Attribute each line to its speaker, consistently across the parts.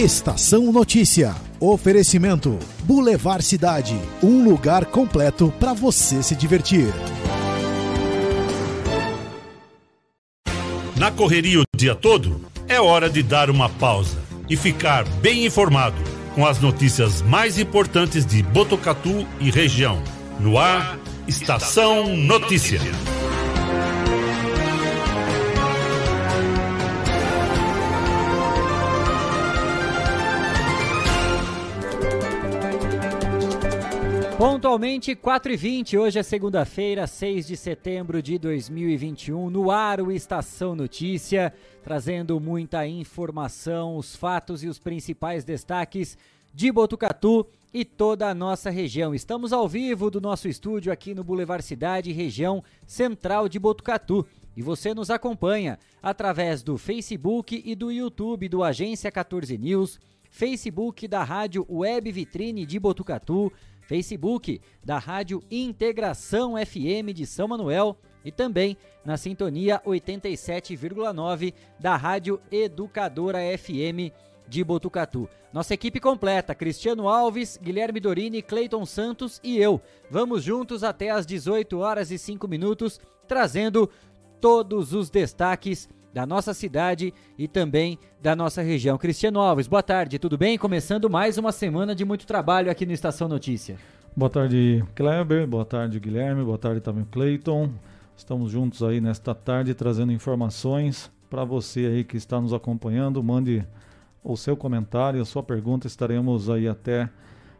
Speaker 1: Estação Notícia. Oferecimento: Boulevard Cidade. Um lugar completo para você se divertir.
Speaker 2: Na correria o dia todo, é hora de dar uma pausa e ficar bem informado com as notícias mais importantes de Botucatu e região. No ar, Estação Notícia.
Speaker 3: Pontualmente 4 e 20 hoje é segunda-feira, 6 de setembro de 2021, no ar o Estação Notícia, trazendo muita informação, os fatos e os principais destaques de Botucatu e toda a nossa região. Estamos ao vivo do nosso estúdio aqui no Boulevard Cidade, região central de Botucatu. E você nos acompanha através do Facebook e do YouTube do Agência 14 News, Facebook da Rádio Web Vitrine de Botucatu, Facebook da Rádio Integração FM de São Manuel e também na sintonia 87,9 da Rádio Educadora FM de Botucatu. Nossa equipe completa: Cristiano Alves, Guilherme Dorini, Cleiton Santos e eu. Vamos juntos até às 18 horas e 5 minutos, trazendo todos os destaques da nossa cidade e também da nossa região. Cristiano Alves, boa tarde, tudo bem? Começando mais uma semana de muito trabalho aqui no Estação Notícia.
Speaker 4: Boa tarde, Kleber, boa tarde, Guilherme, boa tarde também, Cleiton. Estamos juntos aí nesta tarde trazendo informações para você aí que está nos acompanhando. Mande o seu comentário, a sua pergunta, estaremos aí até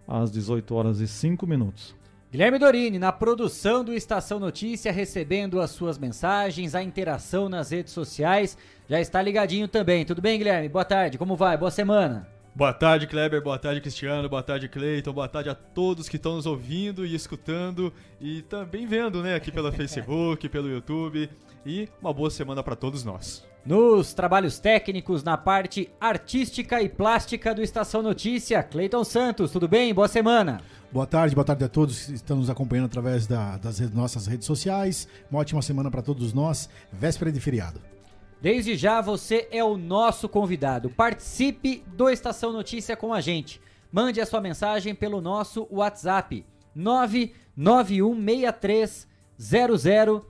Speaker 4: às 18 horas e 5 minutos.
Speaker 3: Guilherme Dorini, na produção do Estação Notícia, recebendo as suas mensagens, a interação nas redes sociais. Já está ligadinho também. Tudo bem, Guilherme? Boa tarde, como vai? Boa semana.
Speaker 5: Boa tarde, Kleber. Boa tarde, Cristiano. Boa tarde, Cleiton. Boa tarde a todos que estão nos ouvindo e escutando e também vendo, né, aqui pelo Facebook, pelo YouTube. E uma boa semana para todos nós.
Speaker 3: Nos trabalhos técnicos, na parte artística e plástica do Estação Notícia, Cleiton Santos, tudo bem? Boa semana.
Speaker 1: Boa tarde, boa tarde a todos que estão nos acompanhando através da, das nossas redes sociais. Uma ótima semana para todos nós, véspera de feriado.
Speaker 3: Desde já você é o nosso convidado. Participe do Estação Notícia com a gente. Mande a sua mensagem pelo nosso WhatsApp 99163 0000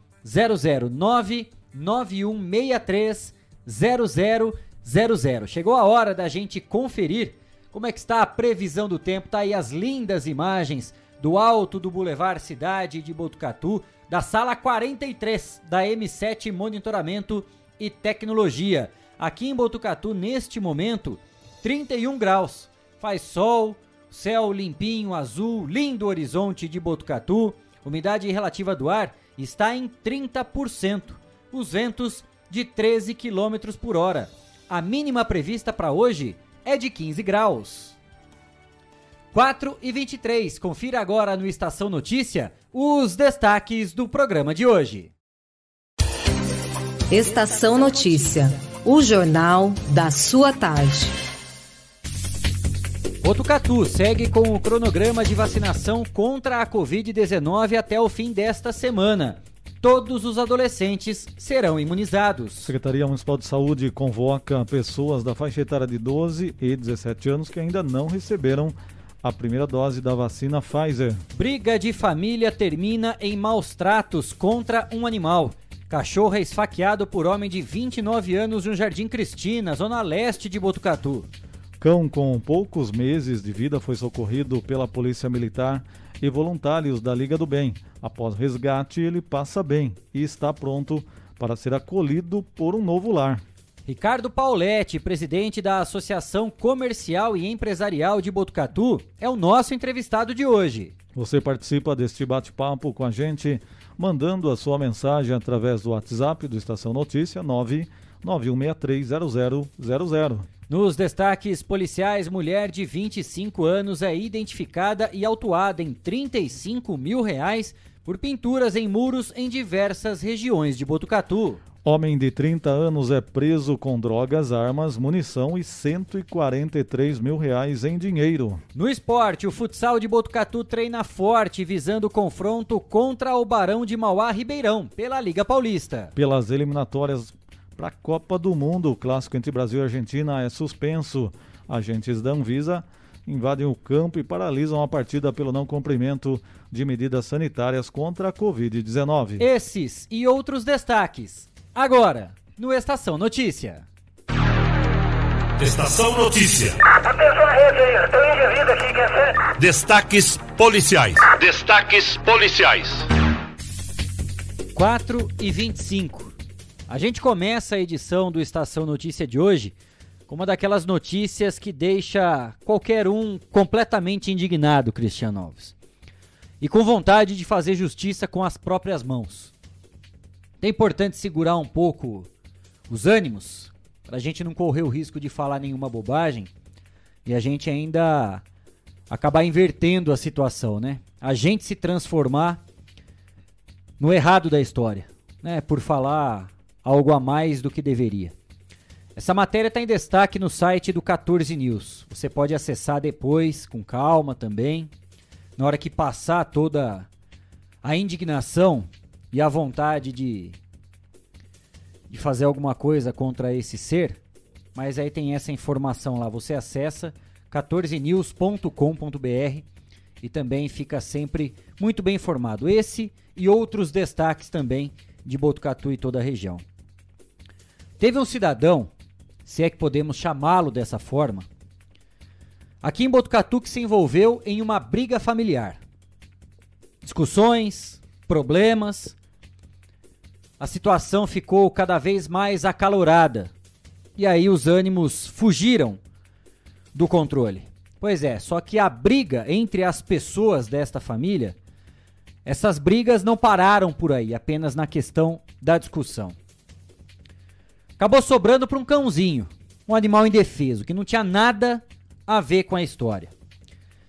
Speaker 3: 99163 0000. Chegou a hora da gente conferir como é que está a previsão do tempo? Tá aí as lindas imagens do alto do Boulevard Cidade de Botucatu, da sala 43 da M7 Monitoramento e Tecnologia. Aqui em Botucatu, neste momento, 31 graus. Faz sol, céu limpinho, azul, lindo horizonte de Botucatu. Umidade relativa do ar está em 30%. Os ventos de 13 km por hora. A mínima prevista para hoje é de 15 graus. 4 e 23. Confira agora no Estação Notícia os destaques do programa de hoje.
Speaker 6: Estação Notícia, o jornal da sua tarde.
Speaker 3: Botucatu segue com o cronograma de vacinação contra a Covid-19 até o fim desta semana todos os adolescentes serão imunizados.
Speaker 4: A Secretaria Municipal de Saúde convoca pessoas da faixa etária de 12 e 17 anos que ainda não receberam a primeira dose da vacina Pfizer.
Speaker 3: Briga de família termina em maus tratos contra um animal. Cachorro é esfaqueado por homem de 29 anos no Jardim Cristina, zona leste de Botucatu.
Speaker 4: Cão com poucos meses de vida foi socorrido pela Polícia Militar e voluntários da Liga do Bem. Após resgate, ele passa bem e está pronto para ser acolhido por um novo lar.
Speaker 3: Ricardo Pauletti, presidente da Associação Comercial e Empresarial de Botucatu, é o nosso entrevistado de hoje.
Speaker 4: Você participa deste bate-papo com a gente, mandando a sua mensagem através do WhatsApp do Estação Notícia 991630000.
Speaker 3: Nos destaques policiais, mulher de 25 anos é identificada e autuada em 35 mil reais por pinturas em muros em diversas regiões de Botucatu.
Speaker 4: Homem de 30 anos é preso com drogas, armas, munição e 143 mil reais em dinheiro.
Speaker 3: No esporte, o futsal de Botucatu treina forte, visando o confronto contra o Barão de Mauá Ribeirão, pela Liga Paulista.
Speaker 4: Pelas eliminatórias para a Copa do Mundo. O clássico entre Brasil e Argentina é suspenso. Agentes da Anvisa invadem o campo e paralisam a partida pelo não cumprimento de medidas sanitárias contra a Covid-19.
Speaker 3: Esses e outros destaques. Agora, no Estação Notícia.
Speaker 2: Estação Notícia.
Speaker 7: Atenção à rede aí, tem um indivíduo aqui, quer ser?
Speaker 2: Destaques policiais. Destaques policiais.
Speaker 3: 4 e 25. A gente começa a edição do Estação Notícia de hoje com uma daquelas notícias que deixa qualquer um completamente indignado, Cristiano Alves. E com vontade de fazer justiça com as próprias mãos. É importante segurar um pouco os ânimos, para a gente não correr o risco de falar nenhuma bobagem e a gente ainda acabar invertendo a situação, né? A gente se transformar no errado da história, né? Por falar algo a mais do que deveria. Essa matéria está em destaque no site do 14 News. Você pode acessar depois, com calma também. Na hora que passar toda a indignação e a vontade de, de fazer alguma coisa contra esse ser, mas aí tem essa informação lá. Você acessa 14news.com.br e também fica sempre muito bem informado. Esse e outros destaques também de Botucatu e toda a região. Teve um cidadão, se é que podemos chamá-lo dessa forma, aqui em Botucatu que se envolveu em uma briga familiar. Discussões, problemas. A situação ficou cada vez mais acalorada. E aí os ânimos fugiram do controle. Pois é, só que a briga entre as pessoas desta família, essas brigas não pararam por aí, apenas na questão da discussão. Acabou sobrando para um cãozinho, um animal indefeso, que não tinha nada a ver com a história.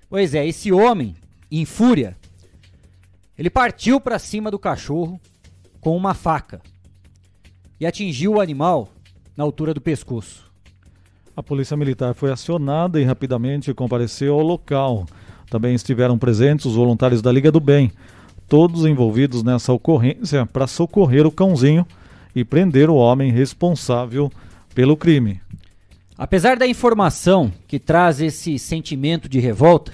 Speaker 3: Pois é, esse homem, em fúria, ele partiu para cima do cachorro com uma faca e atingiu o animal na altura do pescoço.
Speaker 4: A polícia militar foi acionada e rapidamente compareceu ao local. Também estiveram presentes os voluntários da Liga do Bem, todos envolvidos nessa ocorrência para socorrer o cãozinho e prender o homem responsável pelo crime.
Speaker 3: Apesar da informação que traz esse sentimento de revolta,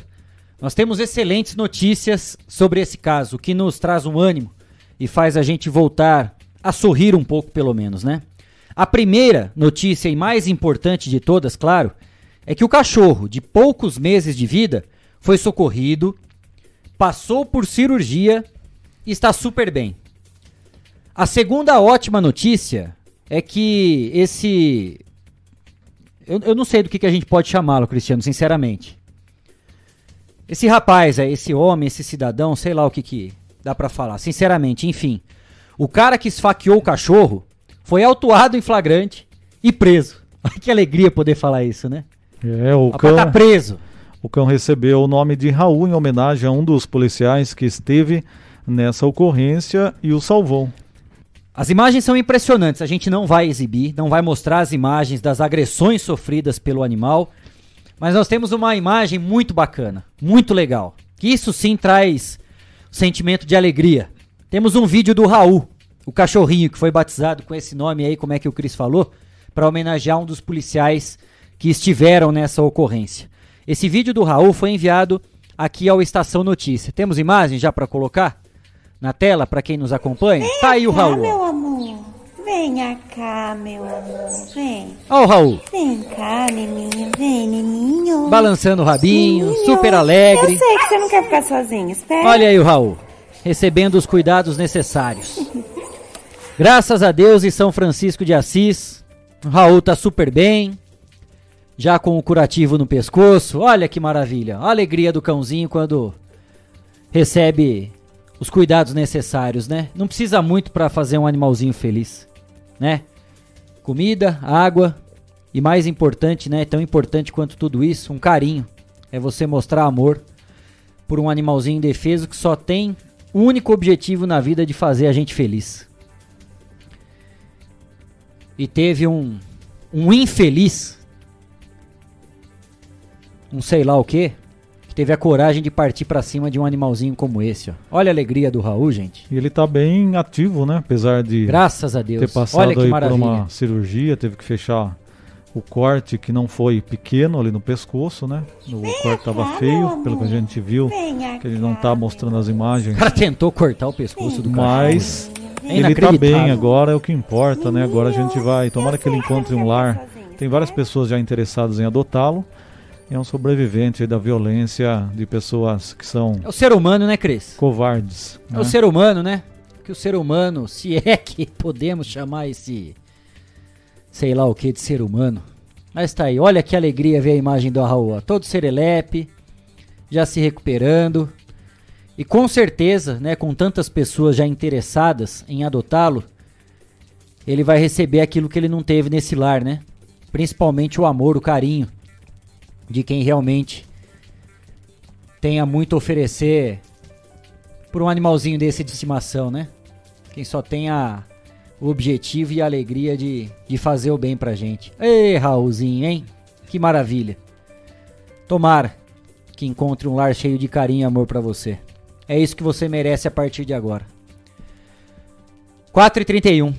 Speaker 3: nós temos excelentes notícias sobre esse caso, que nos traz um ânimo e faz a gente voltar a sorrir um pouco, pelo menos, né? A primeira notícia e mais importante de todas, claro, é que o cachorro, de poucos meses de vida, foi socorrido, passou por cirurgia e está super bem. A segunda ótima notícia é que esse. Eu, eu não sei do que, que a gente pode chamá-lo, Cristiano, sinceramente. Esse rapaz, esse homem, esse cidadão, sei lá o que, que dá para falar, sinceramente, enfim. O cara que esfaqueou o cachorro foi autuado em flagrante e preso. que alegria poder falar isso, né?
Speaker 4: É, o
Speaker 3: Rapaz
Speaker 4: cão,
Speaker 3: tá preso.
Speaker 4: o cão recebeu o nome de Raul em homenagem a um dos policiais que esteve nessa ocorrência e o salvou.
Speaker 3: As imagens são impressionantes. A gente não vai exibir, não vai mostrar as imagens das agressões sofridas pelo animal, mas nós temos uma imagem muito bacana, muito legal. Que isso sim traz sentimento de alegria. Temos um vídeo do Raul, o cachorrinho que foi batizado com esse nome aí, como é que o Cris falou, para homenagear um dos policiais que estiveram nessa ocorrência. Esse vídeo do Raul foi enviado aqui ao Estação Notícia. Temos imagens já para colocar na tela para quem nos acompanha? Tá aí o
Speaker 8: cá,
Speaker 3: Raul.
Speaker 8: meu
Speaker 3: ó.
Speaker 8: amor. Venha cá, meu amor. Vem.
Speaker 3: Ó o Raul,
Speaker 8: Vem cá, neninho. Vem, neninho.
Speaker 3: balançando o rabinho, super alegre.
Speaker 8: Eu sei que você não quer ficar sozinho. Espera.
Speaker 3: Olha aí o Raul, recebendo os cuidados necessários. Graças a Deus e São Francisco de Assis, o Raul tá super bem, já com o curativo no pescoço. Olha que maravilha, a alegria do cãozinho quando recebe os cuidados necessários, né? Não precisa muito para fazer um animalzinho feliz, né? Comida, água e mais importante, né? Tão importante quanto tudo isso, um carinho. É você mostrar amor por um animalzinho indefeso que só tem o único objetivo na vida de fazer a gente feliz. E teve um, um infeliz, um sei lá o que, teve a coragem de partir pra cima de um animalzinho como esse, ó. Olha a alegria do Raul, gente.
Speaker 4: E ele tá bem ativo, né? Apesar de
Speaker 3: Graças a Deus.
Speaker 4: ter passado
Speaker 3: Olha que
Speaker 4: aí por
Speaker 3: maravilha.
Speaker 4: uma cirurgia, teve que fechar o corte que não foi pequeno ali no pescoço, né? O corte tava feio, pelo que a gente viu, que ele não tá mostrando as
Speaker 3: O
Speaker 4: imagens.
Speaker 3: cara tentou cortar o pescoço do cara.
Speaker 4: Mas
Speaker 3: É
Speaker 4: ele tá bem agora, é o que importa, né? Agora a gente vai, tomara que ele encontre um lar. Tem várias pessoas já interessadas em adotá-lo. É um sobrevivente da violência de pessoas que são
Speaker 3: É o ser humano, né, Cris?
Speaker 4: covardes.
Speaker 3: É
Speaker 4: né?
Speaker 3: o ser humano, né? Que o ser humano, se é que podemos chamar esse sei lá o que de ser humano. Mas tá aí, olha que alegria ver a imagem do Raul, todo serelepe, já se recuperando. E com certeza, né, com tantas pessoas já interessadas em adotá-lo, ele vai receber aquilo que ele não teve nesse lar, né? Principalmente o amor, o carinho de quem realmente tenha muito a oferecer por um animalzinho desse de estimação, né? Quem só tem a, o objetivo e a alegria de, de fazer o bem pra gente. Ei, Raulzinho, hein? Que maravilha. Tomara que encontre um lar cheio de carinho e amor pra você. É isso que você merece a partir de agora. 4 e 31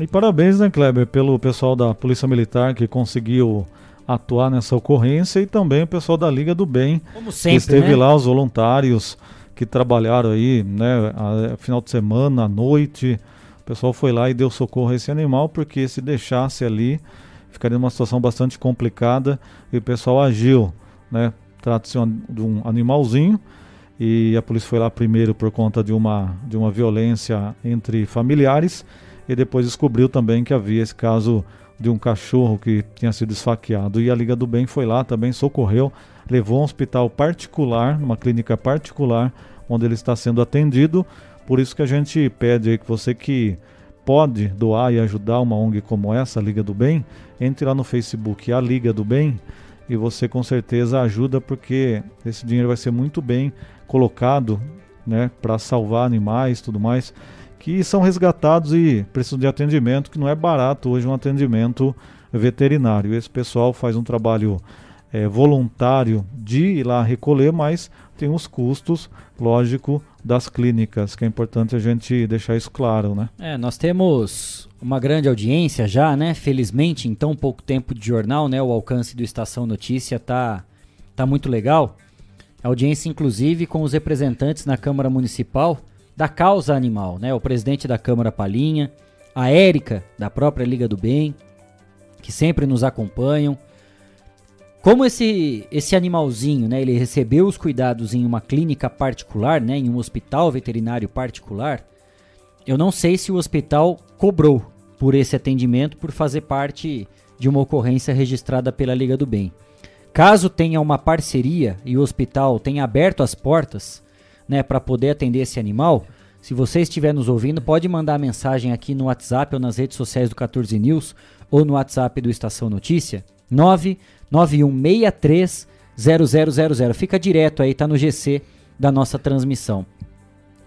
Speaker 4: E parabéns, né, Kleber, pelo pessoal da Polícia Militar que conseguiu atuar nessa ocorrência e também o pessoal da Liga do Bem,
Speaker 3: Como
Speaker 4: que
Speaker 3: sempre,
Speaker 4: esteve
Speaker 3: né?
Speaker 4: lá, os voluntários que trabalharam aí, né, a- final de semana, à noite. O pessoal foi lá e deu socorro a esse animal, porque se deixasse ali, ficaria numa situação bastante complicada e o pessoal agiu, né? Trata-se de um animalzinho e a polícia foi lá primeiro por conta de uma, de uma violência entre familiares e depois descobriu também que havia esse caso de um cachorro que tinha sido esfaqueado e a Liga do Bem foi lá também socorreu, levou a um hospital particular, numa clínica particular, onde ele está sendo atendido. Por isso que a gente pede aí que você que pode doar e ajudar uma ONG como essa, a Liga do Bem, entre lá no Facebook, a Liga do Bem, e você com certeza ajuda porque esse dinheiro vai ser muito bem colocado, né, para salvar animais, tudo mais, que são resgatados e precisam de atendimento, que não é barato hoje um atendimento veterinário. Esse pessoal faz um trabalho eh, voluntário de ir lá recolher, mas tem os custos, lógico, das clínicas, que é importante a gente deixar isso claro, né?
Speaker 3: É, nós temos uma grande audiência já, né? Felizmente, em tão pouco tempo de jornal, né? O alcance do Estação Notícia tá, tá muito legal. Audiência, inclusive, com os representantes na Câmara Municipal da causa animal, né? O presidente da Câmara Palinha, a Érica, da própria Liga do Bem, que sempre nos acompanham. Como esse, esse animalzinho, né? Ele recebeu os cuidados em uma clínica particular, né? Em um hospital veterinário particular. Eu não sei se o hospital cobrou por esse atendimento por fazer parte de uma ocorrência registrada pela Liga do Bem. Caso tenha uma parceria e o hospital tenha aberto as portas, né, para poder atender esse animal, se você estiver nos ouvindo, pode mandar mensagem aqui no WhatsApp ou nas redes sociais do 14 News ou no WhatsApp do Estação Notícia 991630000. Fica direto aí, tá no GC da nossa transmissão.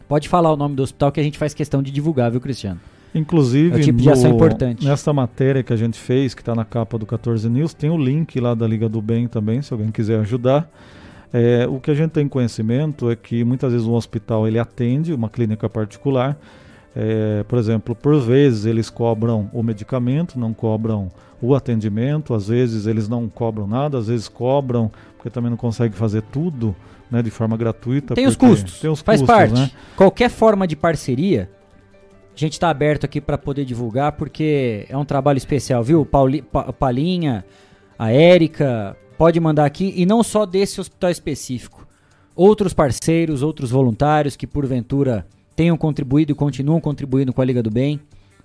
Speaker 3: Pode falar o nome do hospital que a gente faz questão de divulgar, viu, Cristiano?
Speaker 4: Inclusive,
Speaker 3: É o tipo de ação importante.
Speaker 4: nessa matéria que a gente fez, que está na capa do 14 News, tem o link lá da Liga do Bem também, se alguém quiser ajudar. É, o que a gente tem conhecimento é que muitas vezes um hospital ele atende uma clínica particular. É, por exemplo, por vezes eles cobram o medicamento, não cobram o atendimento, às vezes eles não cobram nada, às vezes cobram, porque também não consegue fazer tudo né, de forma gratuita.
Speaker 3: Tem os custos,
Speaker 4: Tem os
Speaker 3: faz
Speaker 4: custos,
Speaker 3: parte.
Speaker 4: né?
Speaker 3: Qualquer forma de parceria, a gente está aberto aqui para poder divulgar, porque é um trabalho especial, viu? Pauli, Pa- Palinha, a Érica, pode mandar aqui, e não só desse hospital específico. Outros parceiros, outros voluntários que porventura tenham contribuído e continuam contribuindo com a Liga do Bem,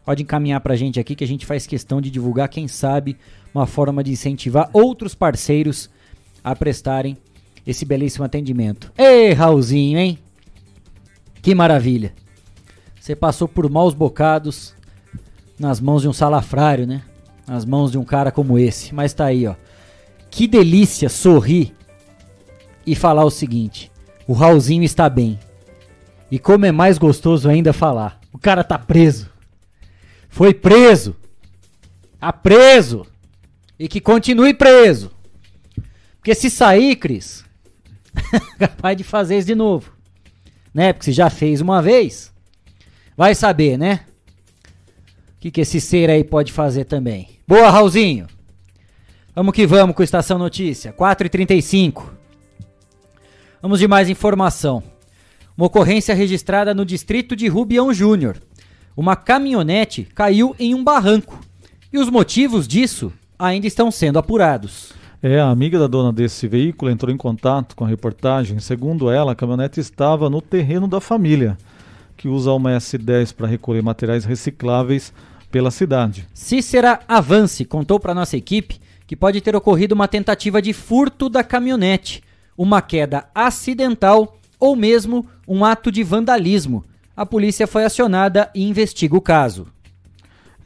Speaker 3: pode encaminhar para a gente aqui que a gente faz questão de divulgar, quem sabe, uma forma de incentivar outros parceiros a prestarem esse belíssimo atendimento. Ei, Raulzinho, hein? Que maravilha. Você passou por maus bocados nas mãos de um salafrário, né? Nas mãos de um cara como esse. Mas tá aí, ó. Que delícia sorrir e falar o seguinte: o Raulzinho está bem. E como é mais gostoso ainda falar: o cara tá preso. Foi preso. Tá preso. E que continue preso. Porque se sair, Cris, capaz de fazer isso de novo. Né? Porque se já fez uma vez, vai saber, né? O que, que esse ser aí pode fazer também. Boa, Raulzinho! Vamos que vamos com Estação Notícia, 4h35. Vamos de mais informação. Uma ocorrência registrada no distrito de Rubião Júnior. Uma caminhonete caiu em um barranco. E os motivos disso ainda estão sendo apurados.
Speaker 4: É, a amiga da dona desse veículo entrou em contato com a reportagem. Segundo ela, a caminhonete estava no terreno da família, que usa uma S10 para recolher materiais recicláveis pela cidade.
Speaker 3: Cícera Avance contou para nossa equipe que pode ter ocorrido uma tentativa de furto da caminhonete, uma queda acidental ou mesmo um ato de vandalismo. A polícia foi acionada e investiga o caso.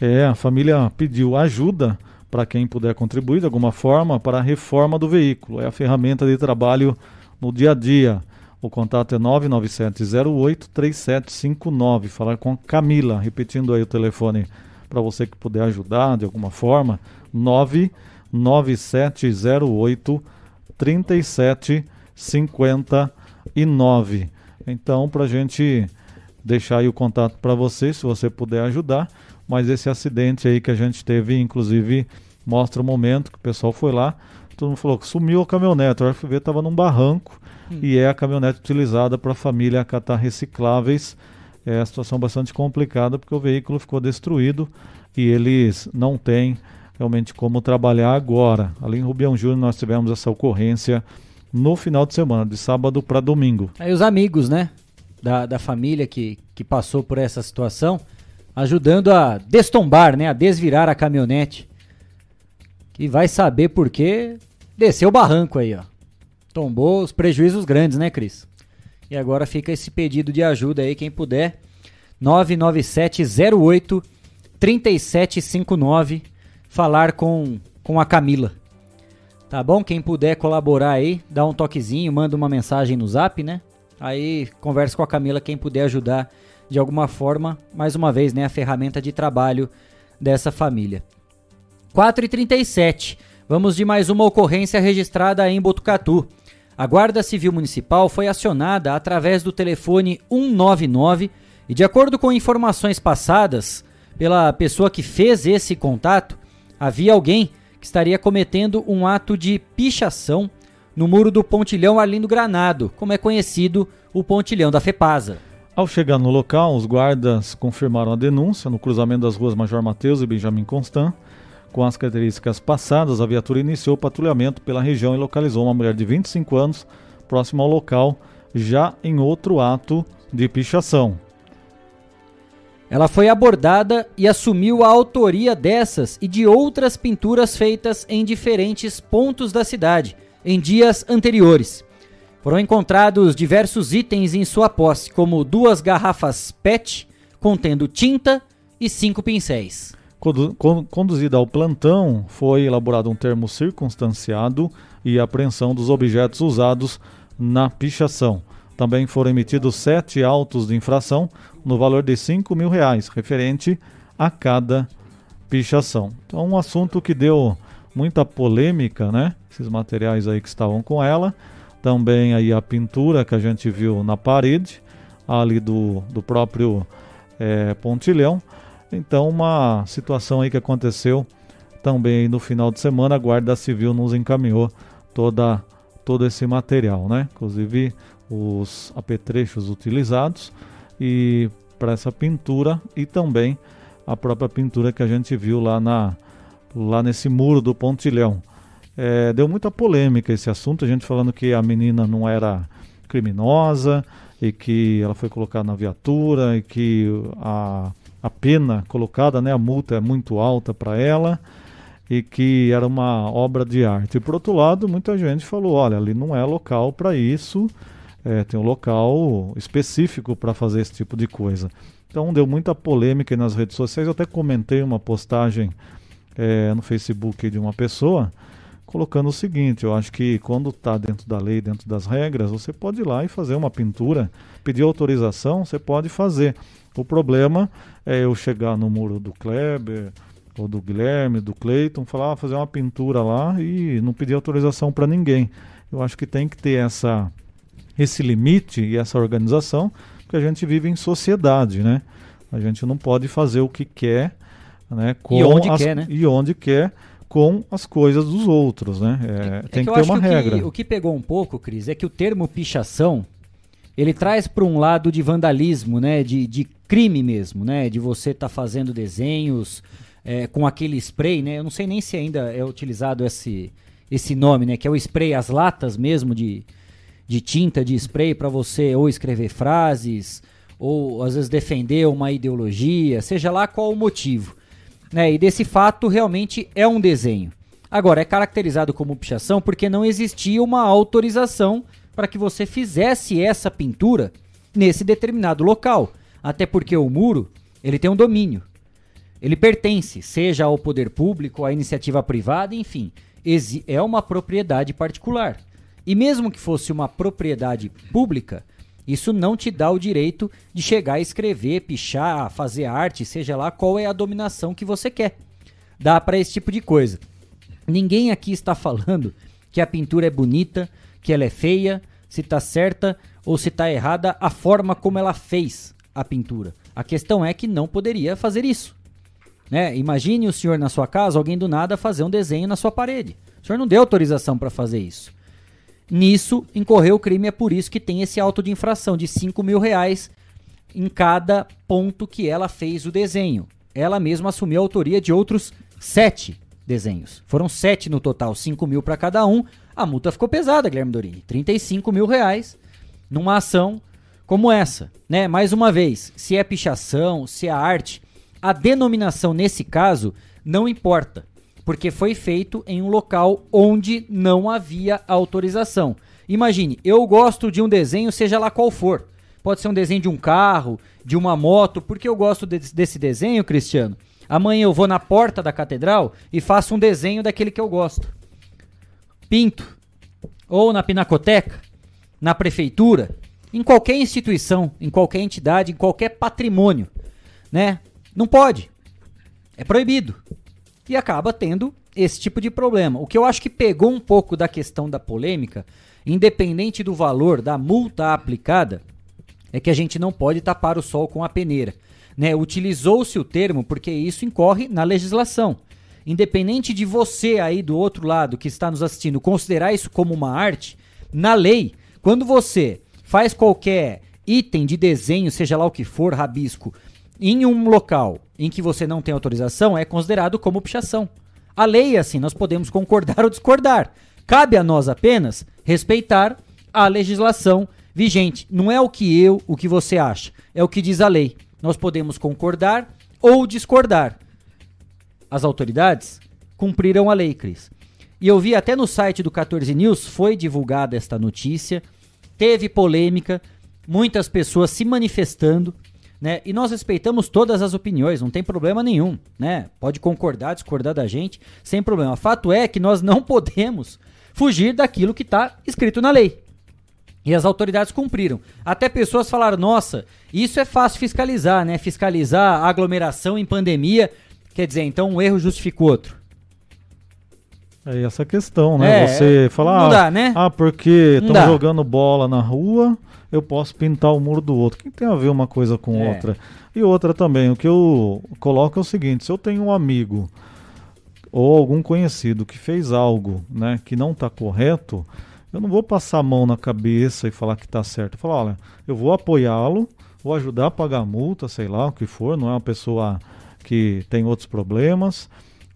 Speaker 4: É, a família pediu ajuda para quem puder contribuir de alguma forma para a reforma do veículo. É a ferramenta de trabalho no dia a dia. O contato é 997083759. Falar com a Camila, repetindo aí o telefone para você que puder ajudar de alguma forma, 99708 3759. Então, para a gente deixar aí o contato para você, se você puder ajudar. Mas esse acidente aí que a gente teve, inclusive, mostra o momento que o pessoal foi lá. Todo mundo falou que sumiu a caminhonete. A FV estava num barranco hum. e é a caminhonete utilizada para a família catar recicláveis. É uma situação bastante complicada porque o veículo ficou destruído e eles não têm realmente como trabalhar agora. Ali em Rubião Júnior nós tivemos essa ocorrência no final de semana, de sábado para domingo.
Speaker 3: Aí os amigos, né? Da, da família que, que passou por essa situação, ajudando a destombar, né? A desvirar a caminhonete. Que vai saber por que desceu o barranco aí, ó. Tombou os prejuízos grandes, né, Cris? E agora fica esse pedido de ajuda aí, quem puder. 99708 3759 falar com, com a Camila. Tá bom? Quem puder colaborar aí, dá um toquezinho, manda uma mensagem no zap, né? Aí conversa com a Camila, quem puder ajudar de alguma forma, mais uma vez, né? A ferramenta de trabalho dessa família. 4h37, vamos de mais uma ocorrência registrada em Botucatu. A Guarda Civil Municipal foi acionada através do telefone 199 e, de acordo com informações passadas pela pessoa que fez esse contato, havia alguém que estaria cometendo um ato de pichação no muro do Pontilhão Arlindo Granado, como é conhecido o Pontilhão da FEPASA.
Speaker 4: Ao chegar no local, os guardas confirmaram a denúncia no cruzamento das ruas Major Mateus e Benjamin Constant. Com as características passadas, a viatura iniciou o patrulhamento pela região e localizou uma mulher de 25 anos próxima ao local, já em outro ato de pichação.
Speaker 3: Ela foi abordada e assumiu a autoria dessas e de outras pinturas feitas em diferentes pontos da cidade em dias anteriores. Foram encontrados diversos itens em sua posse, como duas garrafas PET contendo tinta e cinco pincéis.
Speaker 4: Conduzida ao plantão, foi elaborado um termo circunstanciado e apreensão dos objetos usados na pichação. Também foram emitidos sete autos de infração no valor de 5 mil reais, referente a cada pichação. Então, um assunto que deu muita polêmica, né? Esses materiais aí que estavam com ela. Também aí a pintura que a gente viu na parede, ali do, do próprio é, pontilhão. Então, uma situação aí que aconteceu também no final de semana. A Guarda Civil nos encaminhou toda, todo esse material, né? Inclusive os apetrechos utilizados e para essa pintura e também a própria pintura que a gente viu lá na lá nesse muro do Pontilhão. É, deu muita polêmica esse assunto, a gente falando que a menina não era criminosa e que ela foi colocada na viatura e que a, a pena colocada, né, a multa é muito alta para ela e que era uma obra de arte. E por outro lado, muita gente falou, olha, ali não é local para isso, é, tem um local específico para fazer esse tipo de coisa. Então deu muita polêmica nas redes sociais. Eu até comentei uma postagem é, no Facebook de uma pessoa colocando o seguinte: eu acho que quando está dentro da lei, dentro das regras, você pode ir lá e fazer uma pintura, pedir autorização, você pode fazer. O problema é eu chegar no muro do Kleber ou do Guilherme, do Cleiton, falar, ah, fazer uma pintura lá e não pedir autorização para ninguém. Eu acho que tem que ter essa, esse limite e essa organização, porque a gente vive em sociedade, né? A gente não pode fazer o que quer, né? Com
Speaker 3: E onde
Speaker 4: as-
Speaker 3: quer, né?
Speaker 4: E onde quer com as coisas dos outros, né? É, tem que, ter uma
Speaker 3: que o
Speaker 4: regra.
Speaker 3: Que, o que pegou um pouco, Cris, é que o termo pichação, ele traz para um lado de vandalismo, né? De, de crime mesmo, né? De você estar fazendo desenhos é, com aquele spray, né? Eu não sei nem se ainda é utilizado esse, esse nome, né? Que é o spray, as latas mesmo de, de tinta, de spray para você ou escrever frases, ou às vezes defender uma ideologia, seja lá qual o motivo. Né? E desse fato realmente é um desenho. Agora, é caracterizado como pichação porque não existia uma autorização para que você fizesse essa pintura nesse determinado local. Até porque o muro, ele tem um domínio. Ele pertence, seja ao poder público, à iniciativa privada, enfim, é uma propriedade particular. E mesmo que fosse uma propriedade pública, isso não te dá o direito de chegar a escrever, pichar, fazer arte, seja lá qual é a dominação que você quer. Dá para esse tipo de coisa. Ninguém aqui está falando que a pintura é bonita, que ela é feia, se está certa ou se está errada a forma como ela fez a pintura. A questão é que não poderia fazer isso. Né? Imagine o senhor na sua casa, alguém do nada fazer um desenho na sua parede. O senhor não deu autorização para fazer isso. Nisso incorreu o crime, é por isso que tem esse auto de infração de 5 mil reais em cada ponto que ela fez o desenho. Ela mesma assumiu a autoria de outros sete desenhos. Foram sete no total, 5 mil para cada um. A multa ficou pesada, Guilherme Dorini. 35 mil reais numa ação como essa. Né? Mais uma vez, se é pichação, se é arte, a denominação nesse caso não importa, porque foi feito em um local onde não havia autorização. Imagine, eu gosto de um desenho, seja lá qual for. Pode ser um desenho de um carro, de uma moto, porque eu gosto de- desse desenho, Cristiano. Amanhã eu vou na porta da catedral e faço um desenho daquele que eu gosto. Pinto. Ou na pinacoteca, na prefeitura, em qualquer instituição, em qualquer entidade, em qualquer patrimônio, né? Não pode. É proibido. E acaba tendo esse tipo de problema. O que eu acho que pegou um pouco da questão da polêmica, independente do valor da multa aplicada, é que a gente não pode tapar o sol com a peneira. Né? Utilizou-se o termo porque isso incorre na legislação. Independente de você aí do outro lado que está nos assistindo considerar isso como uma arte, na lei, quando você faz qualquer item de desenho, seja lá o que for, rabisco, em um local em que você não tem autorização, é considerado como pichação. A lei é assim, nós podemos concordar ou discordar. Cabe a nós apenas respeitar a legislação vigente. Não é o que eu, o que você acha, é o que diz a lei. Nós podemos concordar ou discordar. As autoridades cumpriram a lei, Cris. E eu vi até no site do 14 News foi divulgada esta notícia, teve polêmica, muitas pessoas se manifestando, né? E nós respeitamos todas as opiniões, não tem problema nenhum, né? Pode concordar, discordar da gente, sem problema. Fato é que nós não podemos fugir daquilo que está escrito na lei. E as autoridades cumpriram. Até pessoas falaram: nossa, isso é fácil fiscalizar, né? Fiscalizar a aglomeração em pandemia. Quer dizer, então um erro justifica o outro.
Speaker 4: É essa questão, né?
Speaker 3: É,
Speaker 4: Você fala,
Speaker 3: não
Speaker 4: ah,
Speaker 3: dá, né?
Speaker 4: ah, porque estão jogando bola na rua, eu posso pintar o muro do outro. O que tem a ver uma coisa com
Speaker 3: É.
Speaker 4: outra? E outra também, o que eu coloco é o seguinte, se eu tenho um amigo ou algum conhecido que fez algo, né, que não está correto, eu não vou passar a mão na cabeça e falar que está certo. Eu falo, olha, eu vou apoiá-lo, vou ajudar a pagar a multa, sei lá, o que for, não é uma pessoa que tem outros problemas,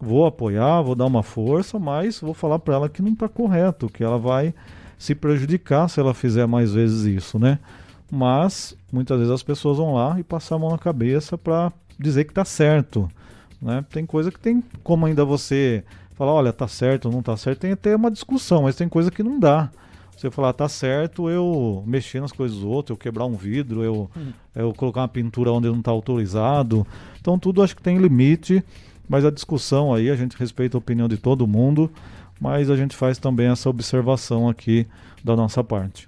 Speaker 4: vou apoiar, vou dar uma força, mas vou falar para ela que não está correto, que ela vai se prejudicar se ela fizer mais vezes isso, né? Mas muitas vezes as pessoas vão lá e passar a mão na cabeça para dizer que está certo, né? Tem coisa que tem como ainda você falar, olha, tá certo, não tá certo, tem até uma discussão, mas tem coisa que não dá. Você falar, tá certo, eu mexer nas coisas dos outros, eu quebrar um vidro, eu, eu colocar uma pintura onde não está autorizado. Então tudo acho que tem limite, mas a discussão aí, a gente respeita a opinião de todo mundo, mas a gente faz também essa observação aqui da nossa parte.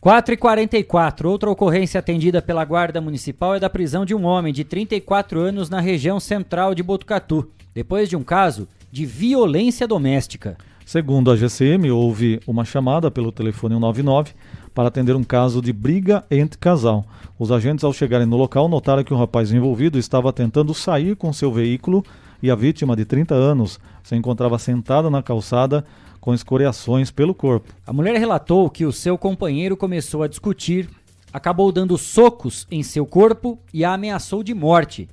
Speaker 3: 4 e 44 outra ocorrência atendida pela Guarda Municipal é da prisão de um homem de 34 anos na região central de Botucatu, depois de um caso de violência doméstica.
Speaker 4: Segundo a GCM, houve uma chamada pelo telefone 199 para atender um caso de briga entre casal. Os agentes, ao chegarem no local, notaram que o rapaz envolvido estava tentando sair com seu veículo e a vítima, de 30 anos, se encontrava sentada na calçada com escoriações pelo corpo.
Speaker 3: A mulher relatou que o seu companheiro começou a discutir, acabou dando socos em seu corpo e a ameaçou de morte.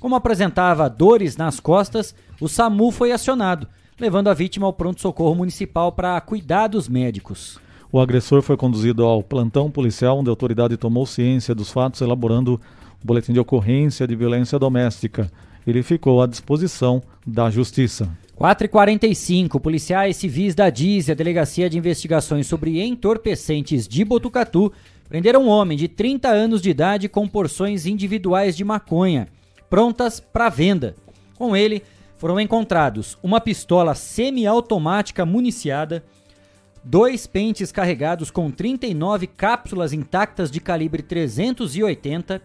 Speaker 3: Como apresentava dores nas costas, o SAMU foi acionado, levando a vítima ao pronto-socorro municipal para cuidados médicos.
Speaker 4: O agressor foi conduzido ao plantão policial, onde a autoridade tomou ciência dos fatos, elaborando o boletim de ocorrência de violência doméstica. Ele ficou à disposição da Justiça.
Speaker 3: 4h45, policiais civis da DIS a Delegacia de Investigações sobre Entorpecentes de Botucatu prenderam um homem de 30 anos de idade com porções individuais de maconha, prontas para venda. Com ele, foram encontrados uma pistola semiautomática municiada, dois pentes carregados com 39 cápsulas intactas de calibre 380,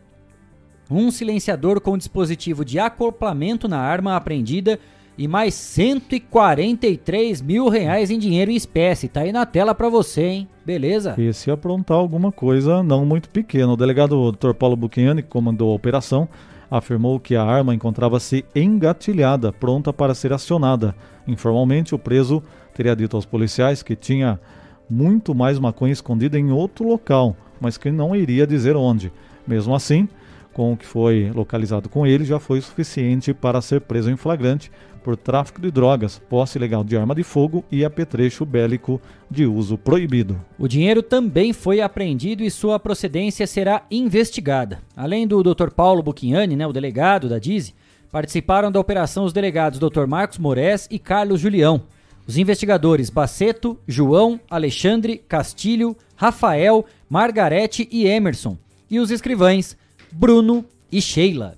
Speaker 3: um silenciador com dispositivo de acoplamento na arma apreendida e mais 143 mil reais em dinheiro em espécie. Tá aí na tela para você, hein? Beleza?
Speaker 4: E se aprontar alguma coisa não muito pequena. O delegado Dr. Paulo Buchiani, que comandou a operação, afirmou que a arma encontrava-se engatilhada, pronta para ser acionada. Informalmente, o preso teria dito aos policiais que tinha muito mais maconha escondida em outro local, mas que não iria dizer onde. Mesmo assim, com o que foi localizado com ele, já foi suficiente para ser preso em flagrante por tráfico de drogas, posse ilegal de arma de fogo e apetrecho bélico de uso proibido.
Speaker 3: O dinheiro também foi apreendido e sua procedência será investigada. Além do Dr. Paulo Buchiani, né, o delegado da DISE, participaram da operação os delegados Dr. Marcos Moraes e Carlos Julião. Os investigadores Baceto, João, Alexandre, Castilho, Rafael, Margarete e Emerson. E os escrivães Bruno e Sheila.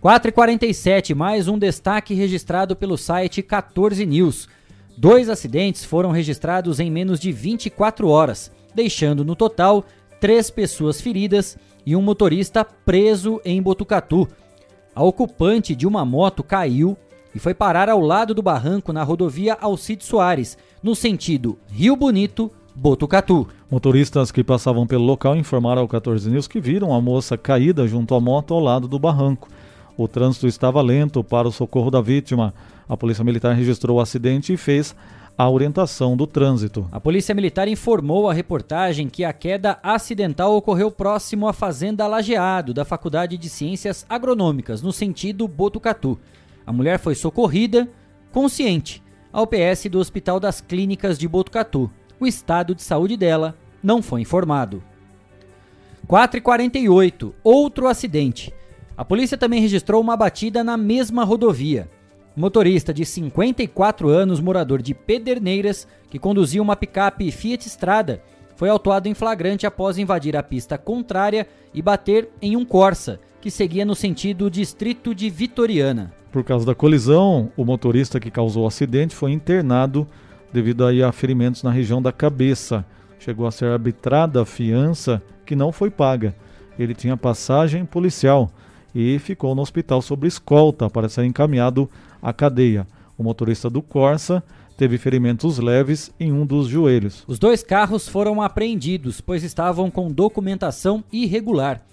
Speaker 3: 4h47, mais um destaque registrado pelo site 14 News. Dois acidentes foram registrados em menos de 24 horas, deixando no total três pessoas feridas e um motorista preso em Botucatu. A ocupante de uma moto caiu e foi parar ao lado do barranco na rodovia Alcide Soares, no sentido Rio Bonito, Botucatu.
Speaker 4: Motoristas que passavam pelo local informaram ao 14 News que viram a moça caída junto à moto ao lado do barranco. O trânsito estava lento para o socorro da vítima. A Polícia Militar registrou o acidente e fez a orientação do trânsito.
Speaker 3: A Polícia Militar informou à reportagem que a queda acidental ocorreu próximo à Fazenda Lajeado, da Faculdade de Ciências Agronômicas, no sentido Botucatu. A mulher foi socorrida, consciente, ao PS do Hospital das Clínicas de Botucatu. O estado de saúde dela não foi informado. 4h48, outro acidente. A polícia também registrou uma batida na mesma rodovia. O motorista de 54 anos, morador de Pederneiras, que conduzia uma picape Fiat Strada, foi autuado em flagrante após invadir a pista contrária e bater em um Corsa, que seguia no sentido distrito de Vitoriana.
Speaker 4: Por causa da colisão, o motorista que causou o acidente foi internado devido a ferimentos na região da cabeça. Chegou a ser arbitrada a fiança que não foi paga. Ele tinha passagem policial e ficou no hospital sob escolta para ser encaminhado à cadeia. O motorista do Corsa teve ferimentos leves em um dos joelhos.
Speaker 3: Os dois carros foram apreendidos, pois estavam com documentação irregular.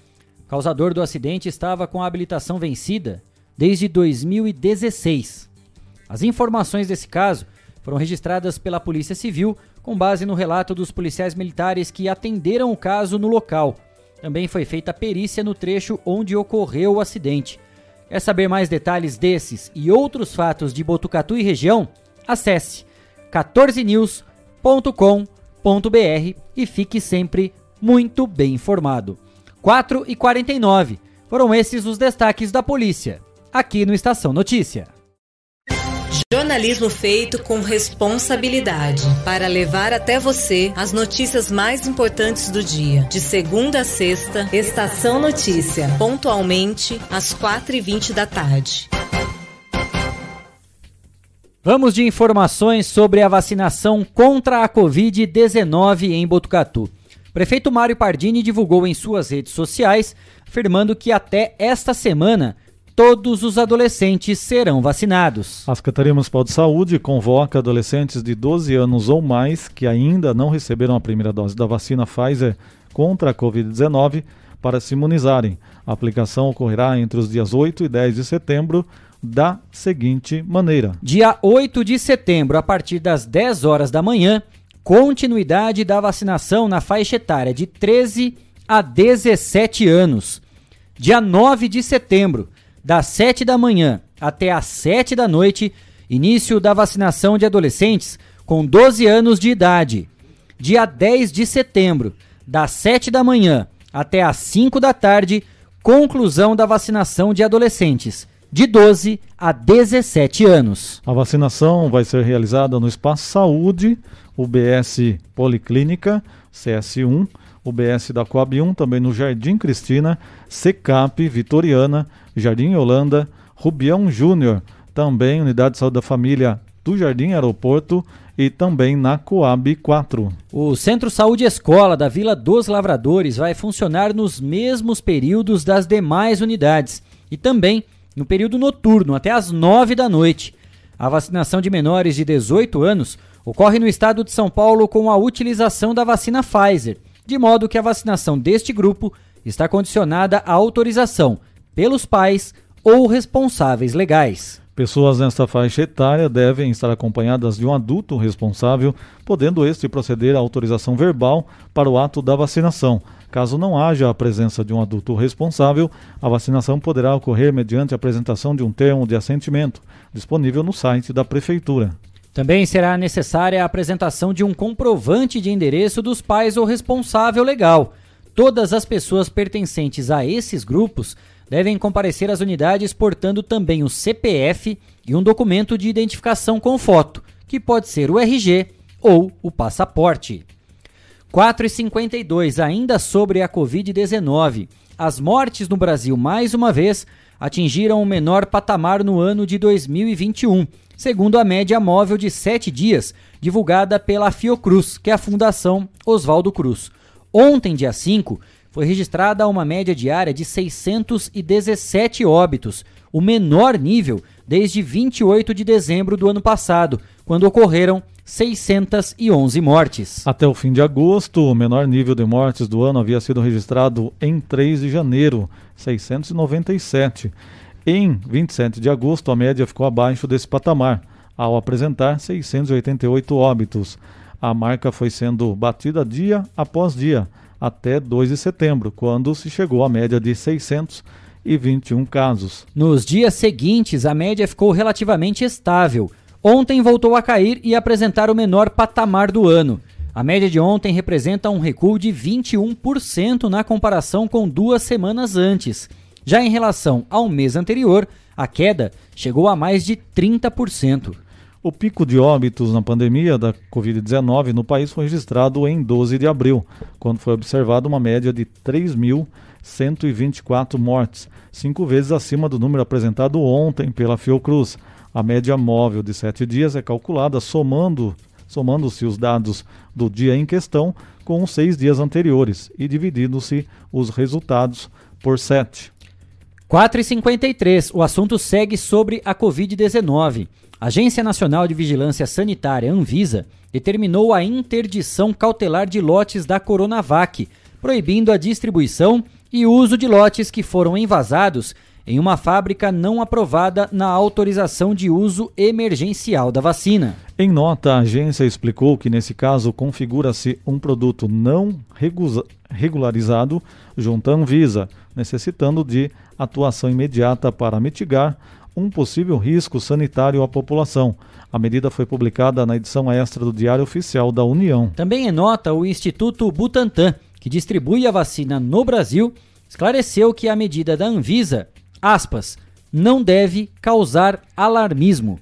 Speaker 3: Causador do acidente estava com a habilitação vencida desde 2016. As informações desse caso foram registradas pela Polícia Civil com base no relato dos policiais militares que atenderam o caso no local. Também foi feita perícia no trecho onde ocorreu o acidente. Quer saber mais detalhes desses e outros fatos de Botucatu e região? Acesse 14news.com.br e fique sempre muito bem informado. 4 e 49 foram esses os destaques da polícia, aqui no Estação Notícia.
Speaker 6: Jornalismo feito com responsabilidade para levar até você as notícias mais importantes do dia. De segunda a sexta, Estação Notícia, pontualmente às 4h20 da tarde.
Speaker 3: Vamos de informações sobre a vacinação contra a Covid-19 em Botucatu. Prefeito Mário Pardini divulgou em suas redes sociais, afirmando que até esta semana todos os adolescentes serão vacinados.
Speaker 4: A Secretaria Municipal de Saúde convoca adolescentes de 12 anos ou mais que ainda não receberam a primeira dose da vacina Pfizer contra a Covid-19 para se imunizarem. A aplicação ocorrerá entre os dias 8 e 10 de setembro da seguinte maneira:
Speaker 3: Dia 8 de setembro, a partir das 10 horas da manhã, continuidade da vacinação na faixa etária de 13 a 17 anos. Dia 9 de setembro, das 7 da manhã até às 7 da noite, início da vacinação de adolescentes com 12 anos de idade. Dia 10 de setembro, das 7 da manhã até às 5 da tarde, conclusão da vacinação de adolescentes de 12 a 17 anos.
Speaker 4: A vacinação vai ser realizada no Espaço Saúde, UBS Policlínica, CS1, UBS da Coab 1, também no Jardim Cristina, Secap Vitoriana, Jardim Holanda, Rubião Júnior, também Unidade de Saúde da Família do Jardim Aeroporto e também na Coab 4.
Speaker 3: O Centro Saúde Escola da Vila dos Lavradores vai funcionar nos mesmos períodos das demais unidades e também no período noturno, até às 9 da noite. A vacinação de menores de 18 anos ocorre no estado de São Paulo com a utilização da vacina Pfizer, de modo que a vacinação deste grupo está condicionada à autorização pelos pais ou responsáveis legais.
Speaker 4: Pessoas nesta faixa etária devem estar acompanhadas de um adulto responsável, podendo este proceder à autorização verbal para o ato da vacinação. Caso não haja a presença de um adulto responsável, a vacinação poderá ocorrer mediante a apresentação de um termo de assentimento, disponível no site da Prefeitura.
Speaker 3: Também será necessária a apresentação de um comprovante de endereço dos pais ou responsável legal. Todas as pessoas pertencentes a esses grupos devem comparecer às unidades portando também o CPF e um documento de identificação com foto, que pode ser o RG ou o passaporte. 4,52 ainda sobre a Covid-19. As mortes no Brasil, mais uma vez, atingiram o menor patamar no ano de 2021, segundo a média móvel de sete dias divulgada pela Fiocruz, que é a Fundação Oswaldo Cruz. Ontem, dia 5, foi registrada uma média diária de 617 óbitos, o menor nível desde 28 de dezembro do ano passado, quando ocorreram 611 mortes.
Speaker 4: Até o fim de agosto, o menor nível de mortes do ano havia sido registrado em 3 de janeiro, 697. Em 27 de agosto, a média ficou abaixo desse patamar, ao apresentar 688 óbitos. A marca foi sendo batida dia após dia até 2 de setembro, quando se chegou à média de 621 casos.
Speaker 3: Nos dias seguintes, a média ficou relativamente estável. Ontem voltou a cair e apresentar o menor patamar do ano. A média de ontem representa um recuo de 21% na comparação com duas semanas antes. Já em relação ao mês anterior, a queda chegou a mais de 30%.
Speaker 4: O pico de óbitos na pandemia da Covid-19 no país foi registrado em 12 de abril, quando foi observada uma média de 3.124 mortes, cinco vezes acima do número apresentado ontem pela Fiocruz. A média móvel de sete dias é calculada somando somando-se os dados do dia em questão com os seis dias anteriores e dividindo-se os resultados por sete.
Speaker 3: 4h53, o assunto segue sobre a Covid-19. A Agência Nacional de Vigilância Sanitária, Anvisa, determinou a interdição cautelar de lotes da Coronavac, proibindo a distribuição e uso de lotes que foram envasados em uma fábrica não aprovada na autorização de uso emergencial da vacina.
Speaker 4: Em nota, a agência explicou que nesse caso configura-se um produto não regularizado junto à Anvisa, necessitando de atuação imediata para mitigar um possível risco sanitário à população. A medida foi publicada na edição extra do Diário Oficial da União.
Speaker 3: Também em nota, o Instituto Butantan, que distribui a vacina no Brasil, esclareceu que a medida da Anvisa, aspas, não deve causar alarmismo.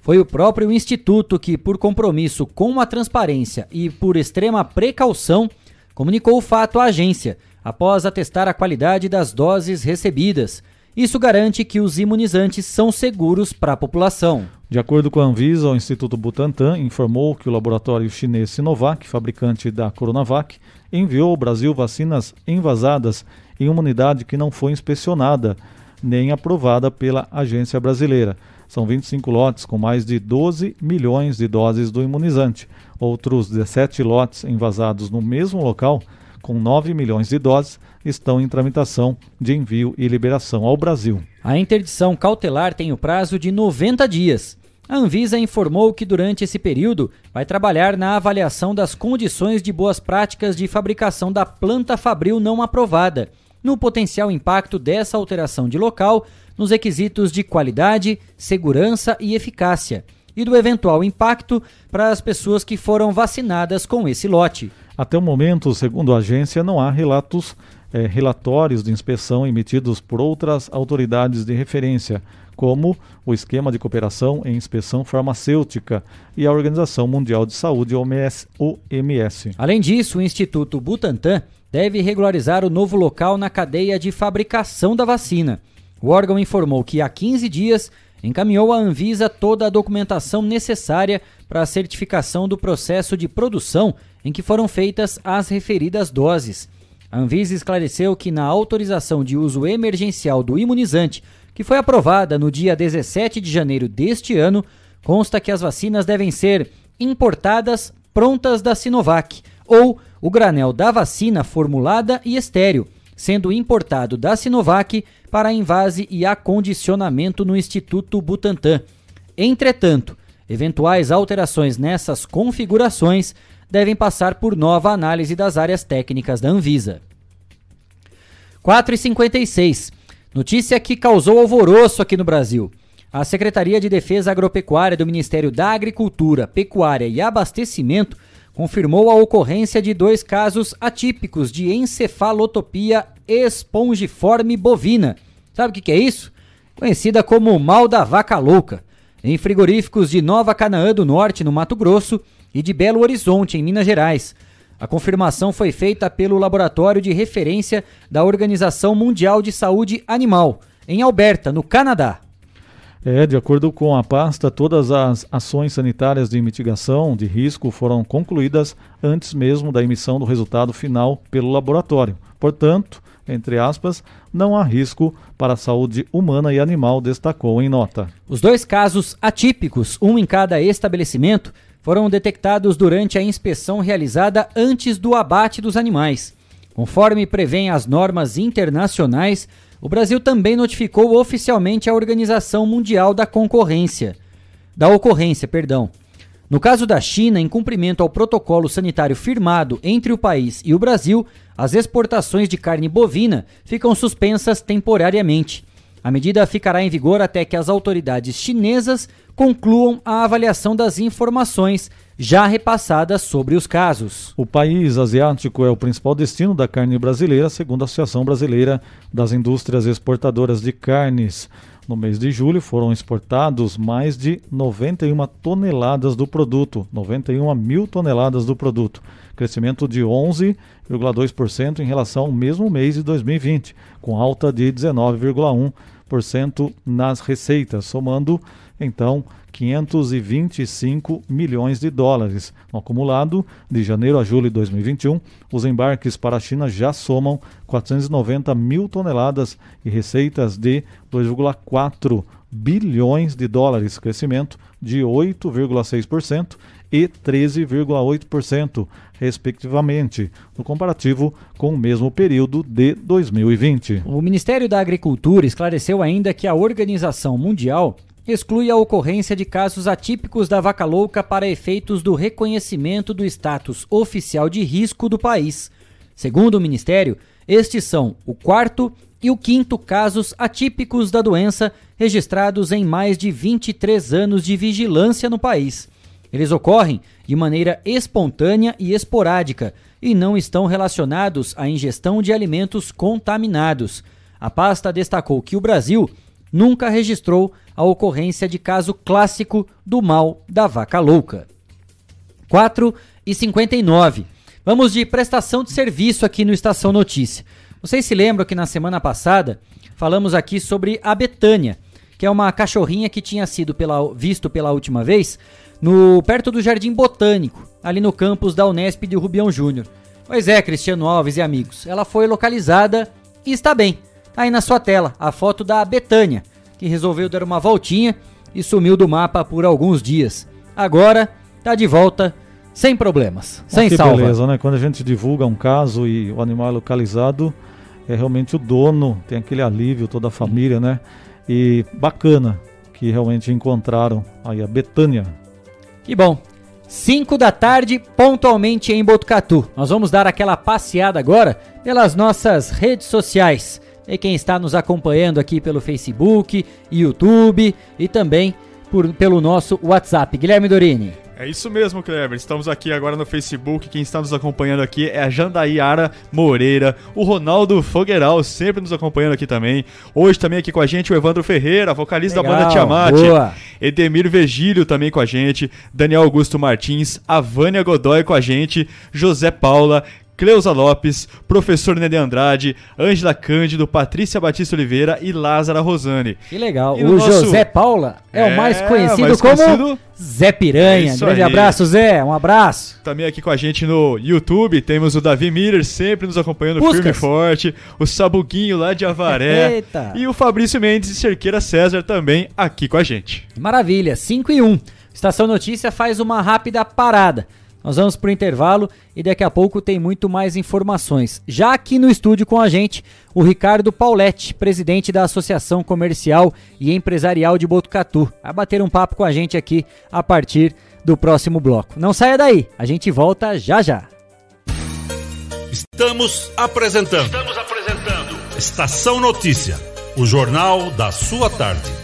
Speaker 3: Foi o próprio Instituto que, por compromisso com a transparência e por extrema precaução, comunicou o fato à agência, após atestar a qualidade das doses recebidas isso garante que os imunizantes são seguros para a população.
Speaker 4: De acordo com a Anvisa, o Instituto Butantan informou que o laboratório chinês Sinovac, fabricante da Coronavac, enviou ao Brasil vacinas envasadas em uma unidade que não foi inspecionada, nem aprovada pela agência brasileira. São 25 lotes com mais de 12 milhões de doses do imunizante. Outros 17 lotes envasados no mesmo local, com 9 milhões de doses, estão em tramitação de envio e liberação ao Brasil.
Speaker 3: A interdição cautelar tem o prazo de 90 dias. A Anvisa informou que durante esse período vai trabalhar na avaliação das condições de boas práticas de fabricação da planta fabril não aprovada, no potencial impacto dessa alteração de local, nos requisitos de qualidade, segurança e eficácia, e do eventual impacto para as pessoas que foram vacinadas com esse lote.
Speaker 4: Até o momento, segundo a agência, não há relatos, eh, relatórios de inspeção emitidos por outras autoridades de referência como o Esquema de Cooperação em Inspeção Farmacêutica e a Organização Mundial de Saúde, OMS.
Speaker 3: Além disso, o Instituto Butantan deve regularizar o novo local na cadeia de fabricação da vacina. O órgão informou que há 15 dias encaminhou à Anvisa toda a documentação necessária para a certificação do processo de produção em que foram feitas as referidas doses. A Anvisa esclareceu que na autorização de uso emergencial do imunizante que foi aprovada no dia 17 de janeiro deste ano, consta que as vacinas devem ser importadas prontas da Sinovac ou o granel da vacina formulada e estéreo, sendo importado da Sinovac para invase e acondicionamento no Instituto Butantan. Entretanto, eventuais alterações nessas configurações devem passar por nova análise das áreas técnicas da Anvisa. 4,56. Notícia que causou alvoroço aqui no Brasil. A Secretaria de Defesa Agropecuária do Ministério da Agricultura, Pecuária e Abastecimento confirmou a ocorrência de dois casos atípicos de encefalotopia espongiforme bovina. Sabe o que, que é isso? Conhecida como mal da vaca louca. Em frigoríficos de Nova Canaã do Norte, no Mato Grosso, e de Belo Horizonte, em Minas Gerais. A confirmação foi feita pelo Laboratório de Referência da Organização Mundial de Saúde Animal, em Alberta, no Canadá.
Speaker 4: É, de acordo com a pasta, todas as ações sanitárias de mitigação de risco foram concluídas antes mesmo da emissão do resultado final pelo laboratório. Portanto, entre aspas, não há risco para a saúde humana e animal, destacou em nota.
Speaker 3: Os dois casos atípicos, um em cada estabelecimento, foram detectados durante a inspeção realizada antes do abate dos animais. Conforme prevêem as normas internacionais, o Brasil também notificou oficialmente a Organização Mundial da Concorrência, da ocorrência, perdão. No caso da China, em cumprimento ao protocolo sanitário firmado entre o país e o Brasil, as exportações de carne bovina ficam suspensas temporariamente. A medida ficará em vigor até que as autoridades chinesas concluam a avaliação das informações já repassadas sobre os casos.
Speaker 4: O país asiático é o principal destino da carne brasileira, segundo a Associação Brasileira das Indústrias Exportadoras de Carnes. No mês de julho foram exportados mais de 91 toneladas do produto, 91 mil toneladas do produto, crescimento de 11,2% em relação ao mesmo mês de 2020, com alta de 19,1% nas receitas, somando então 525 milhões de dólares. No acumulado, de janeiro a julho de 2021, os embarques para a China já somam 490 mil toneladas e receitas de 2,4 bilhões de dólares, crescimento de 8,6% e 13,8%, respectivamente, no comparativo com o mesmo período de 2020.
Speaker 3: O Ministério da Agricultura esclareceu ainda que a Organização Mundial exclui a ocorrência de casos atípicos da vaca louca para efeitos do reconhecimento do status oficial de risco do país. Segundo o Ministério, estes são o quarto e o quinto casos atípicos da doença registrados em mais de 23 anos de vigilância no país. Eles ocorrem de maneira espontânea e esporádica e não estão relacionados à ingestão de alimentos contaminados. A pasta destacou que o Brasil nunca registrou a ocorrência de caso clássico do mal da vaca louca. 4 e 59. Vamos de prestação de serviço aqui no Estação Notícia. Vocês se lembram que na semana passada falamos aqui sobre a Betânia, que é uma cachorrinha que tinha sido pela, visto pela última vez no perto do Jardim Botânico, ali no campus da Unesp de Rubião Júnior. Pois é, Cristiano Alves e amigos, ela foi localizada e está bem. Aí na sua tela, a foto da Betânia, que resolveu dar uma voltinha e sumiu do mapa por alguns dias. Agora tá de volta sem problemas, sem
Speaker 4: que
Speaker 3: salva.
Speaker 4: beleza, né? Quando a gente divulga um caso e o animal é localizado, é realmente o dono, tem aquele alívio, toda a família, né? E bacana que realmente encontraram aí a Betânia.
Speaker 3: Que bom. 5 da tarde, pontualmente em Botucatu. Nós vamos dar aquela passeada agora pelas nossas redes sociais. E quem está nos acompanhando aqui pelo Facebook, YouTube e também por, pelo nosso WhatsApp. Guilherme Dorini.
Speaker 5: É isso mesmo, Kleber. Estamos aqui agora no Facebook. Quem está nos acompanhando aqui é a Jandaiara Moreira, o Ronaldo Fogueiral, sempre nos acompanhando aqui também. Hoje também aqui com a gente o Evandro Ferreira, vocalista
Speaker 3: Legal,
Speaker 5: da banda Tiamat.
Speaker 3: boa.
Speaker 5: Edemir Vegílio também com a gente, Daniel Augusto Martins, a Vânia Godoy com a gente, José Paula, Cleusa Lopes, professor Nenê Andrade, Ângela Cândido, Patrícia Batista Oliveira e Lázara Rosane.
Speaker 3: Que legal.
Speaker 5: E
Speaker 3: O
Speaker 5: no nosso-
Speaker 3: José Paula é, o mais
Speaker 5: É,
Speaker 3: conhecido
Speaker 5: mais
Speaker 3: como
Speaker 5: conhecido-
Speaker 3: Zé
Speaker 5: É
Speaker 3: Piranha.
Speaker 5: isso
Speaker 3: Grande
Speaker 5: aí.
Speaker 3: abraço, Zé. Um abraço.
Speaker 5: Também aqui com a gente no YouTube temos o Davi Miller, sempre nos acompanhando
Speaker 3: Puscas.
Speaker 5: firme e forte. O Sabuguinho lá de Avaré.
Speaker 3: Eita.
Speaker 5: E o Fabrício Mendes e Cerqueira César também aqui com a gente.
Speaker 3: Maravilha, 5 e 1. Estação Notícia faz uma rápida parada. Nós vamos pro intervalo e daqui a pouco tem muito mais informações. Já aqui no estúdio com a gente, o Ricardo Pauletti, presidente da Associação Comercial e Empresarial de Botucatu. Vai bater um papo com a gente aqui a partir do próximo bloco. Não saia daí, a gente volta já já.
Speaker 2: Estamos apresentando. Estamos apresentando. Estação Notícia, o jornal da sua tarde.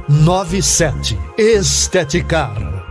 Speaker 9: 3497. Esteticar.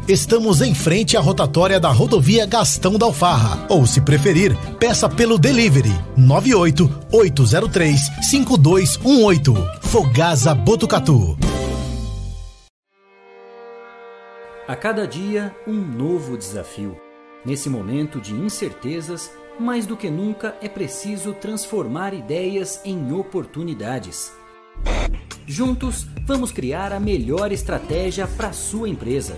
Speaker 10: Estamos em frente à rotatória da rodovia Gastão da Alfarra. Ou, se preferir, peça pelo delivery 98 803 5218. Fogasa Botucatu.
Speaker 3: A cada dia, um novo desafio. Nesse momento de incertezas, mais do que nunca é preciso transformar ideias em oportunidades. Juntos, vamos criar a melhor estratégia para sua empresa.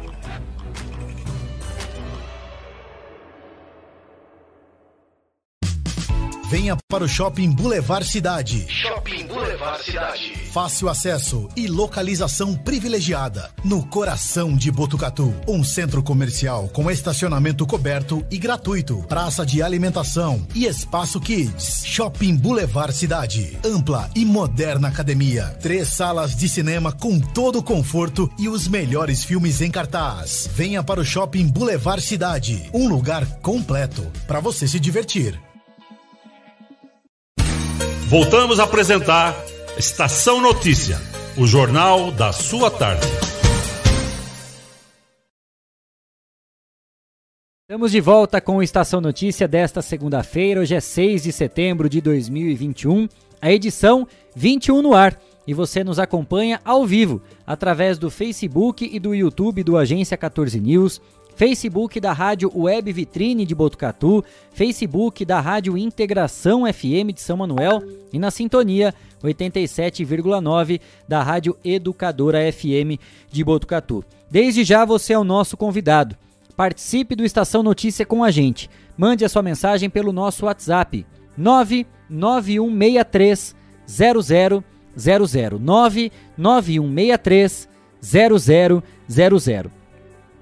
Speaker 10: Venha para o Shopping Boulevard Cidade.
Speaker 9: Shopping Boulevard Cidade.
Speaker 10: Fácil acesso e localização privilegiada. No coração de Botucatu. Um centro comercial com estacionamento coberto e gratuito. Praça de alimentação e espaço kids. Shopping Boulevard Cidade. Ampla e moderna academia. Três salas de cinema com todo o conforto e os melhores filmes em cartaz. Venha para o Shopping Boulevard Cidade. Um lugar completo para você se divertir.
Speaker 2: Voltamos a apresentar Estação Notícia, o jornal da sua tarde.
Speaker 3: Estamos de volta com Estação Notícia desta segunda-feira. Hoje é 6 de setembro de 2021, a edição 21 no ar. E você nos acompanha ao vivo através do Facebook e do YouTube do Agência 14 News, Facebook da Rádio Web Vitrine de Botucatu, Facebook da Rádio Integração FM de São Manuel e na sintonia 87,9 da Rádio Educadora FM de Botucatu. Desde já você é o nosso convidado. Participe do Estação Notícia com a gente. Mande a sua mensagem pelo nosso WhatsApp 99163 0000 99163 0000.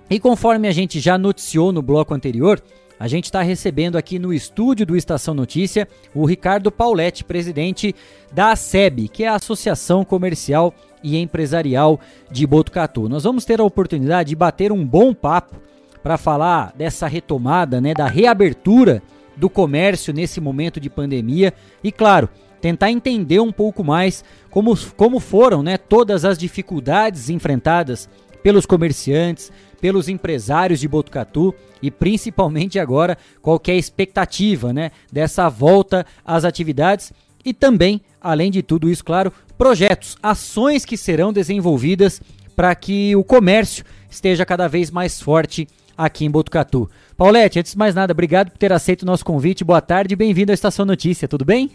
Speaker 3: E conforme a gente já noticiou no bloco anterior, a gente está recebendo aqui no estúdio do Estação Notícia o Ricardo Pauletti, presidente da ASEB, que é a Associação Comercial e Empresarial de Botucatu. Nós vamos ter a oportunidade de bater um bom papo para falar dessa retomada, né, da reabertura do comércio nesse momento de pandemia e, claro, tentar entender um pouco mais como, como foram né, todas as dificuldades enfrentadas pelos comerciantes, pelos empresários de Botucatu e principalmente agora qual é expectativa né, dessa volta às atividades e também, além de tudo isso, claro, projetos, ações que serão desenvolvidas para que o comércio esteja cada vez mais forte aqui em Botucatu. Paulette, antes de mais nada, obrigado por ter aceito o nosso convite. Boa tarde e bem-vindo à Estação Notícia, tudo bem?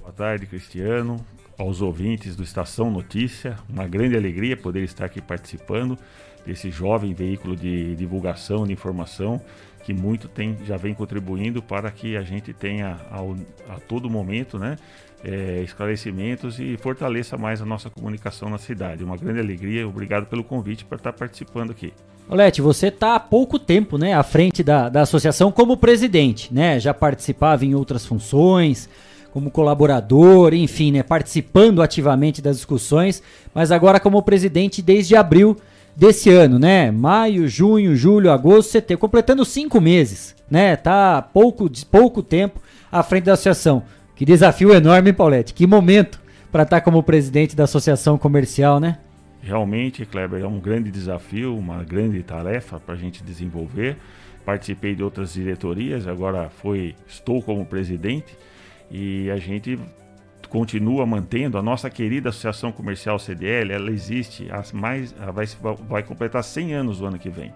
Speaker 11: Boa tarde, Cristiano aos ouvintes do Estação Notícia. Uma grande alegria poder estar aqui participando desse jovem veículo de divulgação, de informação, que muito tem, já vem contribuindo para que a gente tenha ao, a todo momento né, é, esclarecimentos e fortaleça mais a nossa comunicação na cidade. Uma grande alegria, obrigado pelo convite para estar participando aqui.
Speaker 3: Olete, você está há pouco tempo né, à frente da, da associação como presidente, né? Já participava em outras funções, como colaborador, enfim, né, participando ativamente das discussões, mas agora como presidente desde abril desse ano, né? Maio, junho, julho, agosto, setembro, completando cinco meses, né? Tá pouco, pouco tempo à frente da associação. Que desafio enorme, Paulette? Que momento para estar tá como presidente da associação comercial, né?
Speaker 11: Realmente, Kleber, é um grande desafio, uma grande tarefa para a gente desenvolver. Participei de outras diretorias, agora foi, estou como presidente e a gente continua mantendo a nossa querida Associação Comercial CDL, ela existe, as mais, vai, vai completar 100 anos o ano que vem.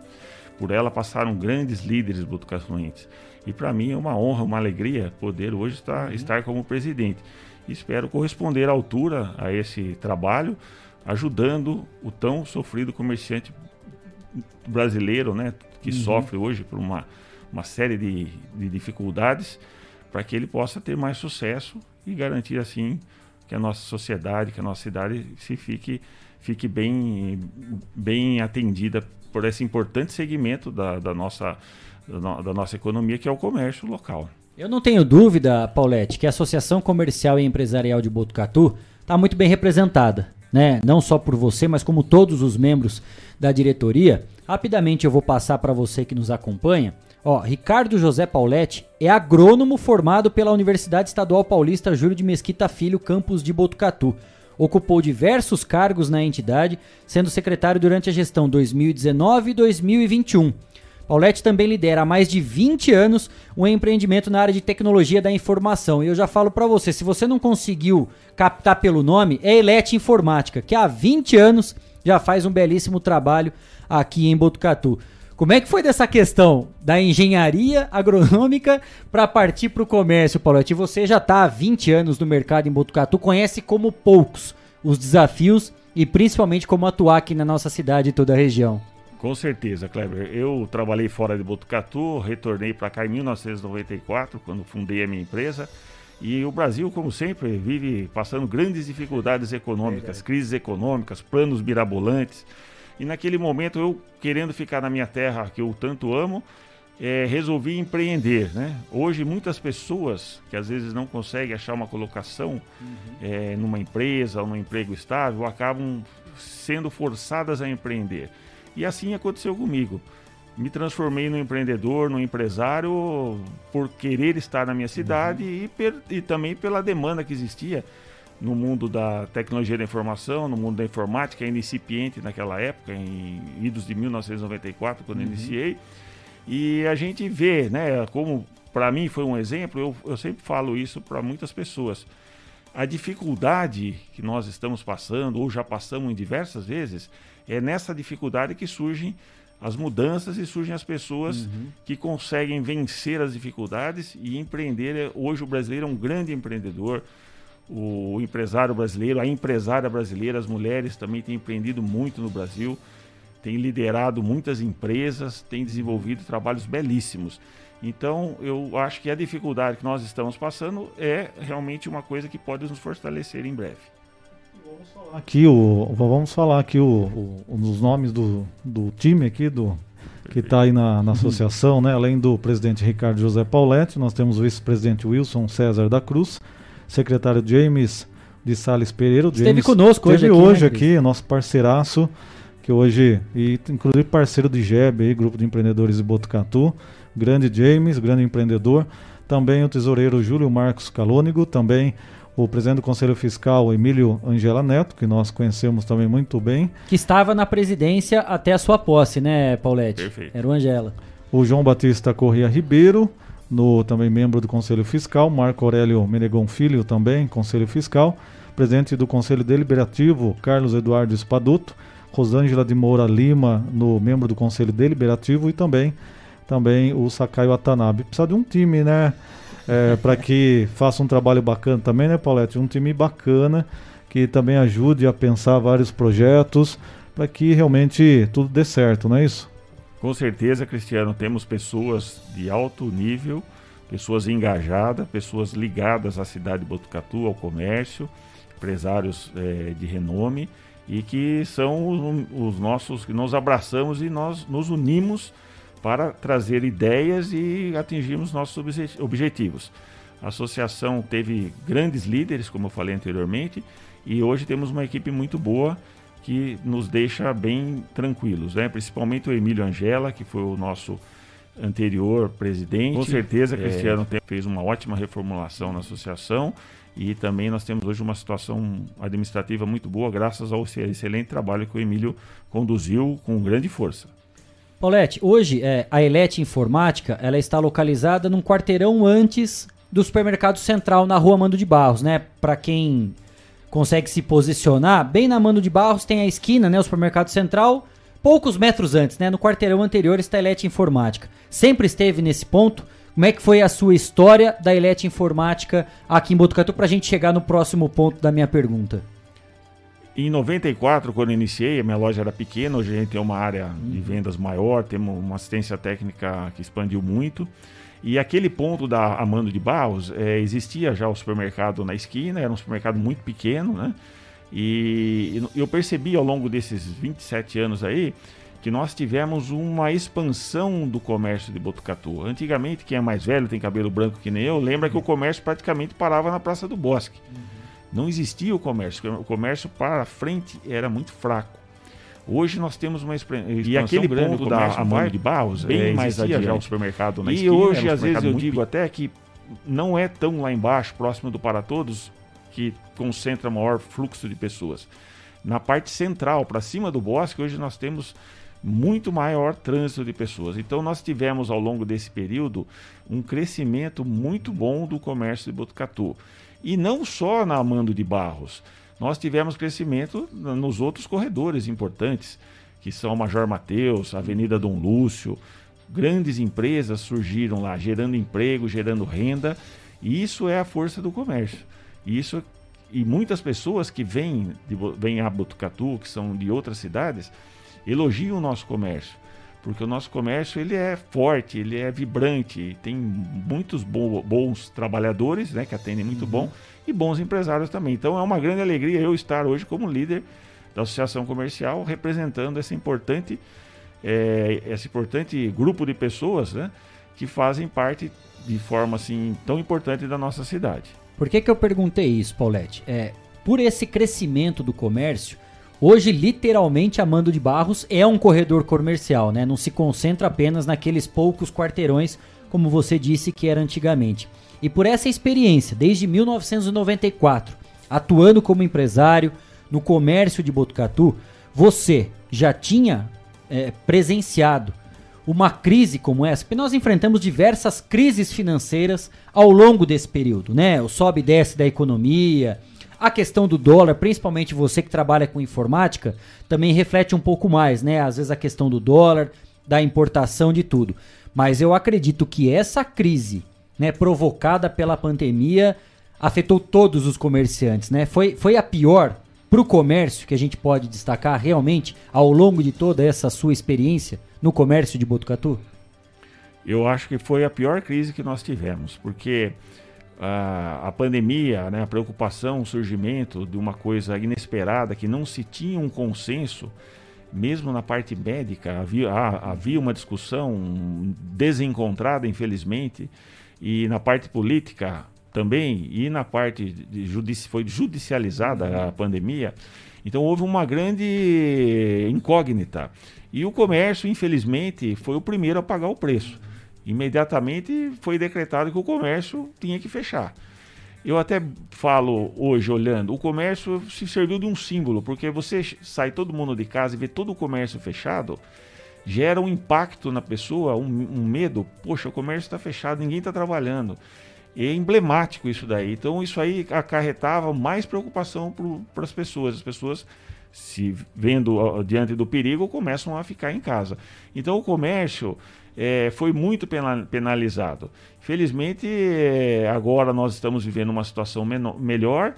Speaker 11: Por ela passaram grandes líderes botucatuenses. E para mim é uma honra, uma alegria poder hoje estar, uhum. estar como presidente. Espero corresponder à altura a esse trabalho, ajudando o tão sofrido comerciante brasileiro, né, que uhum. sofre hoje por uma, uma série de, de dificuldades para que ele possa ter mais sucesso e garantir assim que a nossa sociedade, que a nossa cidade se fique, fique bem, bem atendida por esse importante segmento da, da nossa, da, nossa economia, que é o comércio local.
Speaker 3: Eu não tenho dúvida, Paulette, que a Associação Comercial e Empresarial de Botucatu está muito bem representada, né? Não só por você, mas como todos os membros da diretoria. Rapidamente eu vou passar para você que nos acompanha Ó, Ricardo José Pauletti é agrônomo formado pela Universidade Estadual Paulista Júlio de Mesquita Filho, campus de Botucatu. Ocupou diversos cargos na entidade, sendo secretário durante a gestão 2019 e 2021. Pauletti também lidera há mais de 20 anos um empreendimento na área de tecnologia da informação. E eu já falo para você, se você não conseguiu captar pelo nome, é Elete Informática, que há 20 anos já faz um belíssimo trabalho aqui em Botucatu. Como é que foi dessa questão da engenharia agronômica para partir para o comércio, Paulo? Você já está há 20 anos no mercado em Botucatu, conhece como poucos os desafios e principalmente como atuar aqui na nossa cidade e toda a região.
Speaker 11: Com certeza, Kleber. Eu trabalhei fora de Botucatu, retornei para cá em 1994, quando fundei a minha empresa. E o Brasil, como sempre, vive passando grandes dificuldades econômicas, é crises econômicas, planos mirabolantes. E naquele momento, eu querendo ficar na minha terra, que eu tanto amo, é, resolvi empreender. Né? Hoje, muitas pessoas que às vezes não conseguem achar uma colocação uhum. é, numa empresa ou num emprego estável, acabam sendo forçadas a empreender. E assim aconteceu comigo me transformei num empreendedor, num empresário, por querer estar na minha cidade uhum. e, e também pela demanda que existia no mundo da tecnologia da informação, no mundo da informática, ainda incipiente naquela época, em idos de 1994, quando uhum. iniciei. E a gente vê, né, como para mim foi um exemplo, eu, eu sempre falo isso para muitas pessoas. A dificuldade que nós estamos passando, ou já passamos em diversas vezes, é nessa dificuldade que surgem as mudanças e surgem as pessoas uhum. que conseguem vencer as dificuldades e empreender. Hoje o brasileiro é um grande empreendedor, o empresário brasileiro, a empresária brasileira, as mulheres também têm empreendido muito no Brasil, têm liderado muitas empresas, têm desenvolvido trabalhos belíssimos. Então, eu acho que a dificuldade que nós estamos passando é realmente uma coisa que pode nos fortalecer em breve
Speaker 4: aqui o vamos falar aqui o, o, os nomes do, do time aqui do que está aí na, na associação, né? Além do presidente Ricardo José Pauletti, nós temos o vice-presidente Wilson César da Cruz, secretário James de Sales Pereira.
Speaker 3: Esteve James conosco
Speaker 4: hoje
Speaker 3: aqui,
Speaker 4: hoje
Speaker 3: né,
Speaker 4: aqui, nosso parceiraço, que hoje, e inclusive parceiro de GEB, aí, Grupo de Empreendedores de Botucatu. Grande James, grande empreendedor. Também o tesoureiro Júlio Marcos Calônigo, também o presidente do Conselho Fiscal, Emílio Angela Neto, que nós conhecemos também muito bem.
Speaker 3: Que estava na presidência até a sua posse, né, Paulette? Perfeito. Era o Angela.
Speaker 4: O João Batista Corrêa Ribeiro, no, também membro do Conselho Fiscal, Marco Aurélio Menegon Filho, também Conselho Fiscal, presidente do Conselho Deliberativo, Carlos Eduardo Espaduto, Rosângela de Moura Lima, no membro do Conselho Deliberativo, e também, também o Sakai Watanabe. Precisa de um time, né? é, para que faça um trabalho bacana também, né, Paulette? Um time bacana que também ajude a pensar vários projetos para que realmente tudo dê certo, não é isso?
Speaker 11: Com certeza, Cristiano, temos pessoas de alto nível, pessoas engajadas, pessoas ligadas à cidade de Botucatu, ao comércio, empresários é, de renome e que são os, os nossos que nós abraçamos e nós nos unimos para trazer ideias e atingirmos nossos objetivos. A associação teve grandes líderes, como eu falei anteriormente, e hoje temos uma equipe muito boa que nos deixa bem tranquilos, né? principalmente o Emílio Angela, que foi o nosso anterior presidente. Com certeza, é. Cristiano é... fez uma ótima reformulação na associação e também nós temos hoje uma situação administrativa muito boa, graças ao excelente trabalho que o Emílio conduziu com grande força.
Speaker 3: Paulette, hoje é, a Elete Informática ela está localizada num quarteirão antes do supermercado central na rua Mando de Barros, né? Para quem consegue se posicionar, bem na Mando de Barros tem a esquina, né? O supermercado central, poucos metros antes, né? No quarteirão anterior está a Elete Informática. Sempre esteve nesse ponto. Como é que foi a sua história da Elete Informática aqui em Botucatu para a gente chegar no próximo ponto da minha pergunta?
Speaker 11: Em 94, quando iniciei, a minha loja era pequena, hoje a gente tem uma área de uhum. vendas maior, temos uma assistência técnica que expandiu muito. E aquele ponto da Amando de Barros, é, existia já o supermercado na esquina, era um supermercado muito pequeno, né? E eu percebi ao longo desses 27 anos aí que nós tivemos uma expansão do comércio de Botucatu. Antigamente, quem é mais velho, tem cabelo branco que nem eu, lembra que o comércio praticamente parava na Praça do Bosque. Uhum. Não existia o comércio. O comércio para frente era muito fraco. Hoje nós temos uma expansão e aquele grande ponto da Amanda de Barros bem é, mais adiante. já o supermercado na e esquina, hoje às vezes eu digo até que não é tão lá embaixo, próximo do para todos, que concentra maior fluxo de pessoas. Na parte central, para cima do bosque, hoje nós temos muito maior trânsito de pessoas. Então nós tivemos ao longo desse período um crescimento muito bom do comércio de Botucatu. E não só na Amando de Barros. Nós tivemos crescimento nos outros corredores importantes, que são Major Mateus, Avenida Dom Lúcio. Grandes empresas surgiram lá, gerando emprego, gerando renda. E isso é a força do comércio. Isso e muitas pessoas que vêm, de, vêm a Botucatu, que são de outras cidades, elogiem o nosso comércio, porque o nosso comércio ele é forte, ele é vibrante, tem muitos bo bons trabalhadores, né, que atendem muito uhum. bom, e bons empresários também. Então é uma grande alegria eu estar hoje como líder da Associação Comercial, representando esse importante, é, esse importante grupo de pessoas né, que fazem parte de forma assim tão importante da nossa cidade.
Speaker 3: Por que, que eu perguntei isso, Paulette? É, por esse crescimento do comércio, hoje literalmente Amando de Barros é um corredor comercial, né? Não se concentra apenas naqueles poucos quarteirões, como você disse que era antigamente. E por essa experiência, desde 1994, atuando como empresário, no comércio de Botucatu, você já tinha é, presenciado uma crise como essa? Porque nós enfrentamos diversas crises financeiras ao longo desse período, né? O sobe e desce da economia, a questão do dólar, principalmente você que trabalha com informática, também reflete um pouco mais, né? Às vezes a questão do dólar, da importação de tudo. Mas eu acredito que essa crise, né, provocada pela pandemia, afetou todos os comerciantes, né? Foi, foi a pior para o comércio que a gente pode destacar realmente ao longo de toda essa sua experiência no comércio de Botucatu?
Speaker 11: Eu acho que foi a pior crise que nós tivemos, porque a, a pandemia, né, a preocupação, o surgimento de uma coisa inesperada que não se tinha um consenso, mesmo na parte médica, havia, havia uma discussão desencontrada, infelizmente, e na parte política também, e na parte de judici foi judicializada a pandemia, então houve uma grande incógnita. E o comércio, infelizmente, foi o primeiro a pagar o preço. Imediatamente foi decretado que o comércio tinha que fechar. Eu até falo hoje, olhando, o comércio se serviu de um símbolo, porque você sai todo mundo de casa e vê todo o comércio fechado, gera um impacto na pessoa, um, um medo. Poxa, o comércio está fechado, ninguém está trabalhando. E é emblemático isso daí. Então isso aí acarretava mais preocupação para as pessoas. As pessoas se vendo diante do perigo começam a ficar em casa. Então o comércio é, foi muito penalizado. Felizmente é, agora nós estamos vivendo uma situação menor, melhor,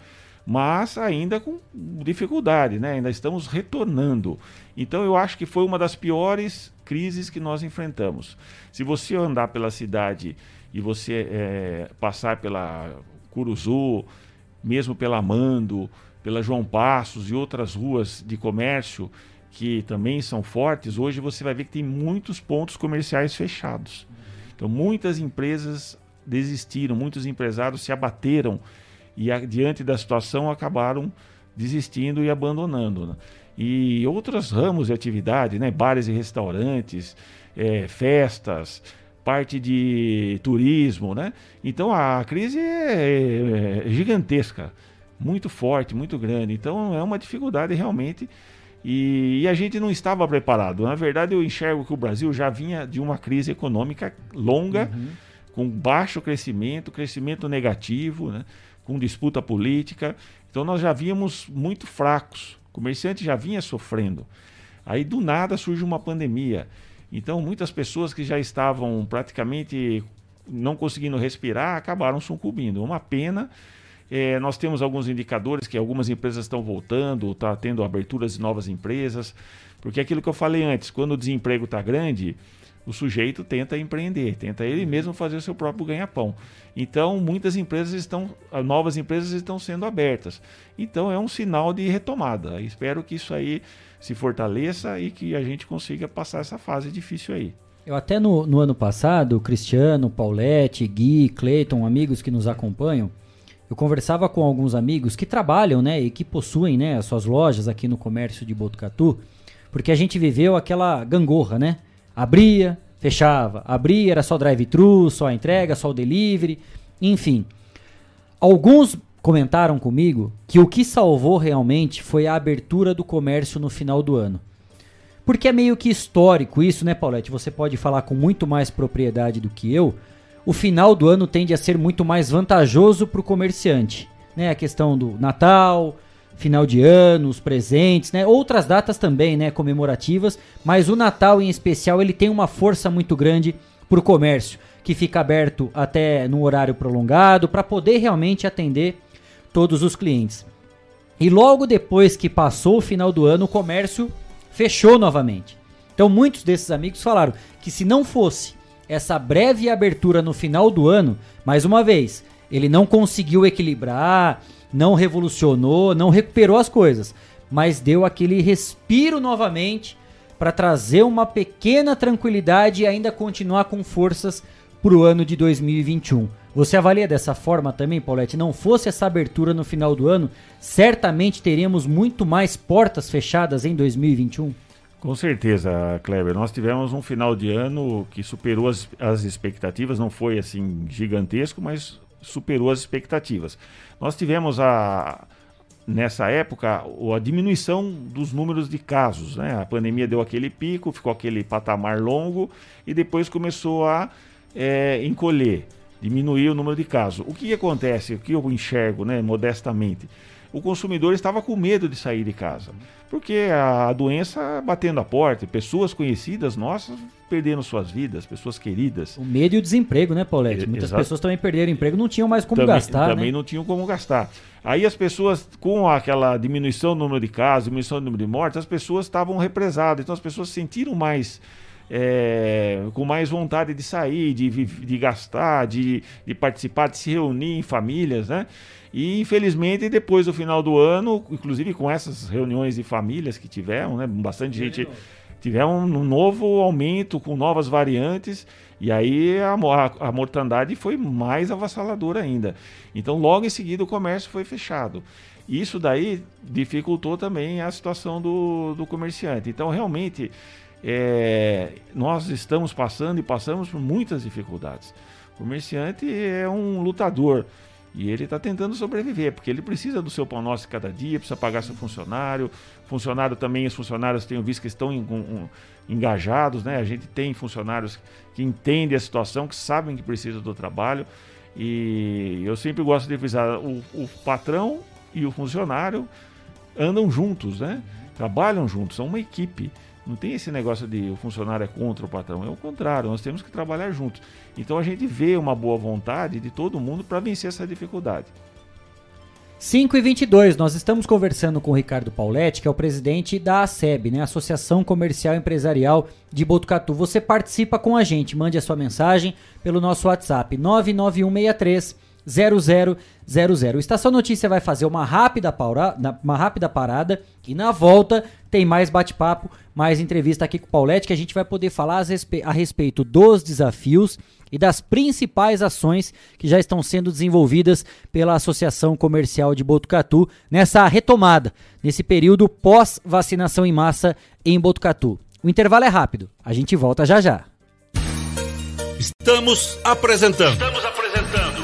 Speaker 11: mas ainda com dificuldade, né? Ainda estamos retornando. Então eu acho que foi uma das piores crises que nós enfrentamos. Se você andar pela cidade e você é, passar pela Curuzu, mesmo pela Mando, pela João Passos e outras ruas de comércio que também são fortes, hoje você vai ver que tem muitos pontos comerciais fechados. Então muitas empresas desistiram, muitos empresários se abateram e diante da situação acabaram desistindo e abandonando. Né? E outros ramos de atividade, né? bares e restaurantes, é, festas, parte de turismo, né? Então a crise é, é gigantesca, muito forte, muito grande. Então é uma dificuldade realmente e, e, a gente não estava preparado. Na verdade, eu enxergo que o Brasil já vinha de uma crise econômica longa, uhum. com baixo crescimento, crescimento negativo, né? Com disputa política. Então nós já víamos muito fracos. O comerciante já vinha sofrendo. Aí do nada surge uma pandemia. Então, muitas pessoas que já estavam praticamente não conseguindo respirar acabaram sucumbindo. Uma pena. É, nós temos alguns indicadores que algumas empresas estão voltando, está tendo aberturas de novas empresas, porque aquilo que eu falei antes, quando o desemprego está grande, o sujeito tenta empreender, tenta ele mesmo fazer o seu próprio ganha-pão. Então, muitas empresas estão, novas empresas estão sendo abertas. Então, é um sinal de retomada. Espero que isso aí se fortaleça e que a gente consiga passar essa fase difícil aí.
Speaker 3: Eu até no, no ano passado, Cristiano, Paulette, Gui, Cleiton, amigos que nos acompanham, eu conversava com alguns amigos que trabalham, né, e que possuem, né, as suas lojas aqui no comércio de Botucatu, porque a gente viveu aquela gangorra, né? Abria, fechava, abria, era só drive-thru, só a entrega, só o delivery, enfim. Alguns comentaram comigo que o que salvou realmente foi a abertura do comércio no final do ano. Porque é meio que histórico isso, né, Paulette? Você pode falar com muito mais propriedade do que eu. O final do ano tende a ser muito mais vantajoso para o comerciante. Né? A questão do Natal, final de ano, os presentes, né? Outras datas também, né, comemorativas, mas o Natal em especial ele tem uma força muito grande para o comércio, que fica aberto até no horário prolongado para poder realmente atender todos os clientes. E logo depois que passou o final do ano, o comércio fechou novamente. Então muitos desses amigos falaram que se não fosse essa breve abertura no final do ano, mais uma vez, ele não conseguiu equilibrar, não revolucionou, não recuperou as coisas, mas deu aquele respiro novamente para trazer uma pequena tranquilidade e ainda continuar com forças para o ano de 2021. Você avalia dessa forma também, Paulette? Não fosse essa abertura no final do ano, certamente teríamos muito mais portas fechadas em 2021?
Speaker 11: Com certeza, Kleber. Nós tivemos um final de ano que superou as, as expectativas, não foi assim gigantesco, mas superou as expectativas. Nós tivemos a, nessa época a diminuição dos números de casos. Né? A pandemia deu aquele pico, ficou aquele patamar longo e depois começou a é, encolher, diminuir o número de casos. O que acontece, o que eu enxergo né, modestamente? O consumidor estava com medo de sair de casa, porque a doença batendo a porta, pessoas conhecidas nossas perdendo suas vidas, pessoas queridas.
Speaker 3: O medo e o desemprego, né, Paulette? Muitas Exato. pessoas também perderam emprego, não tinham mais como
Speaker 11: também,
Speaker 3: gastar.
Speaker 11: Também
Speaker 3: né?
Speaker 11: não tinham como gastar. Aí as pessoas, com aquela diminuição do número de casos, diminuição do número de mortes, as pessoas estavam represadas. Então as pessoas se sentiram mais. É, com mais vontade de sair, de, de gastar, de, de participar, de se reunir em famílias, né? E infelizmente, depois do final do ano, inclusive com essas reuniões de famílias que tiveram, né? Bastante gente tivemos um novo aumento com novas variantes e aí a, a, a, mortandade foi mais avassaladora ainda. Então, logo em seguida, o comércio foi fechado. Isso daí dificultou também a situação do, do comerciante. Então, realmente, é, nós estamos passando e passamos por muitas dificuldades. O comerciante é um lutador. E ele está tentando sobreviver, porque ele precisa do seu pão nosso cada dia, precisa pagar seu funcionário. Funcionário também, os funcionários tenho visto que estão em, um, engajados, né? A gente tem funcionários que entendem a situação, que sabem que precisam do trabalho. E eu sempre gosto de frisar, o, o patrão e o funcionário andam juntos, né? Trabalham juntos, são uma equipe. Não tem esse negócio de o funcionário é contra o patrão, é o contrário, nós temos que trabalhar juntos. Então a gente vê uma boa vontade de todo mundo para vencer essa dificuldade.
Speaker 3: 5 e 22, nós estamos conversando com o Ricardo Pauletti, que é o presidente da ASEB, né, Associação Comercial Empresarial de Botucatu. Você participa com a gente, mande a sua mensagem pelo nosso WhatsApp 99163 0000. Estação Notícia vai fazer uma rápida, paura, uma rápida parada e na volta tem mais bate-papo, mais entrevista aqui com o Paulette que a gente vai poder falar a respeito dos desafios e das principais ações que já estão sendo desenvolvidas pela Associação Comercial de Botucatu nessa retomada, nesse período pós-vacinação em massa em Botucatu. O intervalo é rápido, a gente volta já já.
Speaker 2: Estamos apresentando. Estamos apresentando.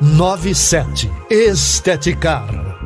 Speaker 9: 97. Esteticar.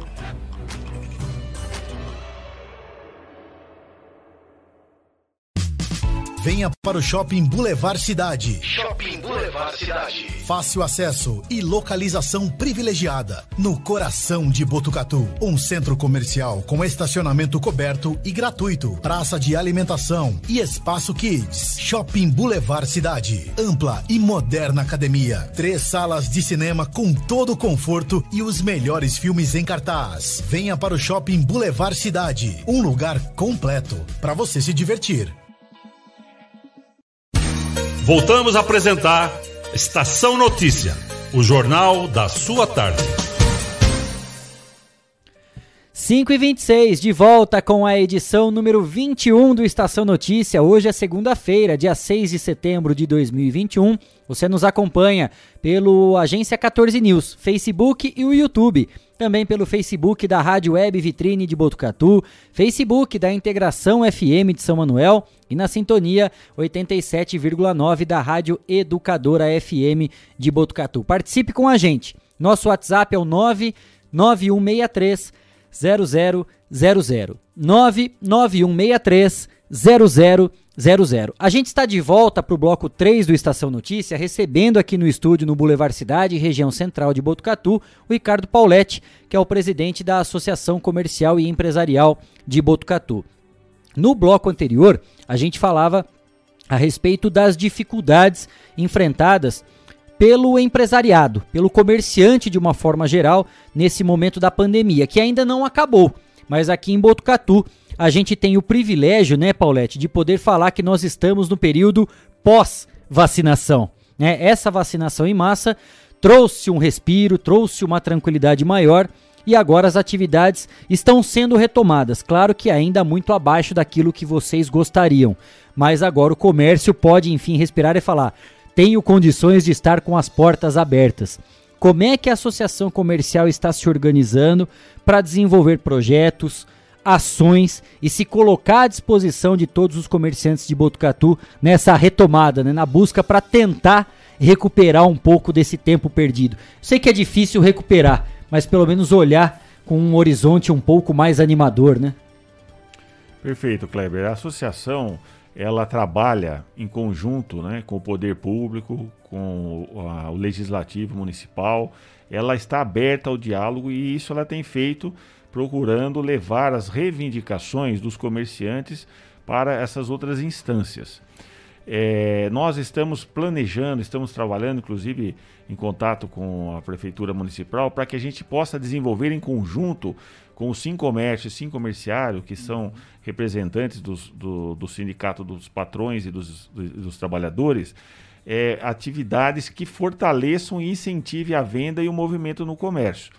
Speaker 10: Venha para o Shopping Boulevard Cidade.
Speaker 12: Shopping Boulevard Cidade.
Speaker 10: Fácil acesso e localização privilegiada. No coração de Botucatu. Um centro comercial com estacionamento coberto e gratuito. Praça de alimentação e espaço kids. Shopping Boulevard Cidade. Ampla e moderna academia. Três salas de cinema com todo o conforto e os melhores filmes em cartaz. Venha para o Shopping Boulevard Cidade. Um lugar completo para você se divertir.
Speaker 2: Voltamos a apresentar Estação Notícia, o jornal da sua tarde.
Speaker 3: 5 e 26 de volta com a edição número 21 do Estação Notícia. Hoje é segunda-feira, dia 6 de setembro de 2021. Você nos acompanha pelo Agência 14 News, Facebook e o YouTube. Também pelo Facebook da Rádio Web Vitrine de Botucatu, Facebook da Integração FM de São Manuel e na sintonia 87,9 da Rádio Educadora FM de Botucatu. Participe com a gente. Nosso WhatsApp é o 99163 0000 99163 0000. A gente está de volta para o bloco 3 do Estação Notícia, recebendo aqui no estúdio no Boulevard Cidade, região central de Botucatu, o Ricardo Pauletti, que é o presidente da Associação Comercial e Empresarial de Botucatu. No bloco anterior, a gente falava a respeito das dificuldades enfrentadas pelo empresariado, pelo comerciante de uma forma geral, nesse momento da pandemia, que ainda não acabou. Mas aqui em Botucatu, a gente tem o privilégio, né, Paulette, de poder falar que nós estamos no período pós-vacinação. Né? Essa vacinação em massa trouxe um respiro, trouxe uma tranquilidade maior e agora as atividades estão sendo retomadas. Claro que ainda muito abaixo daquilo que vocês gostariam, mas agora o comércio pode enfim respirar e falar: tenho condições de estar com as portas abertas. Como é que a associação comercial está se organizando para desenvolver projetos, ações e se colocar à disposição de todos os comerciantes de Botucatu nessa retomada, né, na busca para tentar recuperar um pouco desse tempo perdido. Sei que é difícil recuperar, mas pelo menos olhar com um horizonte um pouco mais animador, né?
Speaker 11: Perfeito, Kleber. A associação ela trabalha em conjunto né, com o poder público, com o, legislativo municipal. Ela está aberta ao diálogo e isso ela tem feito procurando levar as reivindicações dos comerciantes para essas outras instâncias. É, nós estamos planejando, estamos trabalhando, inclusive em contato com a Prefeitura Municipal, para que a gente possa desenvolver em conjunto com o Sim Comércio e Sim Comerciário, que são representantes dos, do, do Sindicato dos Patrões e dos, dos Trabalhadores, é, atividades que fortaleçam e incentivem a venda e o movimento no comércio.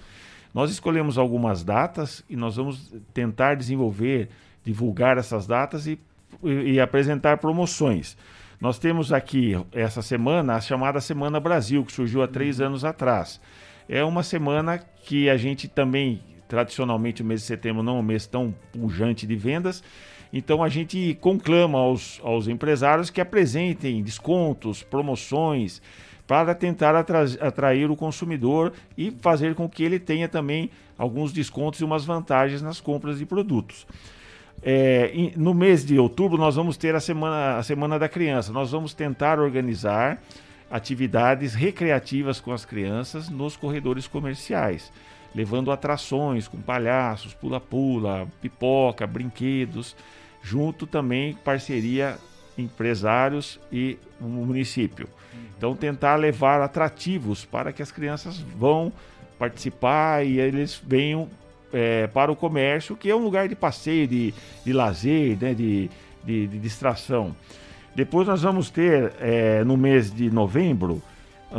Speaker 11: Nós escolhemos algumas datas e nós vamos tentar desenvolver, divulgar essas datas e, e, apresentar promoções. Nós temos aqui essa semana a chamada Semana Brasil, que surgiu há três anos atrás. É uma semana que a gente também, tradicionalmente, o mês de setembro não é um mês tão pujante de vendas, então a gente conclama aos, aos empresários que apresentem descontos, promoções, para tentar atrair o consumidor e fazer com que ele tenha também alguns descontos e umas vantagens nas compras de produtos. É, no mês de outubro, nós vamos ter a semana, a semana da Criança. Nós vamos tentar organizar atividades recreativas com as crianças nos corredores comerciais, levando atrações com palhaços, pula-pula, pipoca, brinquedos, junto também parceria empresários e o município. Então tentar levar atrativos para que as crianças vão participar e eles venham é, para o comércio, que é um lugar de passeio, de, de lazer, né, de, de, de distração. Depois nós vamos ter, é, no mês de novembro,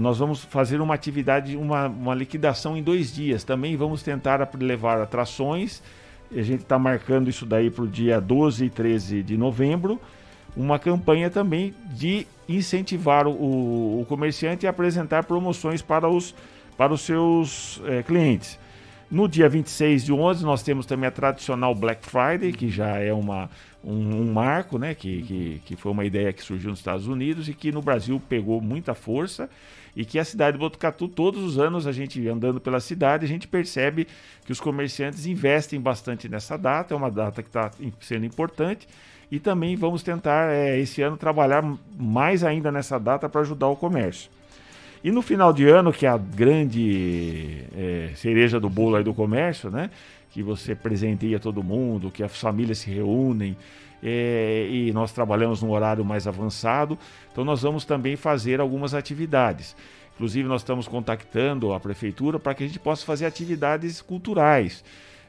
Speaker 11: nós vamos fazer uma atividade, uma, uma liquidação em dois dias. Também vamos tentar levar atrações. A gente está marcando isso daí para o dia 12 e 13 de novembro. Uma campanha também de incentivar o, o comerciante a apresentar promoções para os, para os seus é, clientes. No dia 26 de 11, nós temos também a tradicional Black Friday, que já é uma, um, um marco, né? Que, que, que, foi uma ideia que surgiu nos Estados Unidos e que no Brasil pegou muita força. E que a cidade de Botucatu, todos os anos, a gente andando pela cidade, a gente percebe que os comerciantes investem bastante nessa data. É uma data que está sendo importante. E também vamos tentar, é, esse ano, trabalhar mais ainda nessa data para ajudar o comércio. E no final de ano, que é a grande é, cereja do bolo aí do comércio, né? Que você presenteia todo mundo, que as famílias se reúnem é, e nós trabalhamos num horário mais avançado. Então nós vamos também fazer algumas atividades. Inclusive nós estamos contactando a prefeitura para que a gente possa fazer atividades culturais,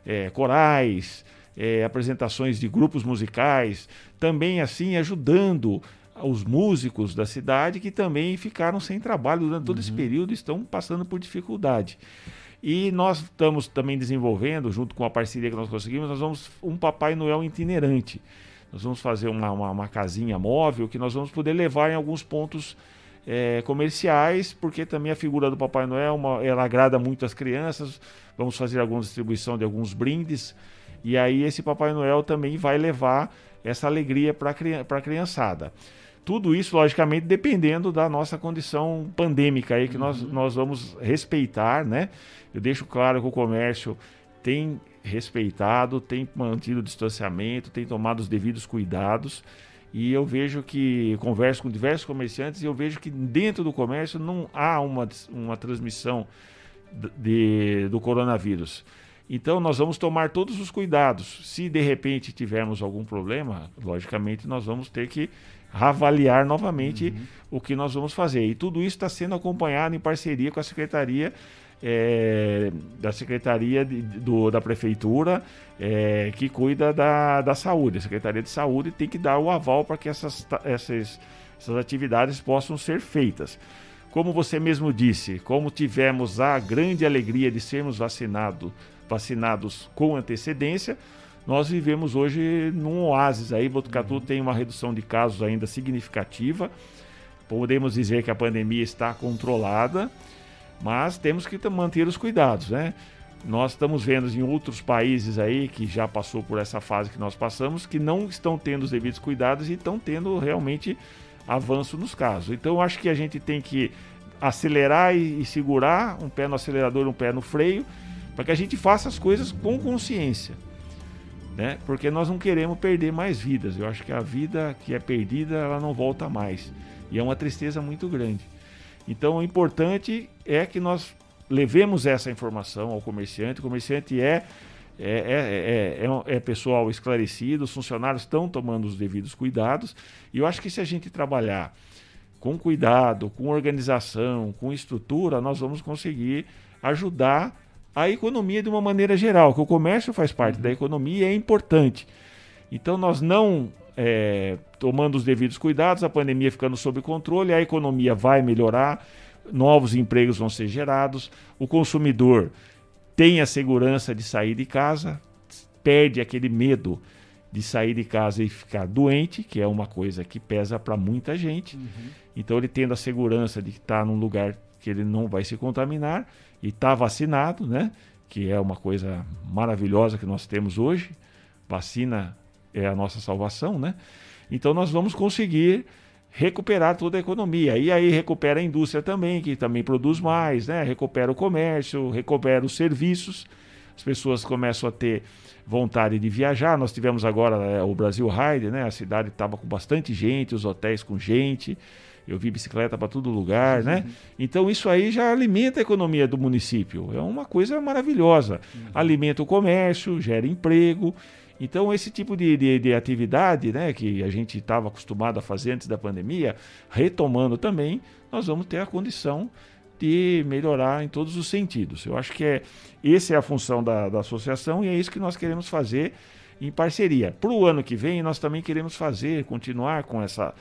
Speaker 11: é, corais, é, apresentações de grupos musicais, também assim ajudando os músicos da cidade que também ficaram sem trabalho durante todo uhum. esse período estão passando por dificuldade. E nós estamos também desenvolvendo, junto com a parceria que nós conseguimos, nós vamos um Papai Noel itinerante. Nós vamos fazer uma, uma, uma casinha móvel que nós vamos poder levar em alguns pontos é, comerciais, porque também a figura do Papai Noel uma, ela agrada muito as crianças. Vamos fazer alguma distribuição de alguns brindes. E aí esse Papai Noel também vai levar essa alegria para a criançada. Tudo isso, logicamente, dependendo da nossa condição pandêmica aí, que uhum. nós, nós vamos respeitar, né? Eu deixo claro que o comércio tem respeitado, tem mantido o distanciamento, tem tomado os devidos cuidados. E eu vejo que, converso com diversos comerciantes, e eu vejo que dentro do comércio não há uma, uma transmissão de, do coronavírus. Então nós vamos tomar todos os cuidados. Se de repente tivermos algum problema, logicamente nós vamos ter que avaliar novamente uhum. o que nós vamos fazer. E tudo isso está sendo acompanhado em parceria com a Secretaria é, da Secretaria de, do, da Prefeitura é, que cuida da, da saúde. A Secretaria de Saúde tem que dar o aval para que essas, essas, essas atividades possam ser feitas. Como você mesmo disse, como tivemos a grande alegria de sermos vacinado, vacinados com antecedência, nós vivemos hoje num oásis aí. Botucatu tem uma redução de casos ainda significativa. Podemos dizer que a pandemia está controlada, mas temos que manter os cuidados, né? Nós estamos vendo em outros países aí que já passou por essa fase que nós passamos, que não estão tendo os devidos cuidados e estão tendo realmente avanço nos casos. Então acho que a gente tem que acelerar e, e segurar, um pé no acelerador, um pé no freio, para que a gente faça as coisas com consciência né? Porque nós não queremos perder mais vidas. Eu acho que a vida que é perdida, ela não volta mais. E é uma tristeza muito grande. Então, o importante é que nós levemos essa informação ao comerciante. O comerciante é é, é, é, é, pessoal esclarecido, os funcionários estão tomando os devidos cuidados. E eu acho que se a gente trabalhar com cuidado, com organização, com estrutura, nós vamos conseguir ajudar a economia de uma maneira geral, que o comércio faz parte da economia e é importante. Então, nós não é, tomando os devidos cuidados, a pandemia ficando sob controle, a economia vai melhorar, novos empregos vão ser gerados, o consumidor tem a segurança de sair de casa, perde aquele medo de sair de casa e ficar doente, que é uma coisa que pesa para muita gente. Uhum. Então, ele tendo a segurança de estar num lugar que ele não vai se contaminar, e está vacinado, né? Que é uma coisa maravilhosa que nós temos hoje. Vacina é a nossa salvação, né? Então nós vamos conseguir recuperar toda a economia. E aí recupera a indústria também, que também produz mais, né? recupera o comércio, recupera os serviços, as pessoas começam a ter vontade de viajar. Nós tivemos agora é, o Brasil Ride, né? a cidade estava com bastante gente, os hotéis com gente. Eu vi bicicleta para todo lugar, né? Uhum. Então isso aí já alimenta a economia do município. É uma coisa maravilhosa. Uhum. Alimenta o comércio, gera emprego. Então, esse tipo de, de, de atividade né, que a gente estava acostumado a fazer antes da pandemia, retomando também, nós vamos ter a condição de melhorar em todos os sentidos. Eu acho que é, essa é a função da, da associação e é isso que nós queremos fazer em parceria. Para o ano que vem, nós também queremos fazer, continuar com, essa,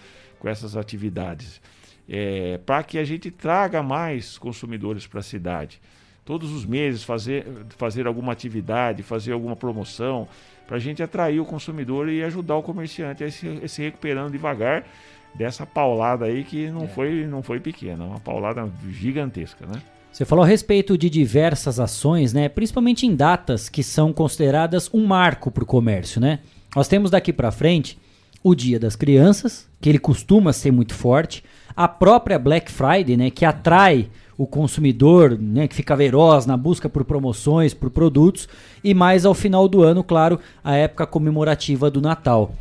Speaker 11: com essas atividades, é, para que a gente traga mais consumidores para a cidade. Todos os meses fazer, fazer alguma atividade, fazer alguma promoção, para a gente atrair o consumidor e ajudar o comerciante a se, a se recuperando devagar dessa paulada aí que não, é. foi, não foi pequena, uma paulada gigantesca, né?
Speaker 3: Você falou a respeito de diversas ações, né? Principalmente em datas que são consideradas um marco para o comércio, né? Nós temos daqui para frente o Dia das Crianças, que ele costuma ser muito forte, a própria Black Friday, né? Que atrai o consumidor, né, que fica veroz na busca por promoções, por produtos, e mais ao final do ano, claro, a época comemorativa do Natal.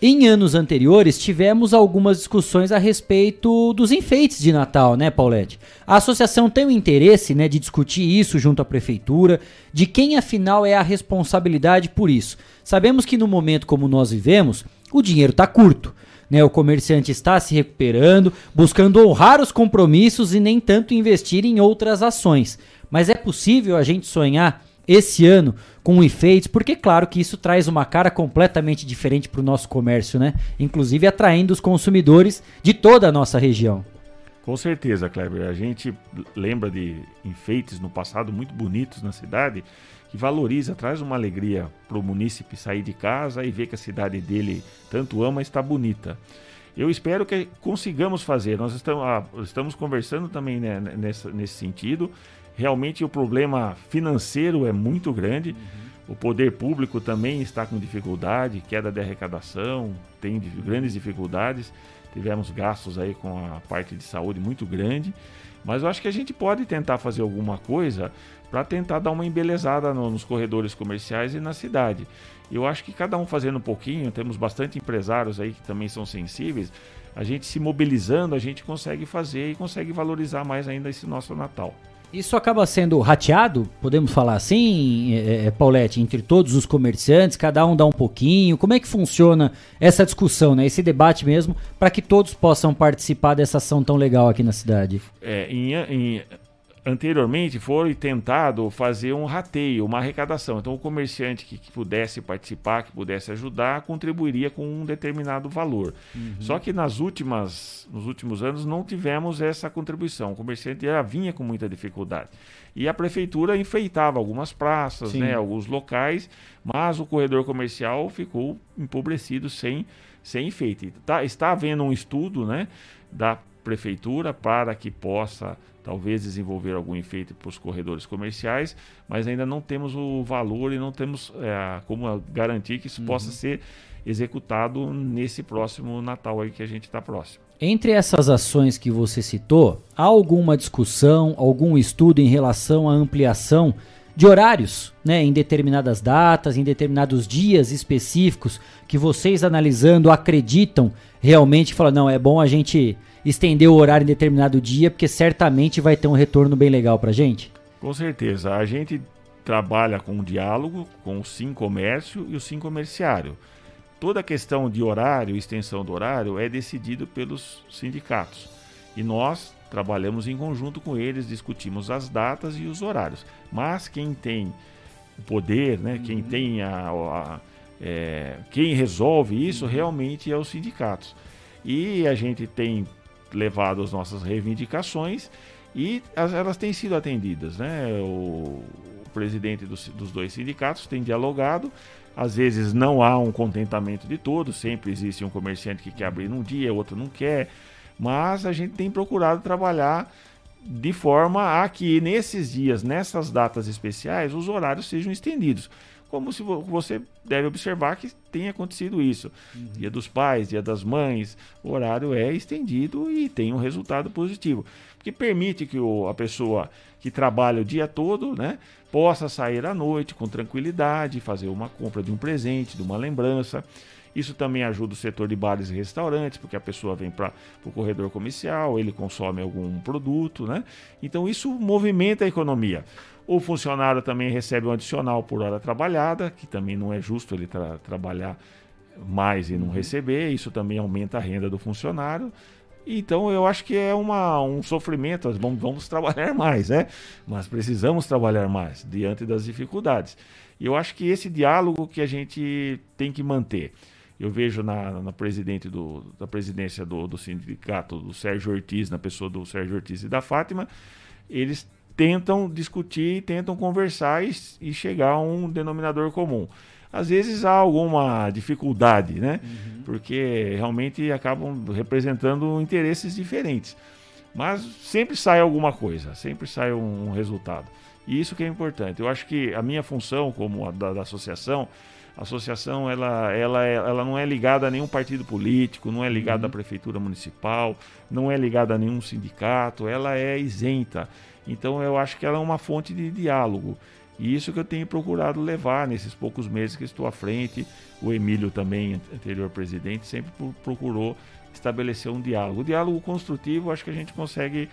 Speaker 3: Em anos anteriores, tivemos algumas discussões a respeito dos enfeites de Natal, né, Paulette? A associação tem o interesse né, de discutir isso junto à prefeitura, de quem afinal é a responsabilidade por isso. Sabemos que no momento como nós vivemos, o dinheiro está curto. Né, o comerciante está se recuperando, buscando honrar os compromissos e nem tanto investir em outras ações. Mas é possível a gente sonhar esse ano com enfeites, porque claro que isso traz uma cara completamente diferente para o nosso comércio, né? Inclusive atraindo os consumidores de toda a nossa região.
Speaker 11: Com certeza, Kleber. A gente lembra de enfeites no passado muito bonitos na cidade que valoriza, traz uma alegria para o munícipe sair de casa e ver que a cidade dele tanto ama está bonita. Eu espero que consigamos fazer. Nós estamos, ah, estamos conversando também né, nessa, nesse sentido. Realmente o problema financeiro é muito grande. Uhum. O poder público também está com dificuldade, queda de arrecadação, tem grandes dificuldades. Tivemos gastos aí com a parte de saúde muito grande. Mas eu acho que a gente pode tentar fazer alguma coisa para tentar dar uma embelezada no, nos corredores comerciais e na cidade. Eu acho que cada um fazendo um pouquinho, temos bastante empresários aí que também são sensíveis, a gente se mobilizando, a gente consegue fazer e consegue valorizar mais ainda esse nosso Natal.
Speaker 3: Isso acaba sendo rateado, podemos falar assim, é, é, Paulette, entre todos os comerciantes, cada um dá um pouquinho. Como é que funciona essa discussão, né, esse debate mesmo, para que todos possam participar dessa ação tão legal aqui na cidade?
Speaker 11: É, em, em anteriormente foi tentado fazer um rateio, uma arrecadação. Então o comerciante que, que, pudesse participar, que pudesse ajudar, contribuiria com um determinado valor. Uhum. Só que nas últimas, nos últimos anos não tivemos essa contribuição. O comerciante já vinha com muita dificuldade. E a prefeitura enfeitava algumas praças, né, alguns locais, mas o corredor comercial ficou empobrecido sem, sem enfeite. Tá, está havendo um estudo né, da prefeitura para que possa talvez desenvolver algum efeito para os corredores comerciais, mas ainda não temos o valor e não temos é, como garantir que isso uhum. possa ser executado nesse próximo Natal aí que a gente está próximo.
Speaker 3: Entre essas ações que você citou, há alguma discussão, algum estudo em relação à ampliação de horários, né, em determinadas datas, em determinados dias específicos que vocês analisando acreditam realmente falam, não, é bom a gente estender o horário em determinado dia, porque certamente vai ter um retorno bem legal para gente?
Speaker 11: Com certeza. A gente trabalha com um diálogo com o Sim Comércio e o Sim Comerciário. Toda a questão de horário, extensão do horário, é decidido pelos sindicatos. E nós trabalhamos em conjunto com eles, discutimos as datas e os horários. Mas quem tem o poder, né, uhum. quem tem a, a é, quem resolve isso uhum. realmente é os sindicatos. E a gente tem levado as nossas reivindicações e as, elas têm sido atendidas. Né? O, o presidente dos, dos dois sindicatos tem dialogado. Às vezes não há um contentamento de todos, sempre existe um comerciante que quer abrir num dia, outro não quer, mas a gente tem procurado trabalhar de forma a que nesses dias, nessas datas especiais, os horários sejam estendidos. Como se vo você deve observar que tem acontecido isso. Uhum. Dia dos pais, dia das mães, o horário é estendido e tem um resultado positivo. Que permite que o, a pessoa que trabalha o dia todo, né, possa sair à noite com tranquilidade, fazer uma compra de um presente, de uma lembrança. Isso também ajuda o setor de bares e restaurantes, porque a pessoa vem para o corredor comercial, ele consome algum produto, né? Então isso movimenta a economia. O funcionário também recebe um adicional por hora trabalhada, que também não é justo ele tra trabalhar mais e não receber, isso também aumenta a renda do funcionário. Então eu acho que é uma, um sofrimento, vamos, vamos trabalhar mais, né? Mas precisamos trabalhar mais diante das dificuldades. E eu acho que esse diálogo que a gente tem que manter. Eu vejo na, na presidente do, da presidência do, do sindicato, do Sérgio Ortiz, na pessoa do Sérgio Ortiz e da Fátima, eles tentam discutir, tentam conversar e, e chegar a um denominador comum às vezes há alguma dificuldade, né? Uhum. Porque realmente acabam representando interesses diferentes. Mas sempre sai alguma coisa, sempre sai um, resultado. E isso que é importante. Eu acho que a minha função como a da, da associação, a associação ela, ela, ela não é ligada a nenhum partido político, não é ligada uhum. à prefeitura municipal, não é ligada a nenhum sindicato, ela é isenta. Então eu acho que ela é uma fonte de diálogo. E isso que eu tenho procurado levar nesses poucos meses que estou à frente. O Emílio também, anterior presidente, sempre procurou estabelecer um diálogo. O diálogo construtivo, acho que a gente consegue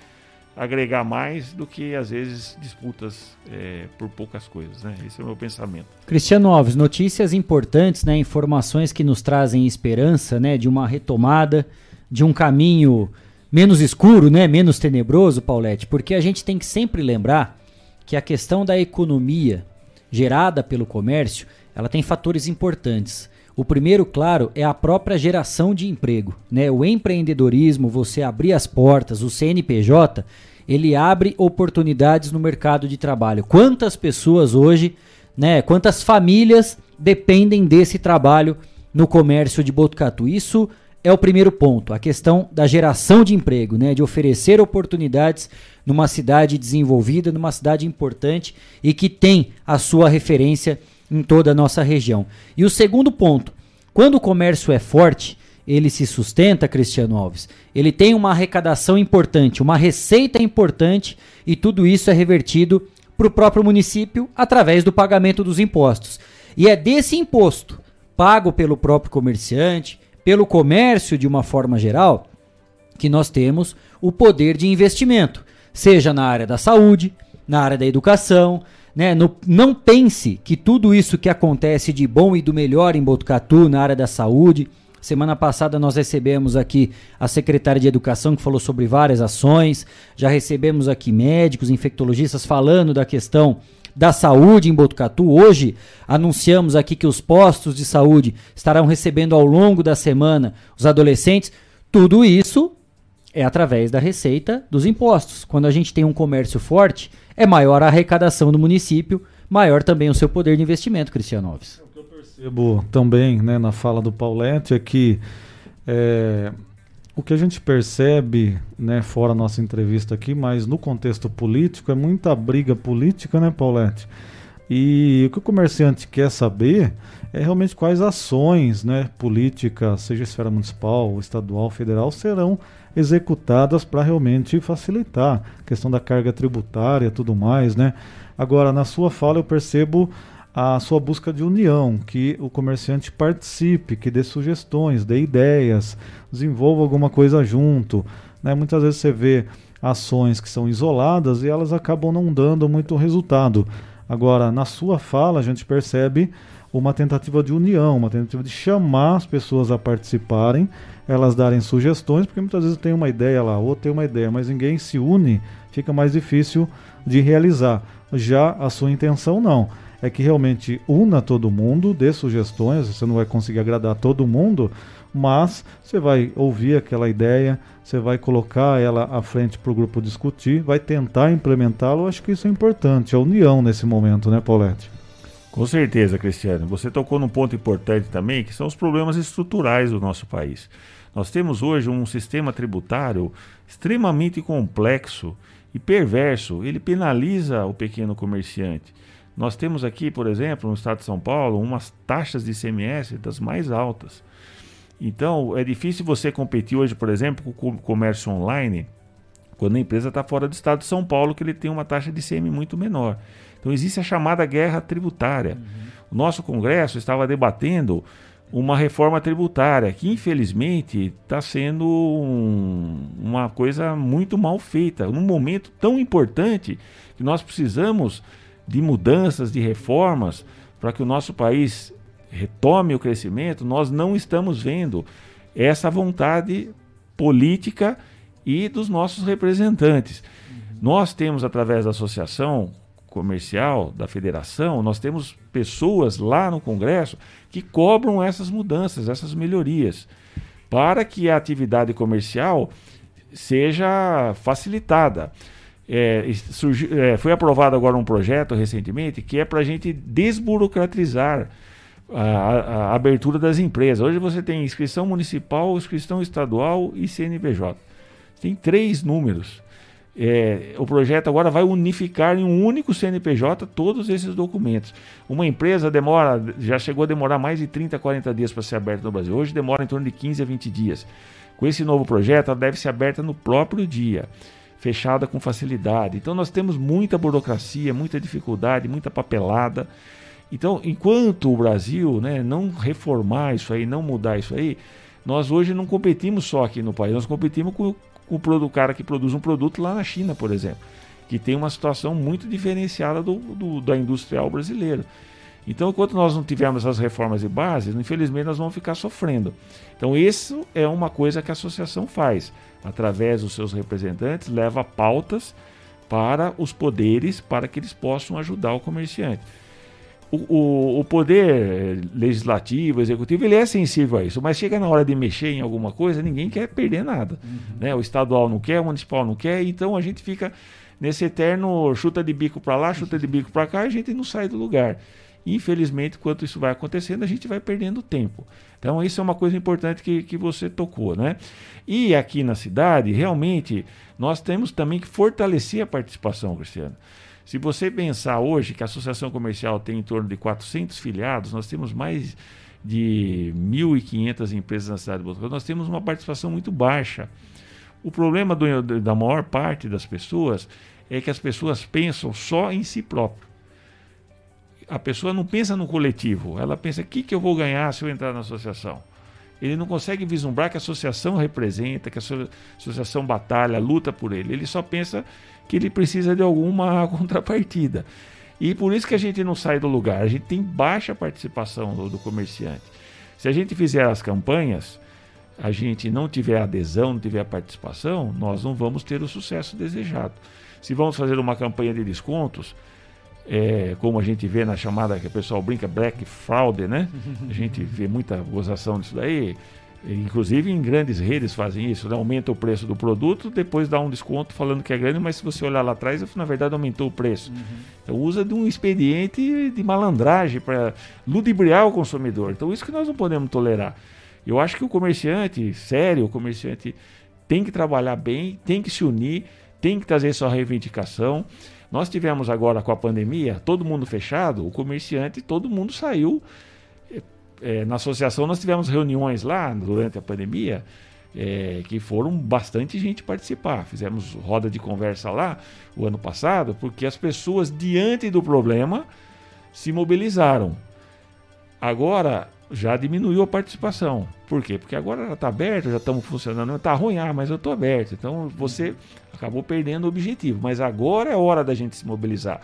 Speaker 11: agregar mais do que às vezes disputas é, por poucas coisas, né? Esse é o meu pensamento.
Speaker 3: Cristiano Alves, notícias importantes, né? Informações que nos trazem esperança, né? De uma retomada, de um caminho menos escuro, né? Menos tenebroso, Paulette, porque a gente tem que sempre lembrar que a questão da economia gerada pelo comércio, ela tem fatores importantes. O primeiro, claro, é a própria geração de emprego, né? O empreendedorismo, você abrir as portas, o CNPJ, ele abre oportunidades no mercado de trabalho. Quantas pessoas hoje, né, quantas famílias dependem desse trabalho no comércio de Botucatu? Isso é o primeiro ponto, a questão da geração de emprego, né, de oferecer oportunidades numa cidade desenvolvida, numa cidade importante e que tem a sua referência em toda a nossa região. E o segundo ponto, quando o comércio é forte, ele se sustenta, Cristiano Alves, ele tem uma arrecadação importante, uma receita importante e tudo isso é revertido para o próprio município através do pagamento dos impostos. E é desse imposto, pago pelo próprio comerciante, pelo comércio de uma forma geral, que nós temos o poder de investimento, seja na área da saúde, na área da educação, né? No, não pense que tudo isso que acontece de bom e do melhor em Botucatu, na área da saúde. Semana passada nós recebemos aqui a secretária de Educação que falou sobre várias ações. Já recebemos aqui médicos, infectologistas falando da questão da saúde em Botucatu. Hoje anunciamos aqui que os postos de saúde estarão recebendo ao longo da semana os adolescentes. Tudo isso é através da receita dos impostos. Quando a gente tem um comércio forte, é maior a arrecadação do município, maior também o seu poder de investimento, Cristiano Alves.
Speaker 4: O que eu percebo também né, na fala do Paulette é que é, o que a gente percebe, né, fora a nossa entrevista aqui, mas no contexto político, é muita briga política, né, Paulette? E o que o comerciante quer saber é realmente quais ações né, políticas, seja esfera municipal, estadual, federal, serão executadas para realmente facilitar a questão da carga tributária tudo mais, né? Agora, na sua fala eu percebo a sua busca de união, que o comerciante participe, que dê sugestões, dê ideias, desenvolva alguma coisa junto. Né? Muitas vezes você vê ações que são isoladas e elas acabam não dando muito resultado. Agora, na sua fala, a gente percebe uma tentativa de união, uma tentativa de chamar as pessoas a participarem, elas darem sugestões, porque muitas vezes tem uma ideia lá, ou tem uma ideia, mas ninguém se une, fica mais difícil de realizar. Já a sua intenção não é que realmente una todo mundo, dê sugestões, você não vai conseguir agradar todo mundo, mas você vai ouvir aquela ideia, você vai colocar ela à frente para o grupo discutir, vai tentar implementá-lo. Acho que isso é importante, a união nesse momento, né, Paulette?
Speaker 11: Com certeza, Cristiano. Você tocou num ponto importante também, que são os problemas estruturais do nosso país. Nós temos hoje um sistema tributário extremamente complexo e perverso. Ele penaliza o pequeno comerciante Nós temos aqui, por exemplo, no estado de São Paulo, umas taxas de ICMS das mais altas. Então, é difícil você competir hoje, por exemplo, com o comércio online, quando a empresa está fora do estado de São Paulo, que ele tem uma taxa de ICM muito menor. Então, existe a chamada guerra tributária. Uhum. O nosso Congresso estava debatendo uma reforma tributária que, infelizmente, está sendo um, uma coisa muito mal feita, num momento tão importante que nós precisamos de mudanças, de reformas, para que o nosso país retome o crescimento, nós não estamos vendo essa vontade política e dos nossos representantes. Uhum. Nós temos, através da associação comercial, da federação, nós temos pessoas lá no Congresso que cobram essas mudanças, essas melhorias, para que a atividade comercial seja facilitada. É, surgi, é, foi aprovado agora um projeto recentemente que é para a gente desburocratizar a, a, a, abertura das empresas. Hoje você tem inscrição municipal, inscrição estadual e CNPJ. Tem três números. É, o projeto agora vai unificar em um único CNPJ todos esses documentos. Uma empresa demora, já chegou a demorar mais de 30, 40 dias para ser aberta no Brasil. Hoje demora em torno de 15 a 20 dias. Com esse novo projeto, ela deve ser aberta no próprio dia fechada com facilidade. Então nós temos muita burocracia, muita dificuldade, muita papelada. Então, enquanto o Brasil né, não reformar isso aí, não mudar isso aí, nós hoje não competimos só aqui no país, nós competimos com, com o cara que produz um produto lá na China, por exemplo, que tem uma situação muito diferenciada do, do, da industrial brasileira. Então, enquanto nós não tivermos as reformas de base, infelizmente nós vamos ficar sofrendo. Então, isso é uma coisa que a associação faz através dos seus representantes, leva pautas para os poderes para que eles possam ajudar o comerciante. O, o, o, poder legislativo, executivo, ele é sensível a isso, mas chega na hora de mexer em alguma coisa, ninguém quer perder nada. Uhum. Né? O estadual não quer, o municipal não quer, então a gente fica nesse eterno chuta de bico para lá, chuta de bico para cá, a gente não sai do lugar. Infelizmente, quanto isso vai acontecendo, a gente vai perdendo tempo. Então, isso é uma coisa importante que, que você tocou, né? E aqui na cidade, realmente, nós temos também que fortalecer a participação, Cristiano. Se você pensar hoje que a Associação Comercial tem em torno de 400 filiados, nós temos mais de 1.500 empresas na cidade de Botucatu, nós temos uma participação muito baixa. O problema do, da maior parte das pessoas é que as pessoas pensam só em si próprio a pessoa não pensa no coletivo, ela pensa o que, que eu vou ganhar se eu entrar na associação. Ele não consegue vislumbrar que a associação representa, que a associação batalha, luta por ele. Ele só pensa que ele precisa de alguma contrapartida. E por isso que a gente não sai do lugar. A gente tem baixa participação do, do comerciante. Se a gente fizer as campanhas, a gente não tiver adesão, não tiver participação, nós não vamos ter o sucesso desejado. Se vamos fazer uma campanha de descontos, é, como a gente vê na chamada que o pessoal brinca, Black Fraud, né? A gente vê muita gozação disso daí. Inclusive em grandes redes fazem isso, né? aumenta o preço do produto, depois dá um desconto falando que é grande, mas se você olhar lá atrás, na verdade aumentou o preço. Uhum. Então usa de um expediente de malandragem para ludibriar o consumidor. Então isso que nós não podemos tolerar. Eu acho que o comerciante, sério, o comerciante tem que trabalhar bem, tem que se unir, tem que trazer sua reivindicação. Nós tivemos agora com a pandemia, todo mundo fechado, o comerciante, todo mundo saiu. É, na associação nós tivemos reuniões lá durante a pandemia, é, que foram bastante gente participar. Fizemos roda de conversa lá o ano passado, porque as pessoas, diante do problema, se mobilizaram. Agora já diminuiu a participação. Por quê? Porque agora está aberto, já estamos funcionando. Está ruim, ah, mas eu estou aberto. Então você acabou perdendo o objetivo. Mas agora é hora da gente se mobilizar,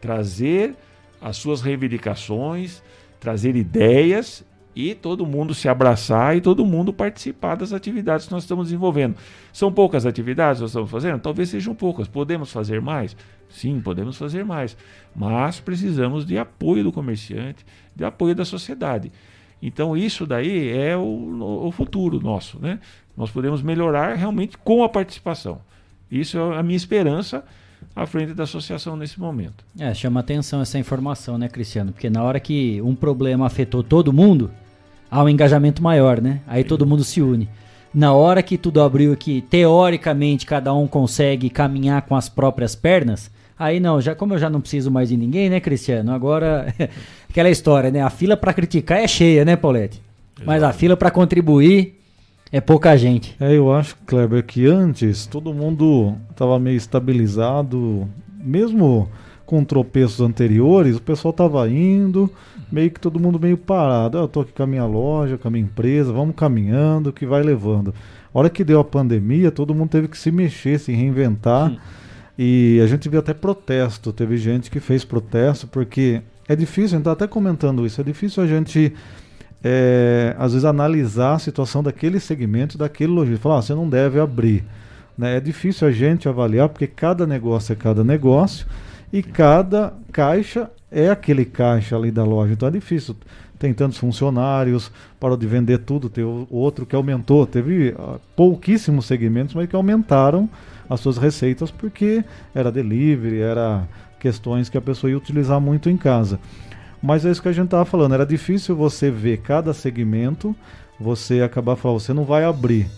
Speaker 11: trazer as suas reivindicações, trazer ideias e todo mundo se abraçar e todo mundo participar das atividades que nós estamos desenvolvendo. São poucas atividades que nós estamos fazendo? Talvez sejam poucas. Podemos fazer mais? Sim, podemos fazer mais. Mas precisamos de apoio do comerciante, de apoio da sociedade. Então isso daí é o, o futuro nosso, né? Nós podemos melhorar realmente com a participação. Isso é a minha esperança à frente da associação nesse momento.
Speaker 3: É, chama atenção essa informação, né, Cristiano? Porque na hora que um problema afetou todo mundo, há um engajamento maior, né? Aí todo mundo se une. Na hora que tudo abriu que teoricamente cada um consegue caminhar com as próprias pernas, Aí não, já como eu já não preciso mais de ninguém, né, Cristiano? Agora aquela história, né? A fila para criticar é cheia, né, Paulette? Mas a fila para contribuir é pouca gente.
Speaker 4: É, eu acho, Kleber, que antes todo mundo estava meio estabilizado, mesmo com tropeços anteriores, o pessoal estava indo, meio que todo mundo meio parado. Ah, eu tô aqui com a minha loja, com a minha empresa, vamos caminhando, que vai levando. A hora que deu a pandemia, todo mundo teve que se mexer, se reinventar. E a gente viu até protesto. Teve gente que fez protesto, porque é difícil, a gente tá até comentando isso, é difícil a gente é, às vezes analisar a situação daquele segmento, daquele lojista. Falar, ah, você não deve abrir. Né? É difícil a gente avaliar, porque cada negócio é cada negócio e cada caixa é aquele caixa ali da loja. Então é difícil. Tem tantos funcionários, parou de vender tudo, tem outro que aumentou. Teve uh, pouquíssimos segmentos, mas que aumentaram as suas receitas porque era delivery, era questões que a pessoa ia utilizar muito em casa. Mas é isso que a gente estava falando, era difícil você ver cada segmento, você acabar falando, você não vai abrir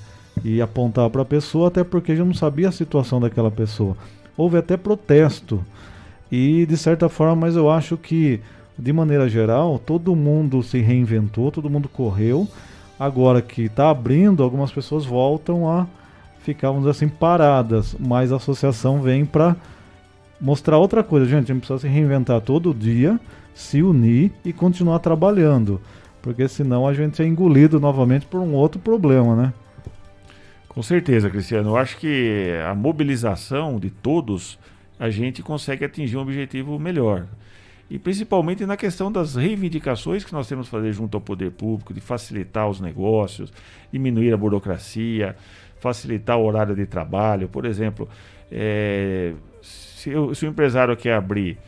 Speaker 4: e apontar para a pessoa, até porque já não sabia a situação daquela pessoa. Houve até protesto. E de certa forma, mas eu acho que de maneira geral, todo mundo se reinventou, todo mundo correu. Agora que está abrindo, algumas pessoas voltam a dizer assim, paradas, mas a associação vem para mostrar outra coisa. Gente, a gente precisa se reinventar todo dia, se unir e continuar trabalhando, porque senão a gente é engolido novamente por um outro problema, né?
Speaker 11: Com certeza, Cristiano. Eu acho que a mobilização de todos, a gente consegue atingir um objetivo melhor. E principalmente na questão das reivindicações que nós temos que fazer junto ao poder público, de facilitar os negócios, diminuir a burocracia, facilitar o horário de trabalho. Por exemplo, é, se, eu, se, o empresário quer abrir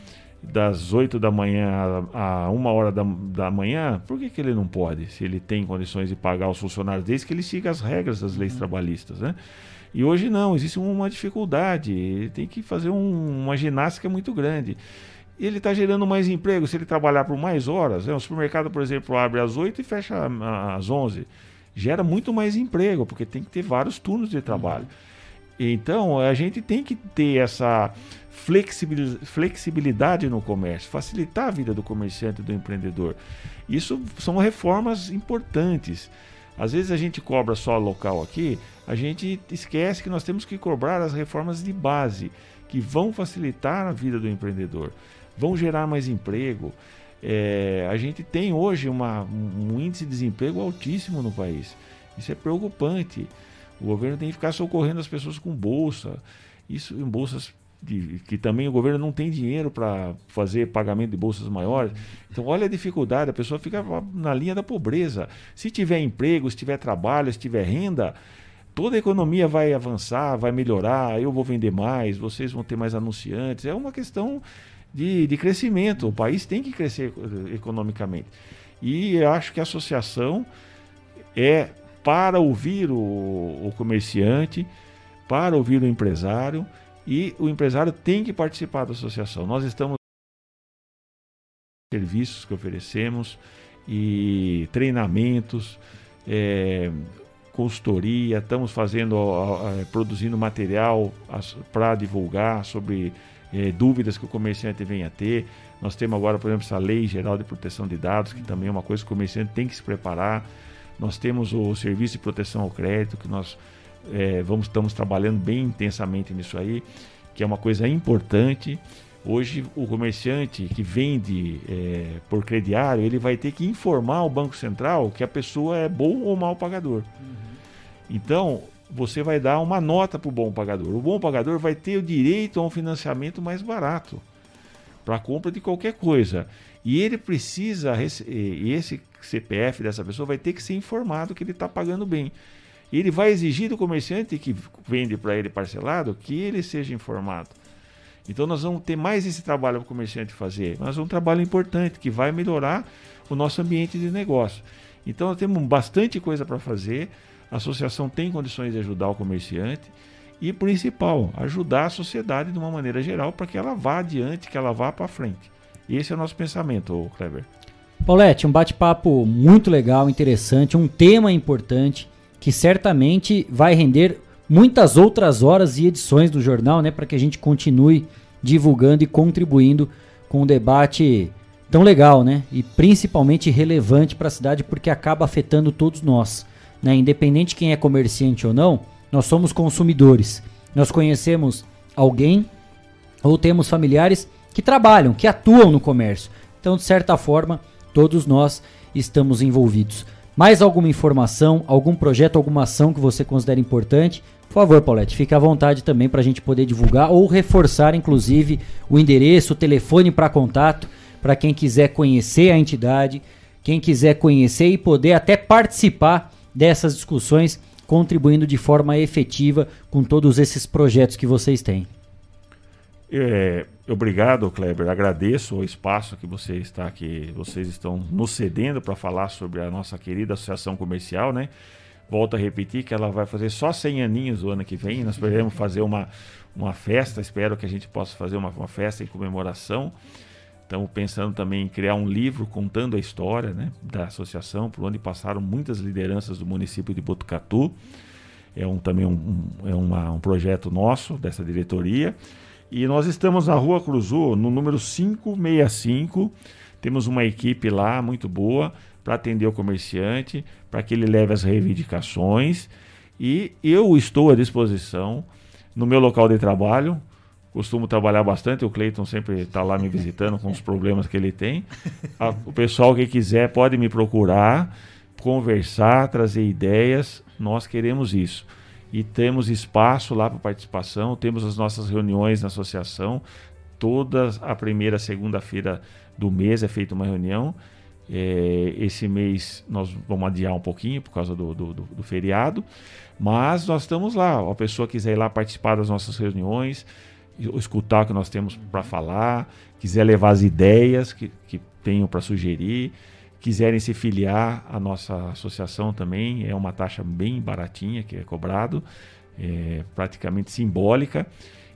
Speaker 11: das 8 da manhã a, a 1 hora da, da manhã, por que, que ele não pode? Se ele tem condições de pagar os funcionários, desde que ele siga as regras das leis uhum. trabalhistas, né? E hoje não, existe uma dificuldade, ele tem que fazer um, uma ginástica muito grande. Ele está gerando mais emprego se ele trabalhar por mais horas. Né? O supermercado, por exemplo, abre às 8 e fecha às 11 gera muito mais emprego, porque tem que ter vários turnos de trabalho. Então, a gente tem que ter essa flexibilidade no comércio, facilitar a vida do comerciante e do empreendedor. Isso são reformas importantes. Às vezes a gente cobra só local aqui, a gente esquece que nós temos que cobrar as reformas de base, que vão facilitar a vida do empreendedor, vão gerar mais emprego, é, a gente tem hoje uma, um índice de desemprego altíssimo no país. Isso é preocupante. O governo tem que ficar socorrendo as pessoas com bolsa. Isso em bolsas de, que também o governo não tem dinheiro para fazer pagamento de bolsas maiores. Então, olha a dificuldade, a pessoa fica na linha da pobreza. Se tiver emprego, se tiver trabalho, se tiver renda, toda a economia vai avançar, vai melhorar, eu vou vender mais, vocês vão ter mais anunciantes. É uma questão de, de crescimento. O país tem que crescer eh, economicamente. E acho que a associação é para ouvir o, o comerciante, para ouvir o empresário, e o empresário tem que participar da associação. Nós estamos serviços que oferecemos e treinamentos, é, consultoria, estamos fazendo, produzindo material para divulgar sobre é, dúvidas que o comerciante venha a ter. Nós temos agora, por exemplo, essa lei geral de proteção de dados, que também é uma coisa que o comerciante tem que se preparar. Nós temos o serviço de proteção ao crédito, que nós é, vamos, estamos trabalhando bem intensamente nisso aí, que é uma coisa importante. Hoje, o comerciante que vende é, por crediário, ele vai ter que informar o Banco Central que a pessoa é bom ou mau pagador. Uhum. Então, você vai dar uma nota para o bom pagador. O bom pagador vai ter o direito a um financiamento mais barato para a compra de qualquer coisa. E ele precisa, esse CPF dessa pessoa vai ter que ser informado que ele está pagando bem. Ele vai exigir do comerciante que vende para ele parcelado que ele seja informado. Então nós vamos ter mais esse trabalho para o comerciante fazer. Mas um trabalho importante que vai melhorar o nosso ambiente de negócio. Então nós temos bastante coisa para fazer. A associação tem condições de ajudar o comerciante e, principal, ajudar a sociedade de uma maneira geral para que ela vá adiante, que ela vá para frente. Esse é o nosso pensamento, Kleber.
Speaker 3: Paulette, um bate-papo muito legal, interessante, um tema importante que certamente vai render muitas outras horas e edições do jornal, né, para que a gente continue divulgando e contribuindo com um debate tão legal, né? E principalmente relevante para a cidade porque acaba afetando todos nós, né? Independente quem é comerciante ou não, nós somos consumidores. Nós conhecemos alguém ou temos familiares que trabalham, que atuam no comércio. Então, de certa forma, todos nós estamos envolvidos. Mais alguma informação, algum projeto, alguma ação que você considera importante? Por favor, Paulette, fique à vontade também para a gente poder divulgar ou reforçar, inclusive, o endereço, o telefone para contato, para quem quiser conhecer a entidade, quem quiser conhecer e poder até participar dessas discussões, contribuindo de forma efetiva com todos esses projetos que vocês têm.
Speaker 11: É, obrigado, Kleber. Agradeço o espaço que você está aqui, vocês estão nos cedendo para falar sobre a nossa querida associação comercial, né? Volto a repetir que ela vai fazer só 100 aninhos o ano que vem. Nós podemos fazer uma, uma festa, espero que a gente possa fazer uma, uma festa em comemoração. Estamos pensando também em criar um livro contando a história né, da associação, por onde passaram muitas lideranças do município de Botucatu. É um, também um, é uma, um projeto nosso, dessa diretoria. E nós estamos na Rua Cruzul, no número 565. Temos uma equipe lá muito boa para atender o comerciante, para que ele leve as reivindicações. E eu estou à disposição no meu local de trabalho. Costumo trabalhar bastante, o Cleiton sempre está lá me visitando com os problemas que ele tem. o pessoal que quiser pode me procurar, conversar, trazer ideias. Nós queremos isso e temos espaço lá para participação, temos as nossas reuniões na associação, todas a primeira segunda-feira do mês é feita uma reunião. É, esse mês nós vamos adiar um pouquinho por causa do, do, do, do feriado, mas nós estamos lá. A pessoa quiser ir lá participar das nossas reuniões, escutar o que nós temos para falar, quiser levar as ideias que, que tenham para sugerir, quiserem se filiar à nossa associação também, é uma taxa bem baratinha que é cobrado, é praticamente simbólica.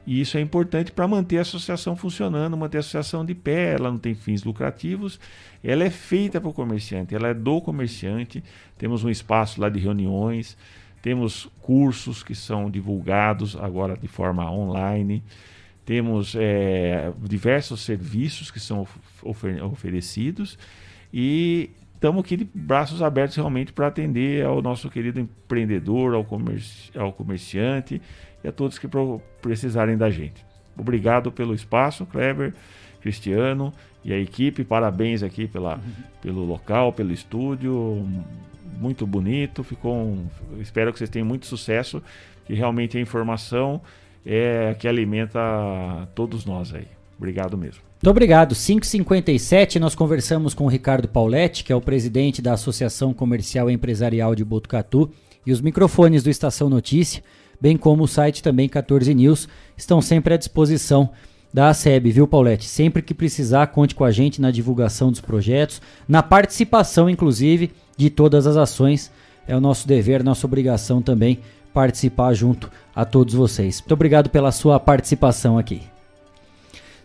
Speaker 11: E isso é importante para manter a associação funcionando, manter a associação de pé. Ela não tem fins lucrativos, ela é feita para o comerciante, ela é do comerciante. Temos um espaço lá de reuniões, temos cursos que são divulgados agora de forma online, temos é, diversos serviços que são ofer oferecidos e estamos aqui de braços abertos realmente para atender ao nosso querido empreendedor, ao, comerci ao comerciante e a todos que precisarem da gente. Obrigado pelo espaço, Kleber, Cristiano e a equipe. Parabéns aqui pela, pelo local, pelo estúdio. Muito bonito. Ficou um, espero que vocês tenham muito sucesso. Que realmente a informação é que alimenta todos nós aí. Obrigado mesmo.
Speaker 3: Muito obrigado. 557 nós conversamos com o Ricardo Pauletti, que é o presidente da Associação Comercial e Empresarial de Botucatu, e os microfones do Estação Notícia, bem como o site também 14 News, estão sempre à disposição da ASEB, viu, Paulette? Sempre que precisar, conte com a gente na divulgação dos projetos, na participação, inclusive, de todas as ações. É o nosso dever, nossa obrigação também participar junto a todos vocês. Muito obrigado pela sua participação aqui.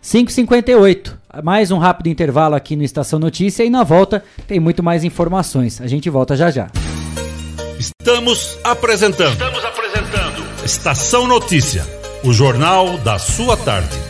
Speaker 3: 5h58. Mais um rápido intervalo aqui no Estação Notícia e na volta tem muito mais informações. A gente volta já já.
Speaker 2: Estamos apresentando. Estamos apresentando. Estação Notícia, o jornal da sua tarde.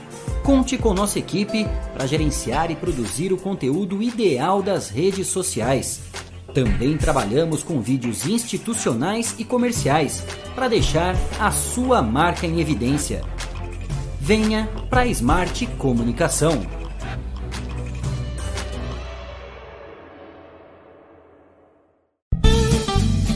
Speaker 3: Conte com nossa equipe para gerenciar e produzir o conteúdo ideal das redes sociais. Também trabalhamos com vídeos institucionais e comerciais para deixar a sua marca em evidência. Venha para a Smart Comunicação.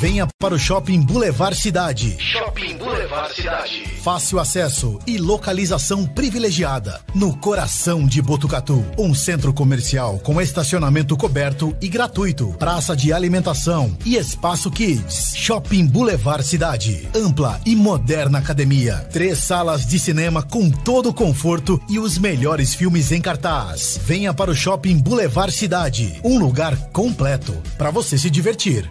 Speaker 10: Venha para o Shopping Boulevard Cidade.
Speaker 13: Shopping Boulevard Cidade.
Speaker 10: Fácil acesso e localização privilegiada. No coração de Botucatu. Um centro comercial com estacionamento coberto e gratuito. Praça de alimentação e espaço kids. Shopping Boulevard Cidade. Ampla e moderna academia. Três salas de cinema com todo o conforto e os melhores filmes em cartaz. Venha para o Shopping Boulevard Cidade. Um lugar completo para você se divertir.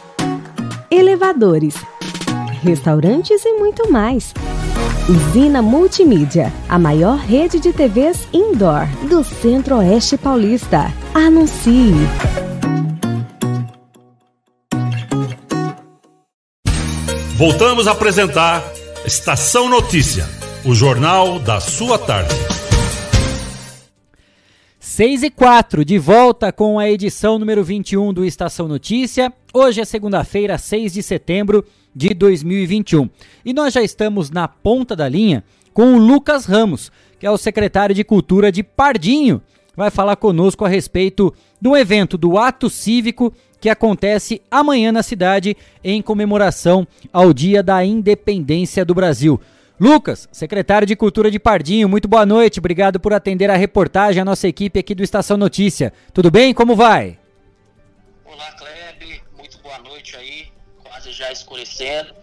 Speaker 14: elevadores, restaurantes e muito mais. Usina Multimídia, a maior rede de TVs indoor do Centro-Oeste Paulista. Anuncie!
Speaker 2: Voltamos a apresentar Estação Notícia, o jornal da sua tarde.
Speaker 3: 6 e 4, de volta com a edição número 21 do Estação Notícia. Hoje é segunda-feira, 6 de setembro de 2021. E nós já estamos na ponta da linha com o Lucas Ramos, que é o secretário de Cultura de Pardinho. Vai falar conosco a respeito do evento do Ato Cívico que acontece amanhã na cidade em comemoração ao Dia da Independência do Brasil. Lucas, secretário de Cultura de Pardinho, muito boa noite. Obrigado por atender a reportagem, a nossa equipe aqui do Estação Notícia. Tudo bem? Como vai?
Speaker 15: Olá, Kleber. Muito boa noite aí. Quase já escurecendo.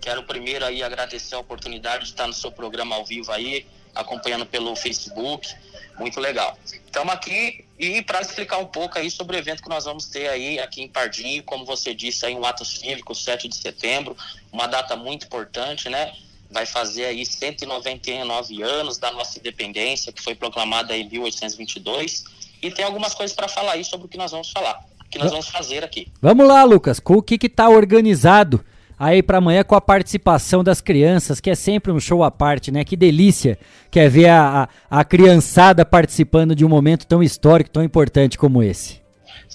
Speaker 15: Quero primeiro aí agradecer a oportunidade de estar no seu programa ao vivo aí, acompanhando pelo Facebook. Muito legal. Estamos aqui e para explicar um pouco aí sobre o evento que nós vamos ter aí aqui em Pardinho, como você disse aí, um ato cívico, 7 de setembro, uma data muito importante, né? Vai fazer aí 199 anos da nossa independência, que foi proclamada em 1822, e tem algumas coisas para falar aí sobre o que nós vamos falar, o que nós vamos fazer aqui.
Speaker 3: Vamos lá, Lucas, com o que está organizado aí para amanhã com a participação das crianças, que é sempre um show à parte, né? Que delícia que é ver a, a, a criançada participando de um momento tão histórico, tão importante como esse.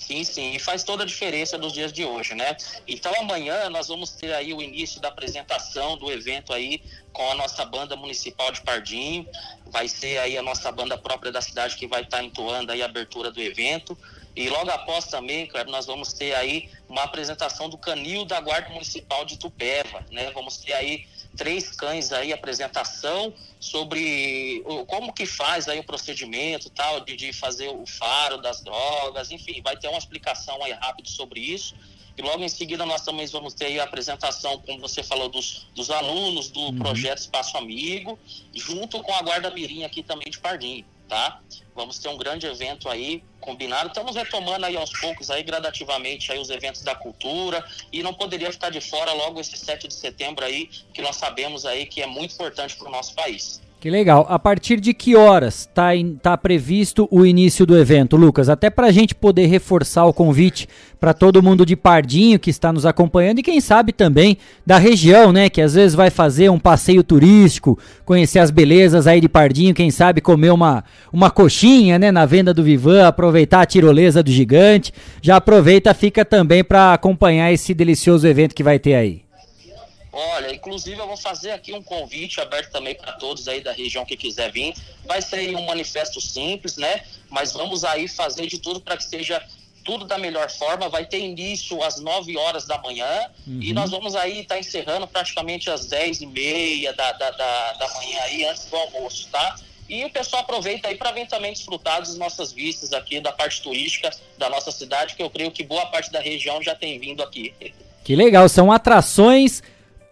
Speaker 15: Sim, sim, e faz toda a diferença nos dias de hoje, né? Então amanhã nós vamos ter aí o início da apresentação do evento aí com a nossa banda municipal de Pardinho. Vai ser aí a nossa banda própria da cidade que vai estar tá entoando aí a abertura do evento. E logo após também, claro, nós vamos ter aí uma apresentação do canil da Guarda Municipal de Tupéva, né? Vamos ter aí três cães aí, apresentação sobre como que faz aí o procedimento tal, de, de fazer o faro das drogas, enfim, vai ter uma explicação aí rápido sobre isso. E logo em seguida nós também vamos ter a apresentação, como você falou, dos, dos alunos do uhum. projeto Espaço Amigo, junto com a Guarda Mirim aqui também de Pardinho tá? Vamos ter um grande evento aí combinado. Estamos retomando aí aos poucos aí gradativamente aí os eventos da cultura e não poderia ficar de fora logo esse 7 de setembro aí, que nós sabemos aí que é muito importante para o nosso país.
Speaker 3: Que legal. A partir de que horas está tá previsto o início do evento, Lucas? Até para a gente poder reforçar o convite para todo mundo de Pardinho que está nos acompanhando e quem sabe também da região, né? Que às vezes vai fazer um passeio turístico, conhecer as belezas aí de Pardinho, quem sabe comer uma, uma coxinha, né? Na venda do Vivan, aproveitar a tirolesa do gigante. Já aproveita, fica também para acompanhar esse delicioso evento que vai ter aí.
Speaker 15: Olha, inclusive eu vou fazer aqui um convite aberto também para todos aí da região que quiser vir. Vai ser um manifesto simples, né? Mas vamos aí fazer de tudo para que seja tudo da melhor forma. Vai ter início às 9 horas da manhã uhum. e nós vamos aí estar tá encerrando praticamente às 10 e meia da, da, da, da manhã aí, antes do almoço, tá? E o pessoal aproveita aí para vir também desfrutar das nossas vistas aqui, da parte turística da nossa cidade, que eu creio que boa parte da região já tem vindo aqui.
Speaker 3: Que legal, são atrações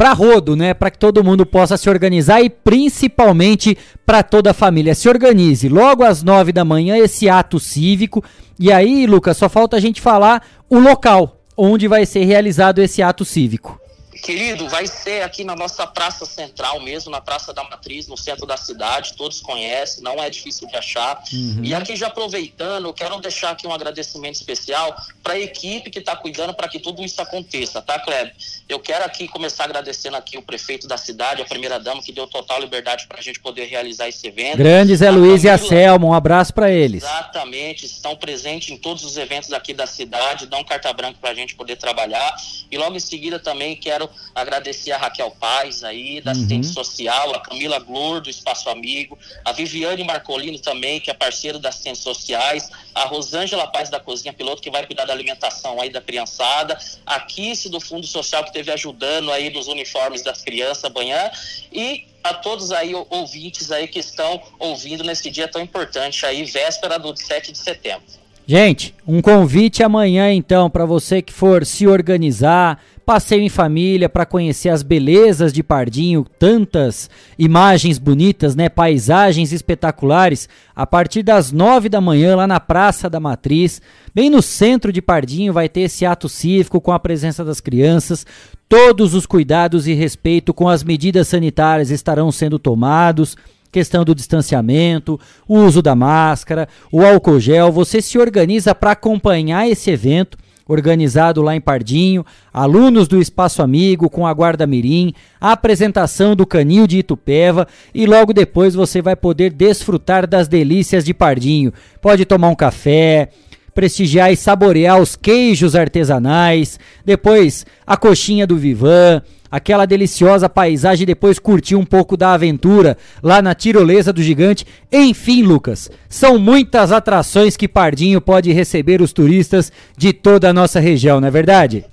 Speaker 3: para rodo, né? Para que todo mundo possa se organizar e principalmente para toda a família. Se organize logo às nove da manhã esse ato cívico. E aí, Lucas, só falta a gente falar o local onde vai ser realizado esse ato cívico.
Speaker 15: Querido, vai ser aqui na nossa praça central mesmo, na Praça da Matriz, no centro da cidade, todos conhecem, não é difícil de achar. Uhum. E aqui já aproveitando, quero deixar aqui um agradecimento especial para a equipe que está cuidando para que tudo isso aconteça, tá, Kleber? Eu quero aqui começar agradecendo aqui o prefeito da cidade, a primeira dama, que deu total liberdade para a gente poder realizar esse evento.
Speaker 3: Grande Zé Luiz e a Selma, um abraço para eles.
Speaker 15: Exatamente, estão presentes em todos os eventos aqui da cidade, dão carta branca para a gente poder trabalhar. E logo em seguida também quero agradecer a Raquel Paz aí, da uhum. assistente social, a Camila Glor, do Espaço Amigo, a Viviane Marcolino também, que é parceiro das assistentes sociais, a Rosângela Paz da Cozinha Piloto, que vai cuidar da alimentação aí da criançada, a Kiss do Fundo Social, que esteve ajudando aí nos uniformes das crianças amanhã, e a todos aí ouvintes aí que estão ouvindo nesse dia tão importante aí, véspera do 7 de setembro.
Speaker 3: Gente, um convite amanhã então para você que for se organizar, passeio em família para conhecer as belezas de Pardinho, tantas imagens bonitas, né, paisagens espetaculares, a partir das nove da manhã lá na Praça da Matriz, bem no centro de Pardinho vai ter esse ato cívico com a presença das crianças. Todos os cuidados e respeito com as medidas sanitárias estarão sendo tomados questão do distanciamento, o uso da máscara, o álcool gel. Você se organiza para acompanhar esse evento organizado lá em Pardinho, alunos do Espaço Amigo com a Guarda Mirim, a apresentação do Canil de Itupeva e logo depois você vai poder desfrutar das delícias de Pardinho. Pode tomar um café, prestigiar e saborear os queijos artesanais, depois a coxinha do Vivan, aquela deliciosa paisagem, depois curtir um pouco da aventura lá na tirolesa do gigante. Enfim, Lucas, são muitas atrações que Pardinho pode receber os turistas de toda a nossa região, não é verdade?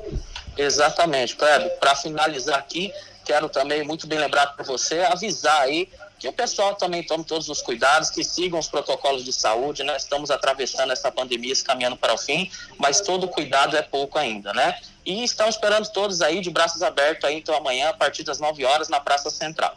Speaker 15: Exatamente, Kleber. Para finalizar aqui, quero também, muito bem lembrado por você, avisar aí que o pessoal também tome todos os cuidados, que sigam os protocolos de saúde, né? Estamos atravessando essa pandemia, caminhando para o fim, mas todo cuidado é pouco ainda, né? E estão esperando todos aí de braços abertos aí, então amanhã, a partir das 9 horas, na Praça Central.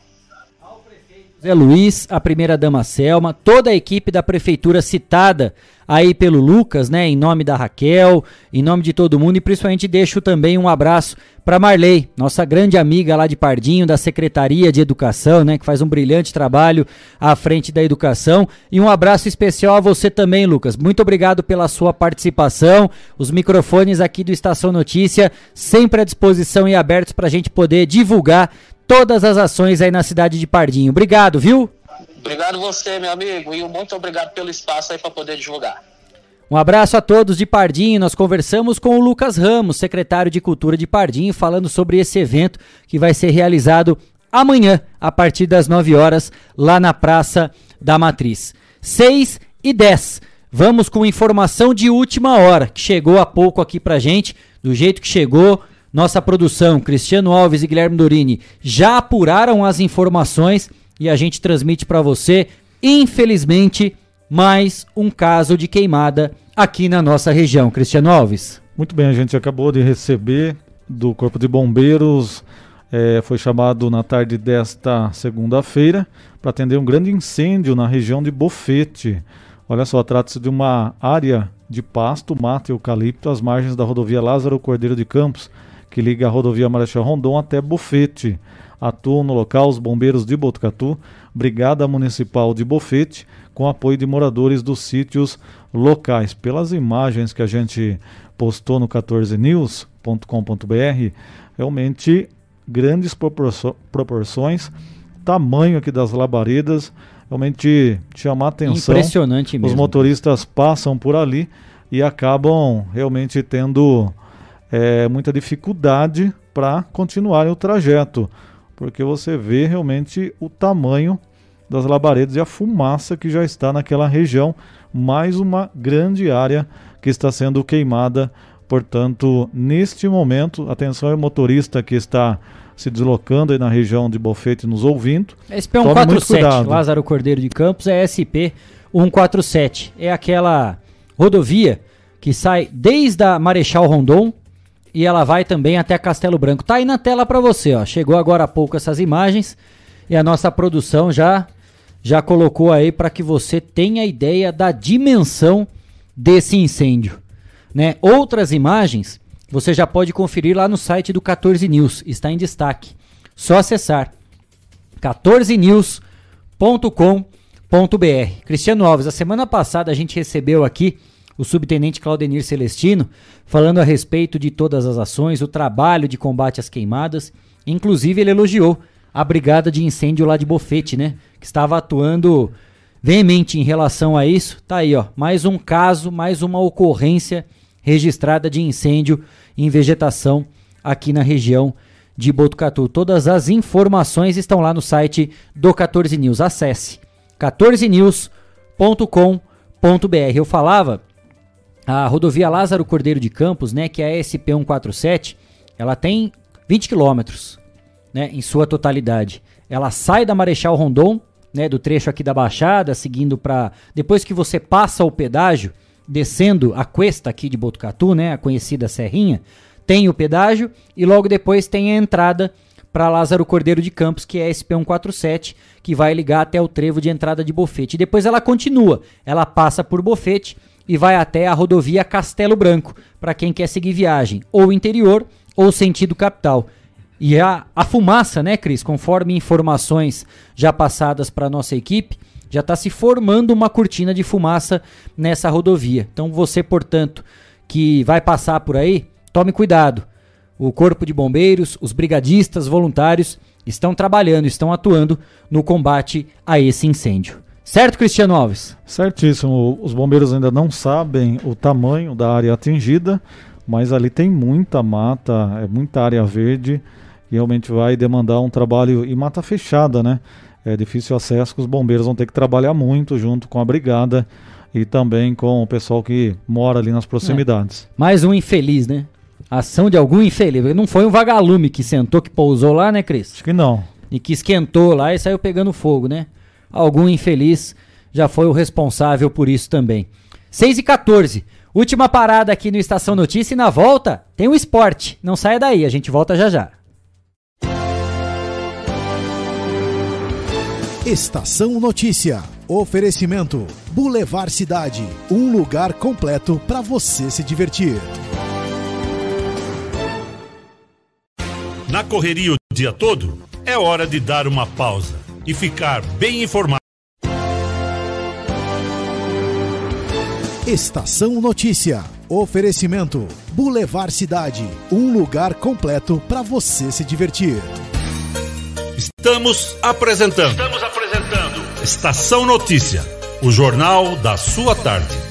Speaker 3: Zé Luiz, a primeira dama Selma, toda a equipe da prefeitura citada aí pelo Lucas, né, em nome da Raquel, em nome de todo mundo e principalmente deixo também um abraço para Marley, nossa grande amiga lá de Pardinho da Secretaria de Educação, né, que faz um brilhante trabalho à frente da educação e um abraço especial a você também, Lucas. Muito obrigado pela sua participação. Os microfones aqui do Estação Notícia sempre à disposição e abertos para a gente poder divulgar todas as ações aí na cidade de Pardinho. Obrigado, viu?
Speaker 15: Obrigado você, meu amigo, e muito obrigado pelo espaço aí para poder divulgar.
Speaker 3: Um abraço a todos de Pardinho. Nós conversamos com o Lucas Ramos, secretário de Cultura de Pardinho, falando sobre esse evento que vai ser realizado amanhã, a partir das 9 horas, lá na Praça da Matriz. 6 e 10. Vamos com informação de última hora, que chegou há pouco aqui pra gente, do jeito que chegou. Nossa produção, Cristiano Alves e Guilherme Dorini, já apuraram as informações e a gente transmite para você, infelizmente, mais um caso de queimada aqui na nossa região. Cristiano Alves.
Speaker 4: Muito bem, a gente acabou de receber do Corpo de Bombeiros, é, foi chamado na tarde desta segunda-feira para atender um grande incêndio na região de Bofete. Olha só, trata-se de uma área de pasto, mato e eucalipto às margens da rodovia Lázaro Cordeiro de Campos, que liga a rodovia Marechal Rondon até Bofete. Atuam no local os bombeiros de Botucatu, Brigada Municipal de Bofete, com apoio de moradores dos sítios locais. Pelas imagens que a gente postou no 14news.com.br, realmente grandes proporções, tamanho aqui das labaredas, realmente chamar atenção.
Speaker 3: Impressionante mesmo.
Speaker 4: Os motoristas passam por ali e acabam realmente tendo é, muita dificuldade para continuarem o trajeto porque você vê realmente o tamanho das labaredas e a fumaça que já está naquela região, mais uma grande área que está sendo queimada. Portanto, neste momento, atenção ao motorista que está se deslocando aí na região de Bofete nos ouvindo.
Speaker 3: SP 147, Lázaro Cordeiro de Campos, é SP 147. É aquela rodovia que sai desde a Marechal Rondon e ela vai também até Castelo Branco. Tá aí na tela para você, ó. Chegou agora há pouco essas imagens e a nossa produção já já colocou aí para que você tenha ideia da dimensão desse incêndio, né? Outras imagens você já pode conferir lá no site do 14 News, está em destaque. Só acessar 14news.com.br. Cristiano Alves, a semana passada a gente recebeu aqui o subtenente Claudenir Celestino, falando a respeito de todas as ações, o trabalho de combate às queimadas. Inclusive, ele elogiou a brigada de incêndio lá de Bofete, né? Que estava atuando veemente em relação a isso. Tá aí, ó, mais um caso, mais uma ocorrência registrada de incêndio em vegetação aqui na região de Botucatu. Todas as informações estão lá no site do 14 News. Acesse 14news.com.br. Eu falava a rodovia Lázaro Cordeiro de Campos, né, que é a SP 147, ela tem 20 quilômetros, né, em sua totalidade. Ela sai da Marechal Rondon, né, do trecho aqui da Baixada, seguindo para depois que você passa o pedágio, descendo a cuesta aqui de Botucatu, né, a conhecida Serrinha, tem o pedágio e logo depois tem a entrada para Lázaro Cordeiro de Campos, que é a SP 147, que vai ligar até o trevo de entrada de Bofete. E depois ela continua, ela passa por Bofete e vai até a rodovia Castelo Branco, para quem quer seguir viagem, ou interior ou sentido capital. E a, a fumaça, né, Cris, conforme informações já passadas para nossa equipe, já está se formando uma cortina de fumaça nessa rodovia. Então você, portanto, que vai passar por aí, tome cuidado. O Corpo de Bombeiros, os brigadistas voluntários estão trabalhando, estão atuando no combate a esse incêndio. Certo, Cristiano Alves?
Speaker 4: Certíssimo. Os bombeiros ainda não sabem o tamanho da área atingida, mas ali tem muita mata, é muita área verde e realmente vai demandar um trabalho e mata fechada, né? É difícil acesso, que os bombeiros vão ter que trabalhar muito junto com a brigada e também com o pessoal que mora ali nas proximidades.
Speaker 3: É. Mais um infeliz, né? Ação de algum infeliz. Não foi um vagalume que sentou, que pousou lá, né, Cris?
Speaker 4: Acho que não.
Speaker 3: E que esquentou lá e saiu pegando fogo, né? Algum infeliz já foi o responsável por isso também. 6 e 14. Última parada aqui no Estação Notícia e na volta tem o esporte. Não saia daí, a gente volta já já.
Speaker 10: Estação Notícia. Oferecimento: Boulevard Cidade. Um lugar completo para você se divertir.
Speaker 2: Na correria o dia todo, é hora de dar uma pausa e ficar bem informado.
Speaker 10: Estação Notícia. Oferecimento: Boulevard Cidade. Um lugar completo para você se divertir.
Speaker 2: Estamos apresentando. Estamos apresentando. Estação Notícia, o jornal da sua tarde.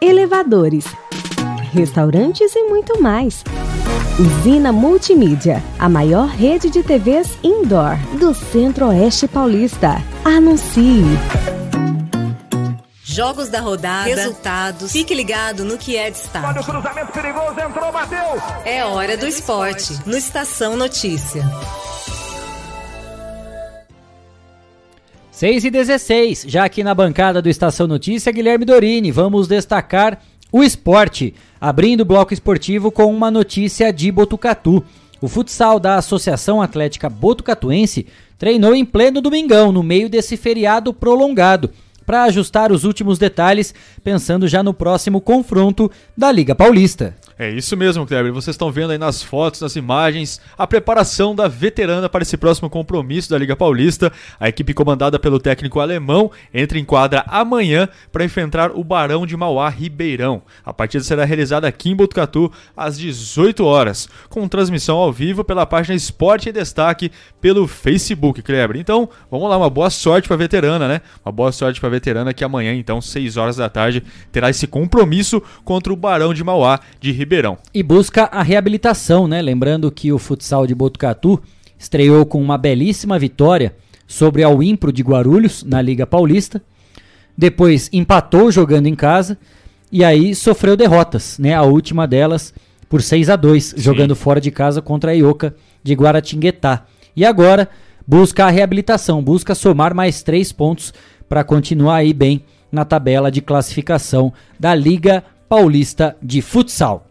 Speaker 14: elevadores, restaurantes e muito mais. Usina Multimídia, a maior rede de TVs indoor do Centro-Oeste Paulista. Anuncie!
Speaker 6: Jogos da rodada, resultados. Fique ligado no que é destaque.
Speaker 7: Olha o cruzamento perigoso, entrou, bateu.
Speaker 6: É hora do esporte, no Estação Notícia.
Speaker 3: 6 e 16, já aqui na bancada do Estação Notícia, Guilherme Dorini, vamos destacar o esporte, abrindo o bloco esportivo com uma notícia de Botucatu. O futsal da Associação Atlética Botucatuense treinou em pleno domingão, no meio desse feriado prolongado, para ajustar os últimos detalhes, pensando já no próximo confronto da Liga Paulista.
Speaker 5: É isso mesmo, Kleber. Vocês estão vendo aí nas fotos, nas imagens, a preparação da veterana para esse próximo compromisso da Liga Paulista. A equipe comandada pelo técnico alemão entra em quadra amanhã para enfrentar o Barão de Mauá Ribeirão. A partida será realizada aqui em Botucatu às 18 horas, com transmissão ao vivo pela página Esporte em Destaque pelo Facebook, Kleber. Então, vamos lá, uma boa sorte para a veterana, né? Uma boa sorte para a veterana que amanhã, então, 6 horas da tarde, terá esse compromisso contra o Barão de Mauá de Ribeirão. Ribeirão.
Speaker 3: E busca a reabilitação, né? Lembrando que o futsal de Botucatu estreou com uma belíssima vitória sobre a Wimpro de Guarulhos na Liga Paulista. Depois empatou jogando em casa e aí sofreu derrotas, né? A última delas por 6 a 2 jogando fora de casa contra a Ioca de Guaratinguetá. E agora busca a reabilitação, busca somar mais três pontos para continuar aí bem na tabela de classificação da Liga Paulista de Futsal.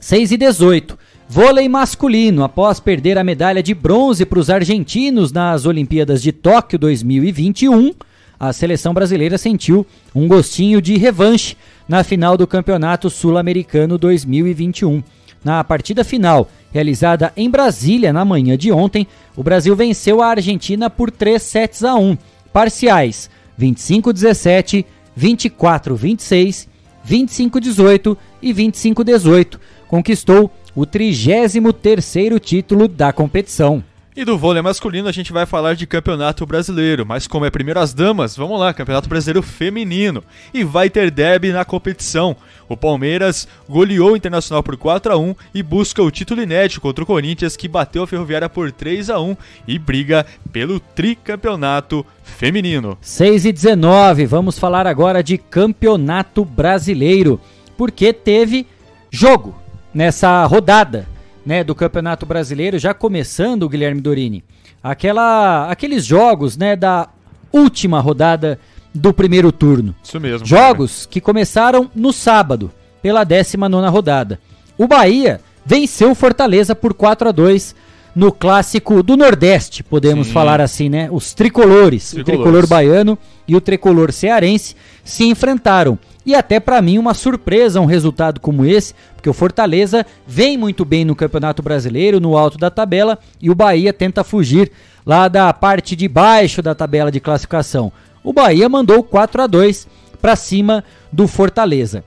Speaker 3: 6 e 18. Vôlei masculino. Após perder a medalha de bronze para os argentinos nas Olimpíadas de Tóquio 2021, a seleção brasileira sentiu um gostinho de revanche na final do Campeonato Sul-Americano 2021. Na partida final, realizada em Brasília na manhã de ontem, o Brasil venceu a Argentina por 3 sets a 1, parciais 25-17, 24-26, 25-18 e 25-18 conquistou o 33º título da competição.
Speaker 5: E do vôlei masculino a gente vai falar de campeonato brasileiro, mas como é primeiro as damas, vamos lá, campeonato brasileiro feminino. E vai ter derby na competição. O Palmeiras goleou o Internacional por 4 a 1 e busca o título inédito contra o Corinthians, que bateu a Ferroviária por 3 a 1 e briga pelo tricampeonato feminino.
Speaker 3: 6 e 19, vamos falar agora de campeonato brasileiro, porque teve jogo nessa rodada né, do Campeonato Brasileiro, já começando, Guilherme Dorini, aquela, aqueles jogos, né, da última rodada do primeiro turno.
Speaker 5: Isso mesmo.
Speaker 3: Jogos que começaram no sábado, pela 19 rodada. O Bahia venceu o Fortaleza por 4 a 2 no clássico do Nordeste, podemos
Speaker 5: Sim.
Speaker 3: falar assim, né? Os tricolores, o
Speaker 5: Tricolores.
Speaker 3: tricolor baiano e o tricolor cearense se enfrentaram. E até pra mim uma surpresa um resultado como esse, porque o Fortaleza vem muito bem no Campeonato Brasileiro, no alto da tabela, e o Bahia tenta fugir lá da parte de baixo da tabela de classificação. O Bahia mandou 4 a 2 para cima do Fortaleza.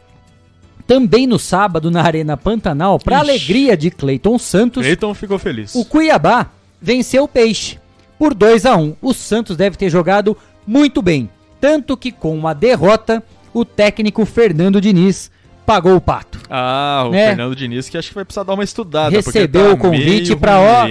Speaker 3: Também no sábado na Arena Pantanal, para alegria de Cleiton Santos,
Speaker 5: Cleiton ficou feliz.
Speaker 3: o Cuiabá venceu o Peixe por 2 a 1. O Santos deve ter jogado muito bem, tanto que com uma derrota, o técnico Fernando Diniz pagou o pato.
Speaker 5: Ah, o
Speaker 3: Né?
Speaker 5: Fernando Diniz, que acho que vai precisar dar uma estudada.
Speaker 3: Recebeu
Speaker 5: porque tá
Speaker 3: o convite
Speaker 5: ruim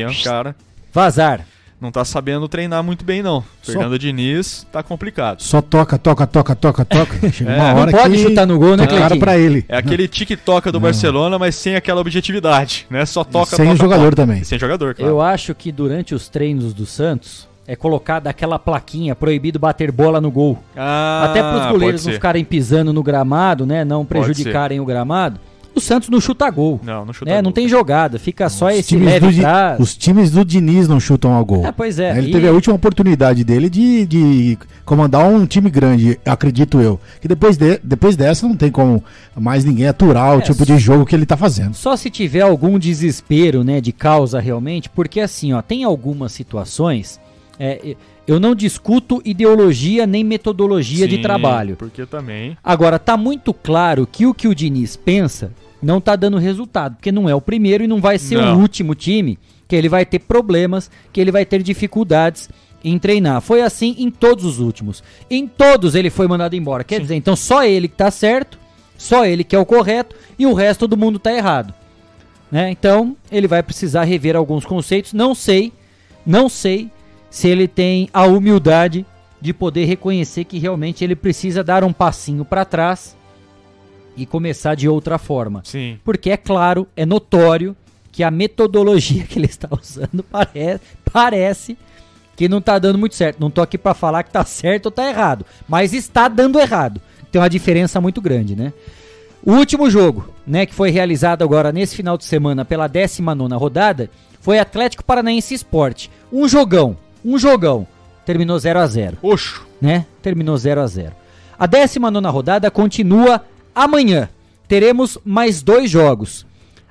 Speaker 3: ó,
Speaker 5: ó, cara.
Speaker 3: Vazar.
Speaker 5: Não tá sabendo treinar muito bem, não.
Speaker 1: Só-
Speaker 5: Fernando Diniz tá complicado.
Speaker 1: Só toca, toca, toca, toca, toca. Chega
Speaker 5: É.
Speaker 1: uma
Speaker 5: Não
Speaker 1: hora
Speaker 3: pode
Speaker 1: que
Speaker 3: chutar no gol, né,
Speaker 1: claro
Speaker 3: Cleitinho?
Speaker 1: pra ele.
Speaker 5: É aquele tic-toca do Barcelona, mas sem aquela objetividade, né? Só toca,
Speaker 1: sem
Speaker 5: toca,
Speaker 1: o jogador
Speaker 5: toca.
Speaker 1: também.
Speaker 5: E sem jogador, claro.
Speaker 3: Eu acho que durante os treinos do Santos é colocada aquela plaquinha proibido bater bola no gol.
Speaker 5: Ah,
Speaker 3: Até para os goleiros não ficarem pisando no gramado, né? Não prejudicarem o gramado. O Santos não chuta gol.
Speaker 5: Não, não chuta
Speaker 3: né?
Speaker 5: gol.
Speaker 3: Não tem jogada, fica só
Speaker 1: Os
Speaker 3: esse leve trás.
Speaker 1: os times do Diniz não chutam ao gol.
Speaker 3: É, pois é.
Speaker 1: Ele
Speaker 3: E-
Speaker 1: teve a última oportunidade dele de, de comandar um time grande, acredito eu. Que depois, de- depois dessa não tem como mais ninguém aturar o
Speaker 3: É,
Speaker 1: tipo de jogo que ele tá fazendo.
Speaker 3: Só se tiver algum desespero, né, de causa realmente, porque assim, ó, tem algumas situações. É, eu não discuto ideologia nem metodologia de
Speaker 5: Sim,
Speaker 3: trabalho.
Speaker 5: Porque também.
Speaker 3: Agora, tá muito claro que o que o Diniz pensa não tá dando resultado, porque não é o primeiro e não vai ser
Speaker 5: Não.
Speaker 3: o último time que ele vai ter problemas, que ele vai ter dificuldades em treinar. Foi assim em todos os últimos. Em todos ele foi mandado embora. Quer dizer, então só ele que tá certo, só ele que é o correto e o resto do mundo tá errado. Né? Então, ele vai precisar rever alguns conceitos. Não sei, não sei se ele tem a humildade de poder reconhecer que realmente ele precisa dar um passinho para trás e começar de outra forma.
Speaker 5: Sim.
Speaker 3: Porque é claro, é notório que a metodologia que ele está usando parece, parece que não tá dando muito certo. Não tô aqui para falar que tá certo ou tá errado, mas está dando errado. Tem uma diferença muito grande, né? O último jogo, né, que foi realizado agora nesse final de semana pela 19ª rodada, foi Atlético Paranaense Esporte. Um jogão, um jogão. Terminou 0 a 0
Speaker 5: Oxo.
Speaker 3: né? Terminou 0 a 0 A 19 rodada continua amanhã. Teremos mais dois jogos.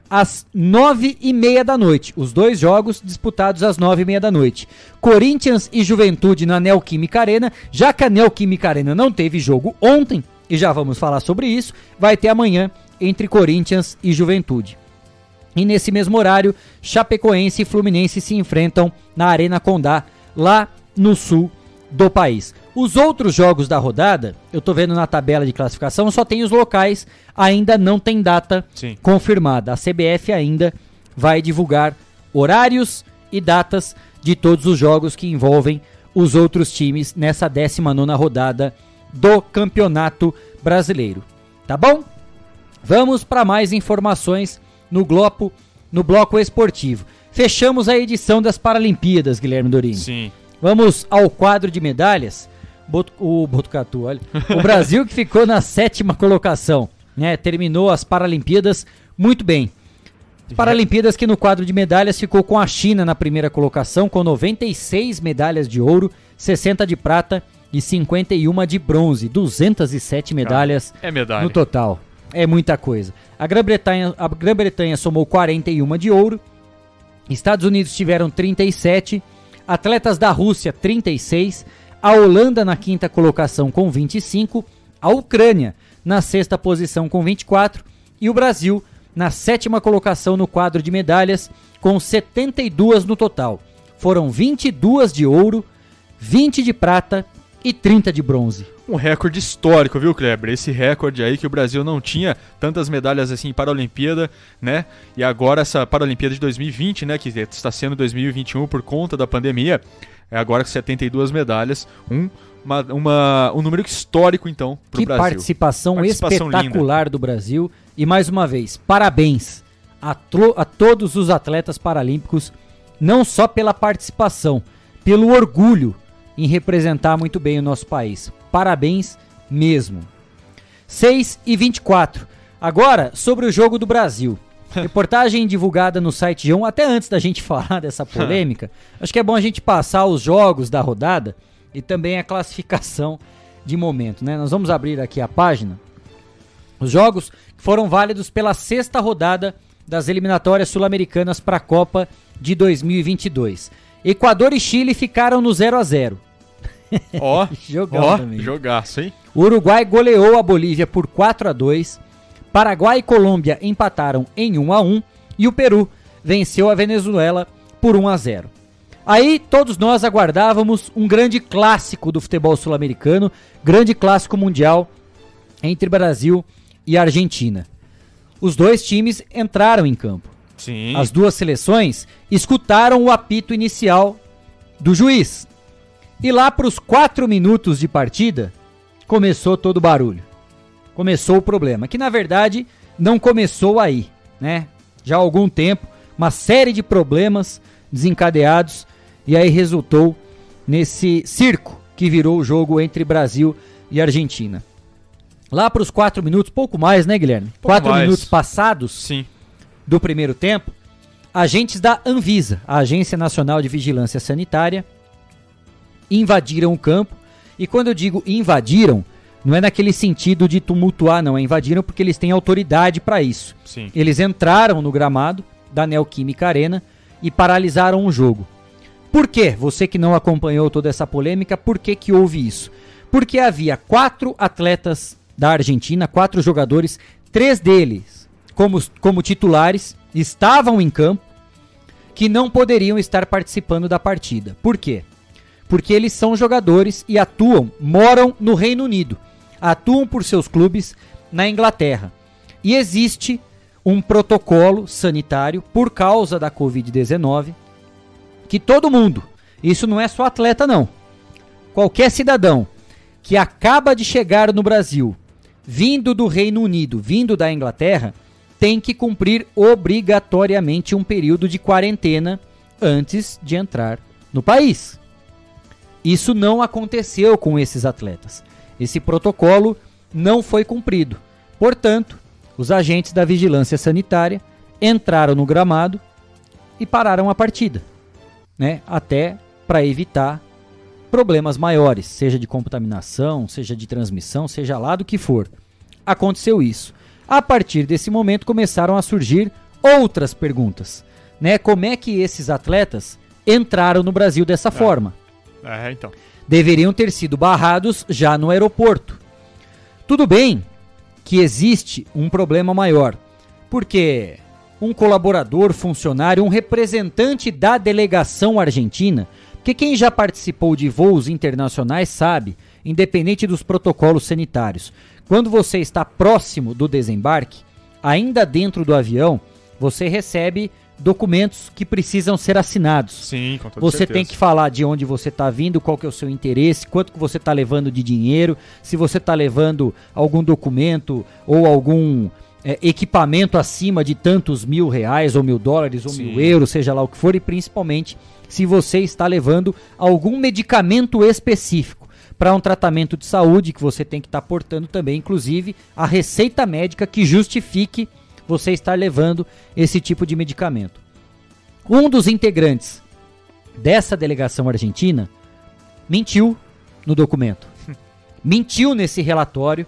Speaker 3: Às nove e meia da noite. Os dois jogos disputados às nove e meia da noite. Corinthians e Juventude na Neoquímica Arena. Já que a Neoquímica Arena não teve jogo ontem, e já vamos falar sobre isso, vai ter amanhã entre Corinthians e Juventude. E nesse mesmo horário, Chapecoense e Fluminense se enfrentam na Arena Condá, lá no sul do país. Os outros jogos da rodada, eu tô vendo na tabela de classificação, só tem os locais, ainda não tem data
Speaker 5: Sim.
Speaker 3: confirmada. A CBF ainda vai divulgar horários e datas de todos os jogos que envolvem os outros times nessa 19ª rodada do Campeonato Brasileiro. Tá bom? Vamos para mais informações no bloco, no bloco esportivo. Fechamos a edição das Paralimpíadas, Guilherme Dorini.
Speaker 5: Sim.
Speaker 3: Vamos ao quadro de medalhas. Botu- o Botucatu, olha. O Brasil que ficou na sétima colocação, né? Terminou as Paralimpíadas muito bem. As Paralimpíadas que no quadro de medalhas ficou com a China na primeira colocação, com 96 medalhas de ouro, 60 de prata e 51 de bronze. 207 medalhas
Speaker 5: É medalha.
Speaker 3: no total. É muita coisa. A Grã-Bretanha, a Grã-Bretanha somou 41 de ouro. Estados Unidos tiveram 37. Atletas da Rússia, 36. A Holanda na quinta colocação com 25. A Ucrânia na sexta posição com 24. E o Brasil na sétima colocação no quadro de medalhas com 72 no total. Foram 22 de ouro, 20 de prata e 30 de bronze.
Speaker 5: Um recorde histórico, viu, Kleber? Esse recorde aí que o Brasil não tinha tantas medalhas assim para a Olimpíada, né? E agora essa Paralimpíada de 2020, né, que está sendo 2021 por conta da pandemia, é agora com 72 medalhas, um uma, uma- um número histórico então para o
Speaker 3: Que
Speaker 5: Brasil.
Speaker 3: participação,
Speaker 5: Participação linda.
Speaker 3: espetacular do Brasil. E mais uma vez, parabéns a, a todos os atletas paralímpicos, não só pela participação, pelo orgulho em representar muito bem o nosso país. Parabéns mesmo. 6 e 24. Agora, sobre o jogo do Brasil. Reportagem divulgada no site G1, até antes da gente falar dessa polêmica, acho que é bom a gente passar os jogos da rodada e também a classificação de momento, né? Nós vamos abrir aqui a página. Os jogos foram válidos pela sexta rodada das eliminatórias sul-americanas para a Copa de 2022. Equador e Chile ficaram no 0 a 0.
Speaker 5: Ó, ó, jogaço, hein?
Speaker 3: O Uruguai goleou a Bolívia por 4 a 2. Paraguai e Colômbia empataram em 1 a 1 e o Peru venceu a Venezuela por 1 a 0. Aí todos nós aguardávamos um grande clássico do futebol sul-americano, grande clássico mundial entre Brasil e Argentina. Os dois times entraram em campo.
Speaker 5: Sim.
Speaker 3: As duas seleções escutaram o apito inicial do juiz. E lá para os quatro minutos de partida, começou todo o barulho. Começou o problema, que na verdade não começou aí, né? Já há algum tempo, uma série de problemas desencadeados e aí resultou nesse circo que virou o jogo entre Brasil e Argentina. Lá para os quatro minutos, pouco mais, né, Guilherme?
Speaker 5: Pouco
Speaker 3: quatro
Speaker 5: mais.
Speaker 3: minutos passados
Speaker 5: Sim.
Speaker 3: Do primeiro tempo, agentes da Anvisa, a Agência Nacional de Vigilância Sanitária, invadiram o campo. E quando eu digo invadiram, não é naquele sentido de tumultuar, não. É invadiram porque eles têm autoridade para isso.
Speaker 5: Sim.
Speaker 3: Eles entraram no gramado da Neoquímica Arena e paralisaram o jogo. Por quê? Você que não acompanhou toda essa polêmica, por que, que houve isso? Porque havia quatro atletas da Argentina, quatro jogadores, três deles como, como titulares, estavam em campo, que não poderiam estar participando da partida. Por quê? Porque eles são jogadores e atuam, moram no Reino Unido, atuam por seus clubes na Inglaterra. E existe um protocolo sanitário por causa da Covid-19 que todo mundo, isso não é só atleta não, qualquer cidadão que acaba de chegar no Brasil, vindo do Reino Unido, vindo da Inglaterra, tem que cumprir obrigatoriamente um período de quarentena antes de entrar no país. Isso não aconteceu com esses atletas. Esse protocolo não foi cumprido. Portanto, os agentes da vigilância sanitária entraram no gramado e pararam a partida, né? Até para evitar problemas maiores, seja de contaminação, seja de transmissão, seja lá do que for. Aconteceu isso. A partir desse momento começaram a surgir outras perguntas, né? Como é que esses atletas entraram no Brasil dessa forma?
Speaker 5: É, então.
Speaker 3: Deveriam ter sido barrados já no aeroporto. Tudo bem que existe um problema maior, porque um colaborador, funcionário, um representante da delegação argentina, porque quem já participou de voos internacionais sabe, independente dos protocolos sanitários, quando você está próximo do desembarque, ainda dentro do avião, você recebe documentos que precisam ser assinados.
Speaker 5: Sim, com toda
Speaker 3: Você
Speaker 5: certeza.
Speaker 3: tem que falar de onde você está vindo, qual que é o seu interesse, quanto que você está levando de dinheiro, se você está levando algum documento ou algum é, equipamento acima de tantos mil reais ou mil dólares ou
Speaker 5: Sim.
Speaker 3: mil euros, seja lá o que for, e principalmente se você está levando algum medicamento específico para um tratamento de saúde que você tem que estar portando também, inclusive a receita médica que justifique você estar levando esse tipo de medicamento. Um dos integrantes dessa delegação argentina mentiu no documento. mentiu nesse relatório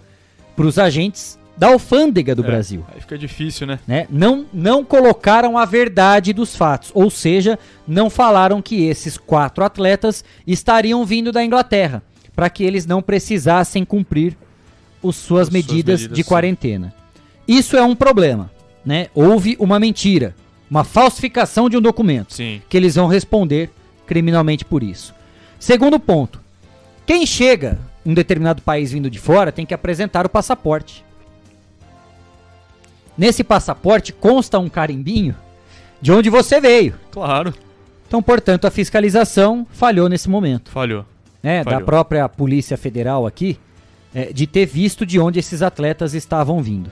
Speaker 3: para os agentes da alfândega do
Speaker 5: É,
Speaker 3: Brasil.
Speaker 5: Aí fica difícil, né?
Speaker 3: né? Não, não colocaram a verdade dos fatos, ou seja, não falaram que esses quatro atletas estariam vindo da Inglaterra, para que eles não precisassem cumprir os suas, medidas,
Speaker 5: medidas,
Speaker 3: de
Speaker 5: sim.
Speaker 3: quarentena. Isso é um problema, né? Houve uma mentira, uma falsificação de um documento,
Speaker 5: Sim.
Speaker 3: que eles vão responder criminalmente por isso. Segundo ponto, quem chega em um determinado país vindo de fora tem que apresentar o passaporte. Nesse passaporte consta um carimbinho de onde você veio.
Speaker 5: Claro.
Speaker 3: Então, portanto, a fiscalização falhou nesse momento.
Speaker 5: Falhou.
Speaker 3: Né, da própria Polícia Federal aqui, é, de ter visto de onde esses atletas estavam vindo.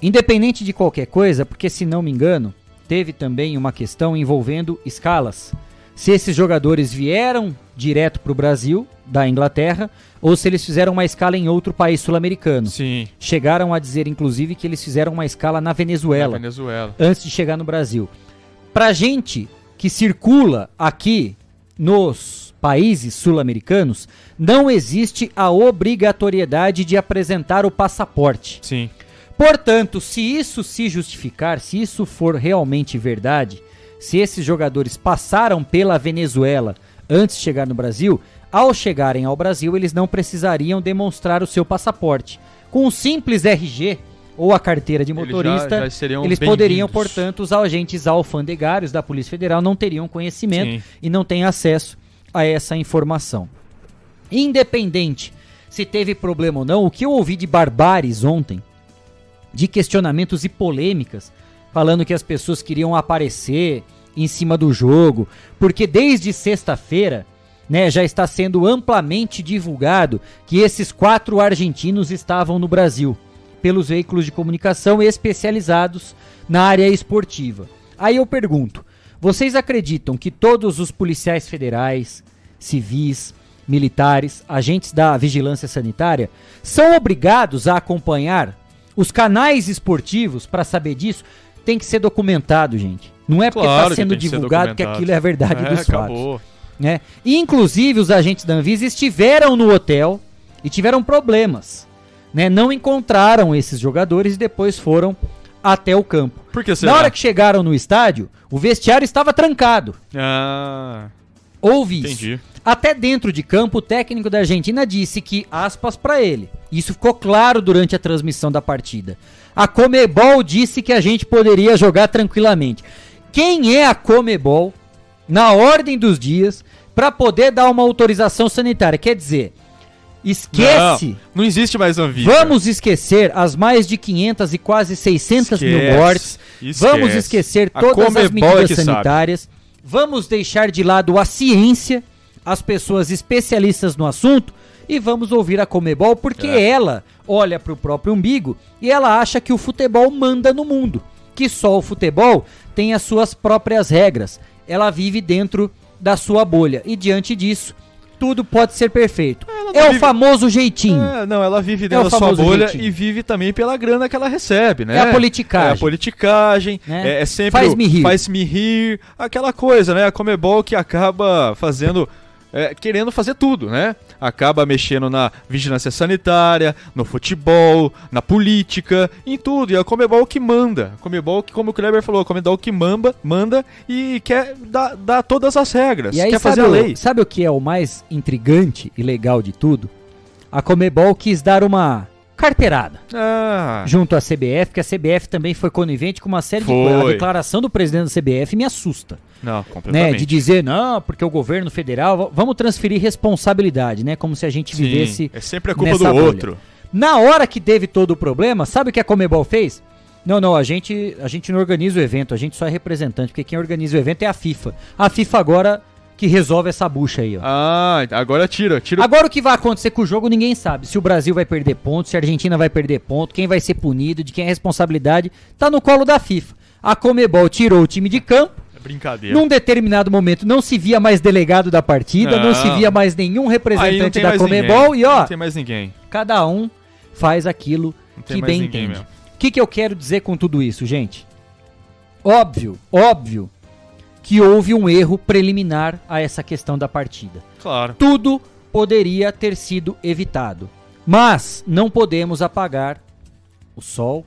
Speaker 3: Independente de qualquer coisa, porque se não me engano, teve também uma questão envolvendo escalas. Se esses jogadores vieram direto para o Brasil, da Inglaterra, ou se eles fizeram uma escala em outro país sul-americano.
Speaker 5: Sim.
Speaker 3: Chegaram a dizer, inclusive, que eles fizeram uma escala na Venezuela,
Speaker 5: Na Venezuela.
Speaker 3: antes de chegar no Brasil. Pra gente que circula aqui nos países sul-americanos, não existe a obrigatoriedade de apresentar o passaporte.
Speaker 5: Sim.
Speaker 3: Portanto, se isso se justificar, se isso for realmente verdade, se esses jogadores passaram pela Venezuela antes de chegar no Brasil, ao chegarem ao Brasil, eles não precisariam demonstrar o seu passaporte. Com um simples RG ou a carteira de
Speaker 5: Eles já-
Speaker 3: motorista,
Speaker 5: já
Speaker 3: eles poderiam, portanto, os agentes alfandegários da Polícia Federal não teriam conhecimento
Speaker 5: Sim.
Speaker 3: e não têm acesso a essa informação. Independente se teve problema ou não, o que eu ouvi de barbares ontem, de questionamentos e polêmicas, falando que as pessoas queriam aparecer em cima do jogo, porque desde sexta-feira, né, já está sendo amplamente divulgado que esses quatro argentinos estavam no Brasil, pelos veículos de comunicação especializados na área esportiva. Aí eu pergunto: vocês acreditam que todos os policiais federais, civis, militares, agentes da vigilância sanitária são obrigados a acompanhar os canais esportivos para saber disso? Tem que ser documentado, gente. Não é porque está
Speaker 5: que
Speaker 3: sendo
Speaker 5: que
Speaker 3: divulgado que
Speaker 5: documentado.
Speaker 3: aquilo é a verdade
Speaker 5: É,
Speaker 3: dos fatos.
Speaker 5: acabou.
Speaker 3: Né? E, inclusive, os agentes da Anvisa estiveram no hotel e tiveram problemas. Né? Não encontraram esses jogadores e depois foram até o campo.
Speaker 5: Por que
Speaker 3: Na
Speaker 5: será?
Speaker 3: hora que chegaram no estádio, o vestiário estava trancado.
Speaker 5: Ah,
Speaker 3: Houve isso.
Speaker 5: entendi.
Speaker 3: Até dentro de campo, o técnico da Argentina disse que, aspas pra ele, isso ficou claro durante a transmissão da partida. A Comebol disse que a gente poderia jogar tranquilamente. Quem é a Comebol, na ordem dos dias, pra poder dar uma autorização sanitária? Quer dizer, esquece.
Speaker 5: Não, não existe mais Anvisa.
Speaker 3: Vamos esquecer as mais de 500 e quase 600 mil
Speaker 5: Esquece,
Speaker 3: mortes.
Speaker 5: esquece.
Speaker 3: Vamos esquecer todas as
Speaker 5: é
Speaker 3: medidas
Speaker 5: sabe.
Speaker 3: sanitárias. Vamos deixar de lado a ciência, as pessoas especialistas no assunto e vamos ouvir a Comebol porque
Speaker 5: É.
Speaker 3: ela olha para o próprio umbigo e ela acha que o futebol manda no mundo, que só o futebol tem as suas próprias regras. Ela vive dentro da sua bolha e diante disso tudo pode ser perfeito. É o
Speaker 5: vive-
Speaker 3: famoso jeitinho.
Speaker 5: É, não, ela vive
Speaker 3: É
Speaker 5: dentro
Speaker 3: o
Speaker 5: da sua bolha
Speaker 3: jeitinho.
Speaker 5: e vive também pela grana que ela recebe, né?
Speaker 3: É a politicagem.
Speaker 5: É a politicagem,
Speaker 3: Né?
Speaker 5: é, é sempre
Speaker 3: Faz-me
Speaker 5: o
Speaker 3: rir.
Speaker 5: faz-me rir, aquela coisa, né? A Comebol que acaba fazendo, é, querendo fazer tudo, né? Acaba mexendo na vigilância sanitária, no futebol, na política, em tudo. E a Comebol que manda. A Comebol que, como o Kleber falou, a Comebol que manda, manda e quer dar, dar todas as regras,
Speaker 3: E aí,
Speaker 5: quer fazer a
Speaker 3: o-
Speaker 5: lei.
Speaker 3: sabe o que é o mais intrigante e legal de tudo? A Comebol quis dar uma carteirada
Speaker 5: Ah,
Speaker 3: junto à CBF, que a CBF também foi conivente com uma série de
Speaker 5: Foi.
Speaker 3: coisas. A declaração do presidente da CBF me assusta.
Speaker 5: não,
Speaker 3: Né,
Speaker 5: completamente.
Speaker 3: de dizer, não, porque o governo federal, vamos transferir responsabilidade, né? Como se a gente
Speaker 5: Sim,
Speaker 3: vivesse.
Speaker 5: é sempre a culpa do
Speaker 3: bolha.
Speaker 5: outro.
Speaker 3: Na hora que teve todo o problema, sabe o que a Comebol fez? Não, não, a gente, a gente não organiza o evento, a gente só é representante, porque quem organiza o evento é a FIFA. A FIFA agora que resolve essa bucha aí, ó.
Speaker 5: Ah, agora tira, tira.
Speaker 3: Agora o que vai acontecer com o jogo ninguém sabe. Se o Brasil vai perder pontos, se a Argentina vai perder ponto, quem vai ser punido, de quem é a responsabilidade, tá no colo da FIFA. A Comebol tirou o time de campo.
Speaker 5: É brincadeira.
Speaker 3: Num determinado momento não se via mais delegado da partida, não,
Speaker 5: Não.
Speaker 3: se via mais nenhum representante da Comebol
Speaker 5: ninguém.
Speaker 3: e ó,
Speaker 5: Não tem mais ninguém.
Speaker 3: cada um faz aquilo que bem entende. O que, que eu quero dizer com tudo isso, gente? Óbvio, óbvio que houve um erro preliminar a essa questão da partida.
Speaker 5: Claro.
Speaker 3: Tudo poderia ter sido evitado. Mas não podemos apagar o sol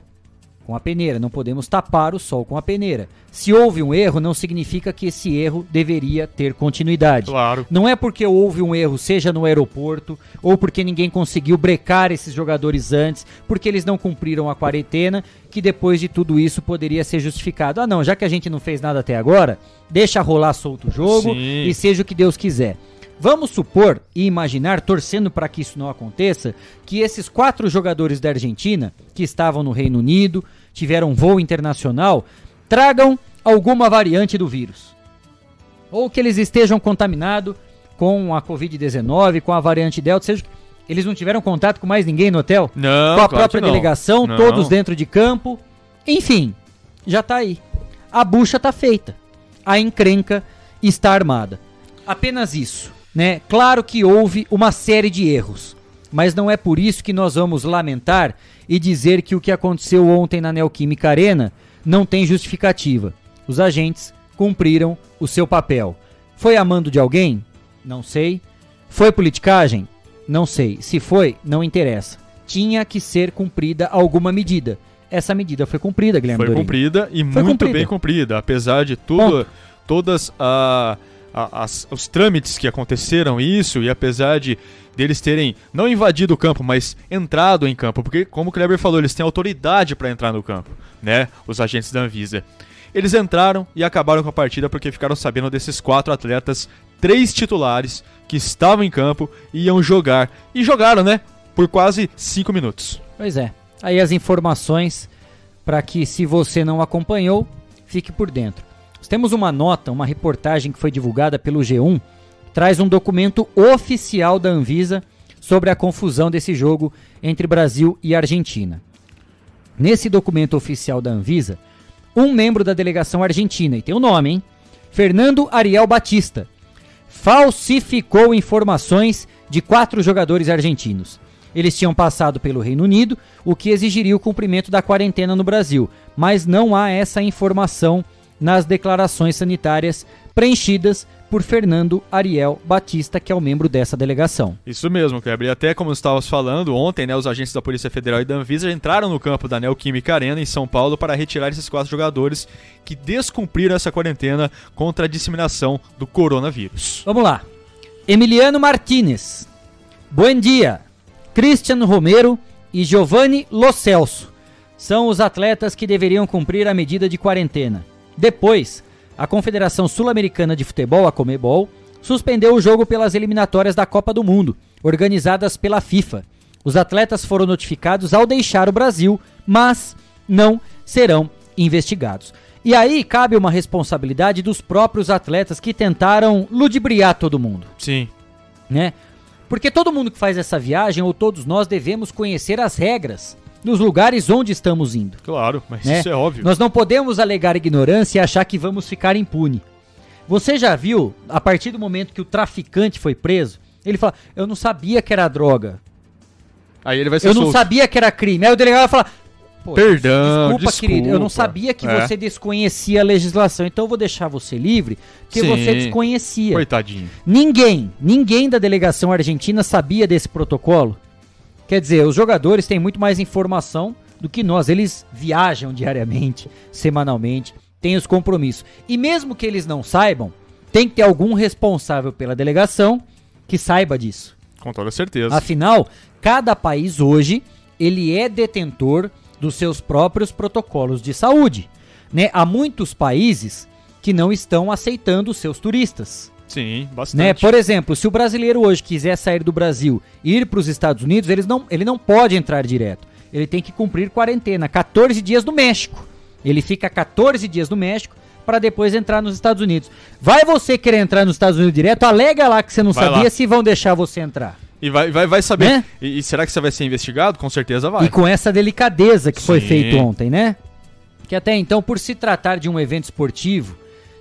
Speaker 3: com a peneira, não podemos tapar o sol com a peneira. Se houve um erro, não significa que esse erro deveria ter continuidade.
Speaker 5: Claro.
Speaker 3: Não é porque houve um erro, seja no aeroporto, ou porque ninguém conseguiu brecar esses jogadores antes, porque eles não cumpriram a quarentena, que depois de tudo isso poderia ser justificado. Ah, não, já que a gente não fez nada até agora, deixa rolar solto o jogo
Speaker 5: Sim.
Speaker 3: e seja o que Deus quiser. Vamos supor e imaginar, torcendo para que isso não aconteça, que esses quatro jogadores da Argentina, que estavam no Reino Unido, tiveram voo internacional, tragam alguma variante do vírus. Ou que eles estejam contaminados com a Covid-19, com a variante Delta, seja Eles não tiveram contato com mais ninguém no hotel?
Speaker 5: Não,
Speaker 3: Com a
Speaker 5: claro
Speaker 3: própria
Speaker 5: não.
Speaker 3: delegação,
Speaker 5: Não.
Speaker 3: todos dentro de campo. Enfim, já tá aí. A bucha tá feita. A encrenca está armada. Apenas isso, né? Claro que houve uma série de erros, mas não é por isso que nós vamos lamentar e dizer que o que aconteceu ontem na Neoquímica Arena não tem justificativa. Os agentes cumpriram o seu papel. Foi a mando de alguém? Não sei. Foi politicagem? Não sei. Se foi, não interessa. Tinha que ser cumprida alguma medida. Essa medida foi cumprida, Guilherme
Speaker 5: Foi cumprida e
Speaker 3: Foi
Speaker 5: muito
Speaker 3: cumprida.
Speaker 5: bem cumprida, apesar de tudo, todas a, as- os trâmites que aconteceram isso e apesar de deles terem não invadido o campo, mas entrado em campo, porque como o Kleber falou, eles têm autoridade para entrar no campo, né? Os agentes da Anvisa. Eles entraram e acabaram com a partida porque ficaram sabendo desses quatro atletas, três titulares que estavam em campo e iam jogar e jogaram, né? Por quase cinco minutos.
Speaker 3: Pois é. Aí as informações para que, se você não acompanhou, fique por dentro. Temos uma nota, uma reportagem que foi divulgada pelo G1, traz um documento oficial da Anvisa sobre a confusão desse jogo entre Brasil e Argentina. Nesse documento oficial da Anvisa, um membro da delegação argentina, e tem o nome, hein? Fernando Ariel Batista, falsificou informações de quatro jogadores argentinos. Eles tinham passado pelo Reino Unido, o que exigiria o cumprimento da quarentena no Brasil, mas não há essa informação nas declarações sanitárias preenchidas por Fernando Ariel Batista, que é o membro dessa delegação.
Speaker 5: Isso mesmo, Kleber. E até como estávamos falando ontem, né, os agentes da Polícia Federal e da Anvisa entraram no campo da Neoquímica Arena em São Paulo para retirar esses quatro jogadores que descumpriram essa quarentena contra a disseminação do coronavírus.
Speaker 3: Vamos lá. Emiliano Martinez. Bom dia. Christian Romero e Giovanni Lo Celso são os atletas que deveriam cumprir a medida de quarentena. Depois, a Confederação Sul-Americana de Futebol, a Comebol, suspendeu o jogo pelas eliminatórias da Copa do Mundo, organizadas pela FIFA. Os atletas foram notificados ao deixar o Brasil, mas não serão investigados. E aí cabe uma responsabilidade dos próprios atletas que tentaram ludibriar todo mundo,
Speaker 5: Sim.
Speaker 3: né? Porque todo mundo que faz essa viagem, ou todos nós, devemos conhecer as regras dos lugares onde estamos indo.
Speaker 5: Claro, mas
Speaker 3: né?
Speaker 5: isso é óbvio.
Speaker 3: Nós não podemos alegar ignorância e achar que vamos ficar impune. Você já viu, a partir do momento que o traficante foi preso, ele fala: Eu não sabia que era droga.
Speaker 5: Aí ele vai ser
Speaker 3: Eu não
Speaker 5: solto.
Speaker 3: sabia que era crime. Aí o delegado vai falar: "Pô,
Speaker 5: Perdão,
Speaker 3: desculpa, querido, eu não
Speaker 5: desculpa."
Speaker 3: sabia que
Speaker 5: É.
Speaker 3: você desconhecia a legislação, então eu vou deixar você livre, porque
Speaker 5: Sim.
Speaker 3: você desconhecia.
Speaker 5: Coitadinho.
Speaker 3: Ninguém, ninguém da delegação argentina sabia desse protocolo. Quer dizer, os jogadores têm muito mais informação do que nós. Eles viajam diariamente, semanalmente, têm os compromissos. E mesmo que eles não saibam, tem que ter algum responsável pela delegação que saiba disso.
Speaker 5: Com toda certeza.
Speaker 3: Afinal, cada país hoje ele é detentor dos seus próprios protocolos de saúde. Né? Há muitos países que não estão aceitando os seus turistas.
Speaker 5: Sim, bastante.
Speaker 3: Né? Por exemplo, se o brasileiro hoje quiser sair do Brasil e ir para os Estados Unidos, eles não, ele não pode entrar direto. Ele tem que cumprir quarentena, 14 dias no México. Ele fica 14 dias no México para depois entrar nos Estados Unidos. Vai você querer entrar nos Estados Unidos direto, alega lá que você não
Speaker 5: Vai
Speaker 3: sabia
Speaker 5: lá.
Speaker 3: se vão deixar você entrar.
Speaker 5: E vai, vai, vai saber.
Speaker 3: Né?
Speaker 5: E, e será que você vai ser investigado? Com certeza vai.
Speaker 3: E com essa delicadeza que foi
Speaker 5: Sim.
Speaker 3: feito ontem, né? Que até então, por se tratar de um evento esportivo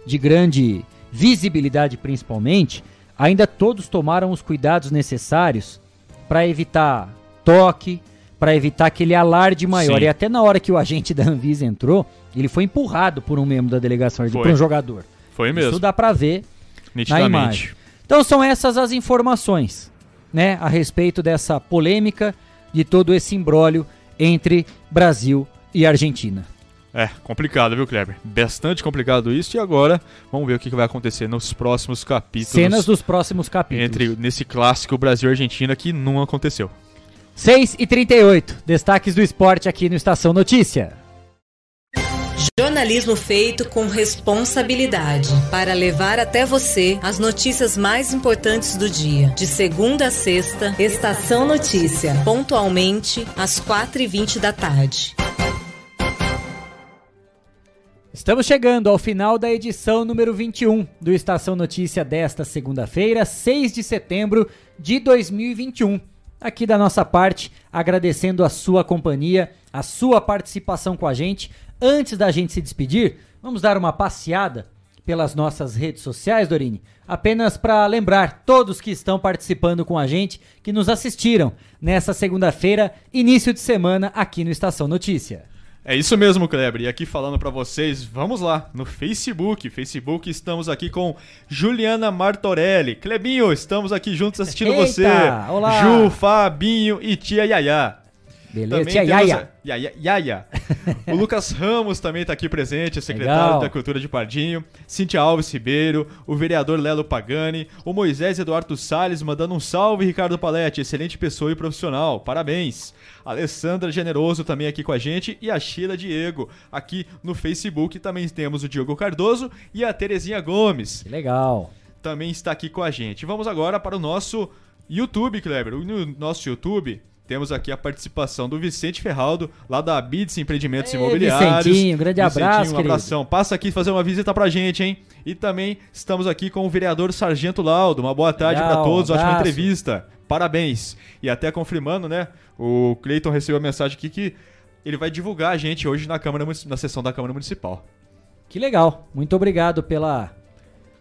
Speaker 3: de grande visibilidade principalmente, ainda todos tomaram os cuidados necessários para evitar toque, para evitar aquele alarde maior.
Speaker 5: Sim.
Speaker 3: E até na hora que o agente da Anvisa entrou, ele foi empurrado por um membro da delegação, por um jogador.
Speaker 5: Foi mesmo.
Speaker 3: Isso dá para ver na imagem. Então são essas as informações, né, a respeito dessa polêmica de todo esse imbróglio entre Brasil e Argentina.
Speaker 5: É, complicado, viu, Kleber? Bastante complicado isso. E agora, vamos ver o que vai acontecer nos próximos capítulos.
Speaker 3: Cenas dos próximos capítulos.
Speaker 5: Entre, nesse clássico Brasil-Argentina que não aconteceu.
Speaker 3: 6 e 38, destaques do esporte aqui no Estação Notícia.
Speaker 6: Jornalismo feito com responsabilidade para levar até você as notícias mais importantes do dia. De segunda a sexta, Estação Notícia, pontualmente às 4h20 da tarde.
Speaker 3: Estamos chegando ao final da edição número 21 do Estação Notícia desta segunda-feira, 6 de setembro de 2021. aqui da nossa parte, agradecendo a sua companhia, a sua participação com a gente. Antes da gente se despedir, vamos dar uma passeada pelas nossas redes sociais, Dorine, apenas para lembrar todos que estão participando com a gente, que nos assistiram nessa segunda-feira, início de semana aqui no Estação Notícia.
Speaker 5: É isso mesmo, Kleber. E aqui falando para vocês, vamos lá no Facebook. Facebook, estamos aqui com Juliana Martorelli. Clebinho, estamos aqui juntos assistindo
Speaker 3: Eita,
Speaker 5: você.
Speaker 3: olá.
Speaker 5: Ju, Fabinho e tia Yaya.
Speaker 3: Beleza,
Speaker 5: Também
Speaker 3: tia Yaya.
Speaker 5: a- Yaya. Yaya. o Lucas Ramos também está aqui presente, secretário
Speaker 3: Legal.
Speaker 5: da Cultura de Pardinho. Cintia Alves Ribeiro, o vereador Lelo Pagani, o Moisés Eduardo Salles mandando um salve, Ricardo Paletti, excelente pessoa e profissional, parabéns. Alessandra Generoso também aqui com a gente e a Sheila Diego aqui no Facebook. Também temos o Diogo Cardoso e a Terezinha Gomes.
Speaker 3: Que legal.
Speaker 5: Também está aqui com a gente. Vamos agora para o nosso YouTube, Kleber. No nosso YouTube temos aqui a participação do Vicente Ferraldo, lá da Bids Empreendimentos
Speaker 3: Ei,
Speaker 5: Imobiliários.
Speaker 3: Vicentinho, grande abraço,
Speaker 5: um
Speaker 3: querido.
Speaker 5: abração. Passa aqui fazer uma visita pra gente, hein? E também estamos aqui com o vereador Sargento Laudo. Uma boa tarde para todos, ótima
Speaker 3: abraço.
Speaker 5: entrevista. Parabéns. E até confirmando, né? O Cleiton recebeu a mensagem aqui que ele vai divulgar a gente hoje na Câmara na sessão da Câmara Municipal.
Speaker 3: Que legal. Muito obrigado pela,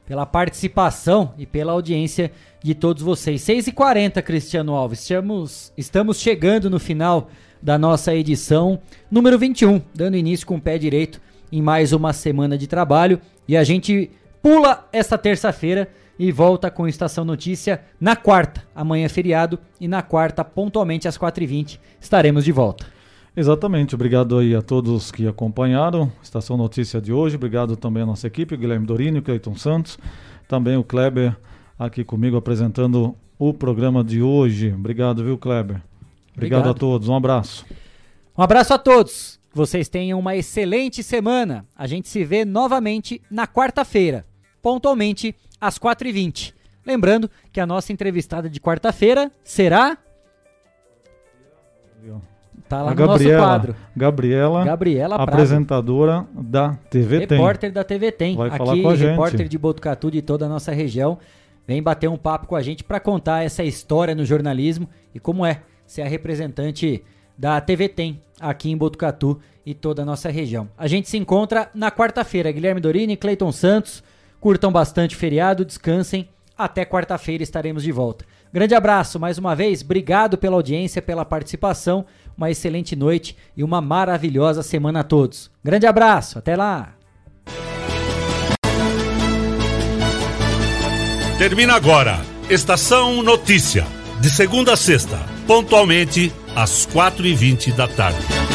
Speaker 3: pela participação e pela audiência de todos vocês. 6h40, Cristiano Alves. Estamos, estamos chegando no final da nossa edição número 21, dando início com o pé direito em mais uma semana de trabalho. E a gente pula esta terça-feira e volta com Estação Notícia na quarta. Amanhã é feriado e na quarta, pontualmente às 4h20, estaremos de volta.
Speaker 4: Exatamente, obrigado aí a todos que acompanharam Estação Notícia de hoje, obrigado também à nossa equipe, Guilherme Dorini, Cleiton Santos, também o Kleber aqui comigo apresentando o programa de hoje. Obrigado, viu, Kleber? Obrigado,
Speaker 3: Obrigado.
Speaker 4: a todos, um abraço.
Speaker 3: Um abraço a todos. Vocês tenham uma excelente semana. A gente se vê novamente na quarta-feira, pontualmente às 4h20. Lembrando que a nossa entrevistada de quarta-feira será. Tá lá
Speaker 4: a
Speaker 3: no nosso
Speaker 4: Gabriela,
Speaker 3: quadro.
Speaker 4: Gabriela,
Speaker 3: Gabriela Prado.
Speaker 4: apresentadora da TV Tem.
Speaker 3: Repórter da TV Tem.
Speaker 4: Vai
Speaker 3: Aqui,
Speaker 4: falar com a gente.
Speaker 3: repórter de Botucatu de toda a nossa região. Vem bater um papo com a gente para contar essa história no jornalismo e como é ser a representante da TV Tem aqui em Botucatu e toda a nossa região. A gente se encontra na quarta-feira. Guilherme Dorini, Cleiton Santos. Curtam bastante o feriado, descansem. Até quarta-feira estaremos de volta. Grande abraço mais uma vez. Obrigado pela audiência, pela participação. Uma excelente noite e uma maravilhosa semana a todos. Grande abraço. Até lá.
Speaker 2: Termina agora. Estação Notícia. De segunda a sexta, pontualmente às quatro e vinte da tarde.